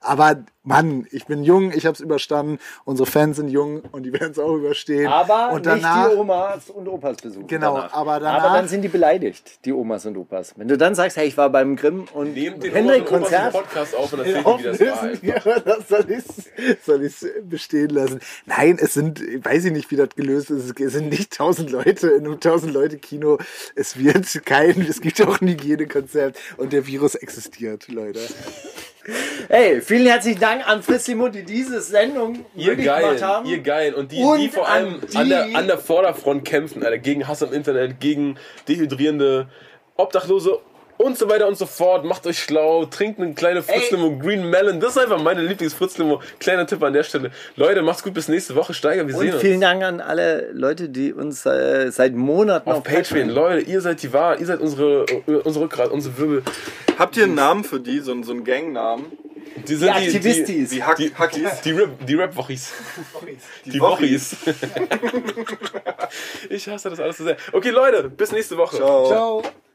Aber Mann, ich bin jung, ich habe es überstanden. Unsere Fans sind jung und die werden es auch überstehen. Aber und danach, nicht die Omas und Opas besuchen. Genau, danach. aber danach- Aber dann sind die beleidigt, die Omas und Opas. Wenn du dann sagst, hey, ich war beim Grimm und Henrik und Konzert. den Podcast auf und erzählt ihm, wie das war. Ja, das soll ich soll bestehen lassen. Nein, es sind, weiß ich nicht, wie das gelöst ist. Es sind nicht tausend Leute in einem tausend Leute Kino. Es wird kein, es gibt auch ein Hygienekonzept und der Virus existiert, Leute. Hey, vielen herzlichen Dank an Fritz Limut, die diese Sendung Ihr möglich gemacht geil, haben. ihr geil. Und die, Und die vor allem an an, die- der, an der Vorderfront kämpfen, Alter, gegen Hass im Internet, gegen dehydrierende Obdachlose und so weiter und so fort. Macht euch schlau, trinkt eine kleine Fritz-Limo Green Melon. Das ist einfach meine Lieblings-Fritz-Limo. Kleiner Tipp an der Stelle. Leute, macht's gut, bis nächste Woche. Steiger, wir sehen Und uns. vielen Dank an alle Leute, die uns äh, seit Monaten Auf Patreon. Leute, ihr seid die Wahrheit, ihr seid unsere, unsere Rückgrat, unsere Wirbel. Habt ihr einen Namen für die? So, einen- so einen Gangnamen? Die sind Die Aktivistis. Die Hack Die, Hackies? die, Rap, die Rap-Wochis. Die Wochis. Wochis. ich hasse das alles so sehr. Okay, Leute, bis nächste Woche. Ciao. Ciao.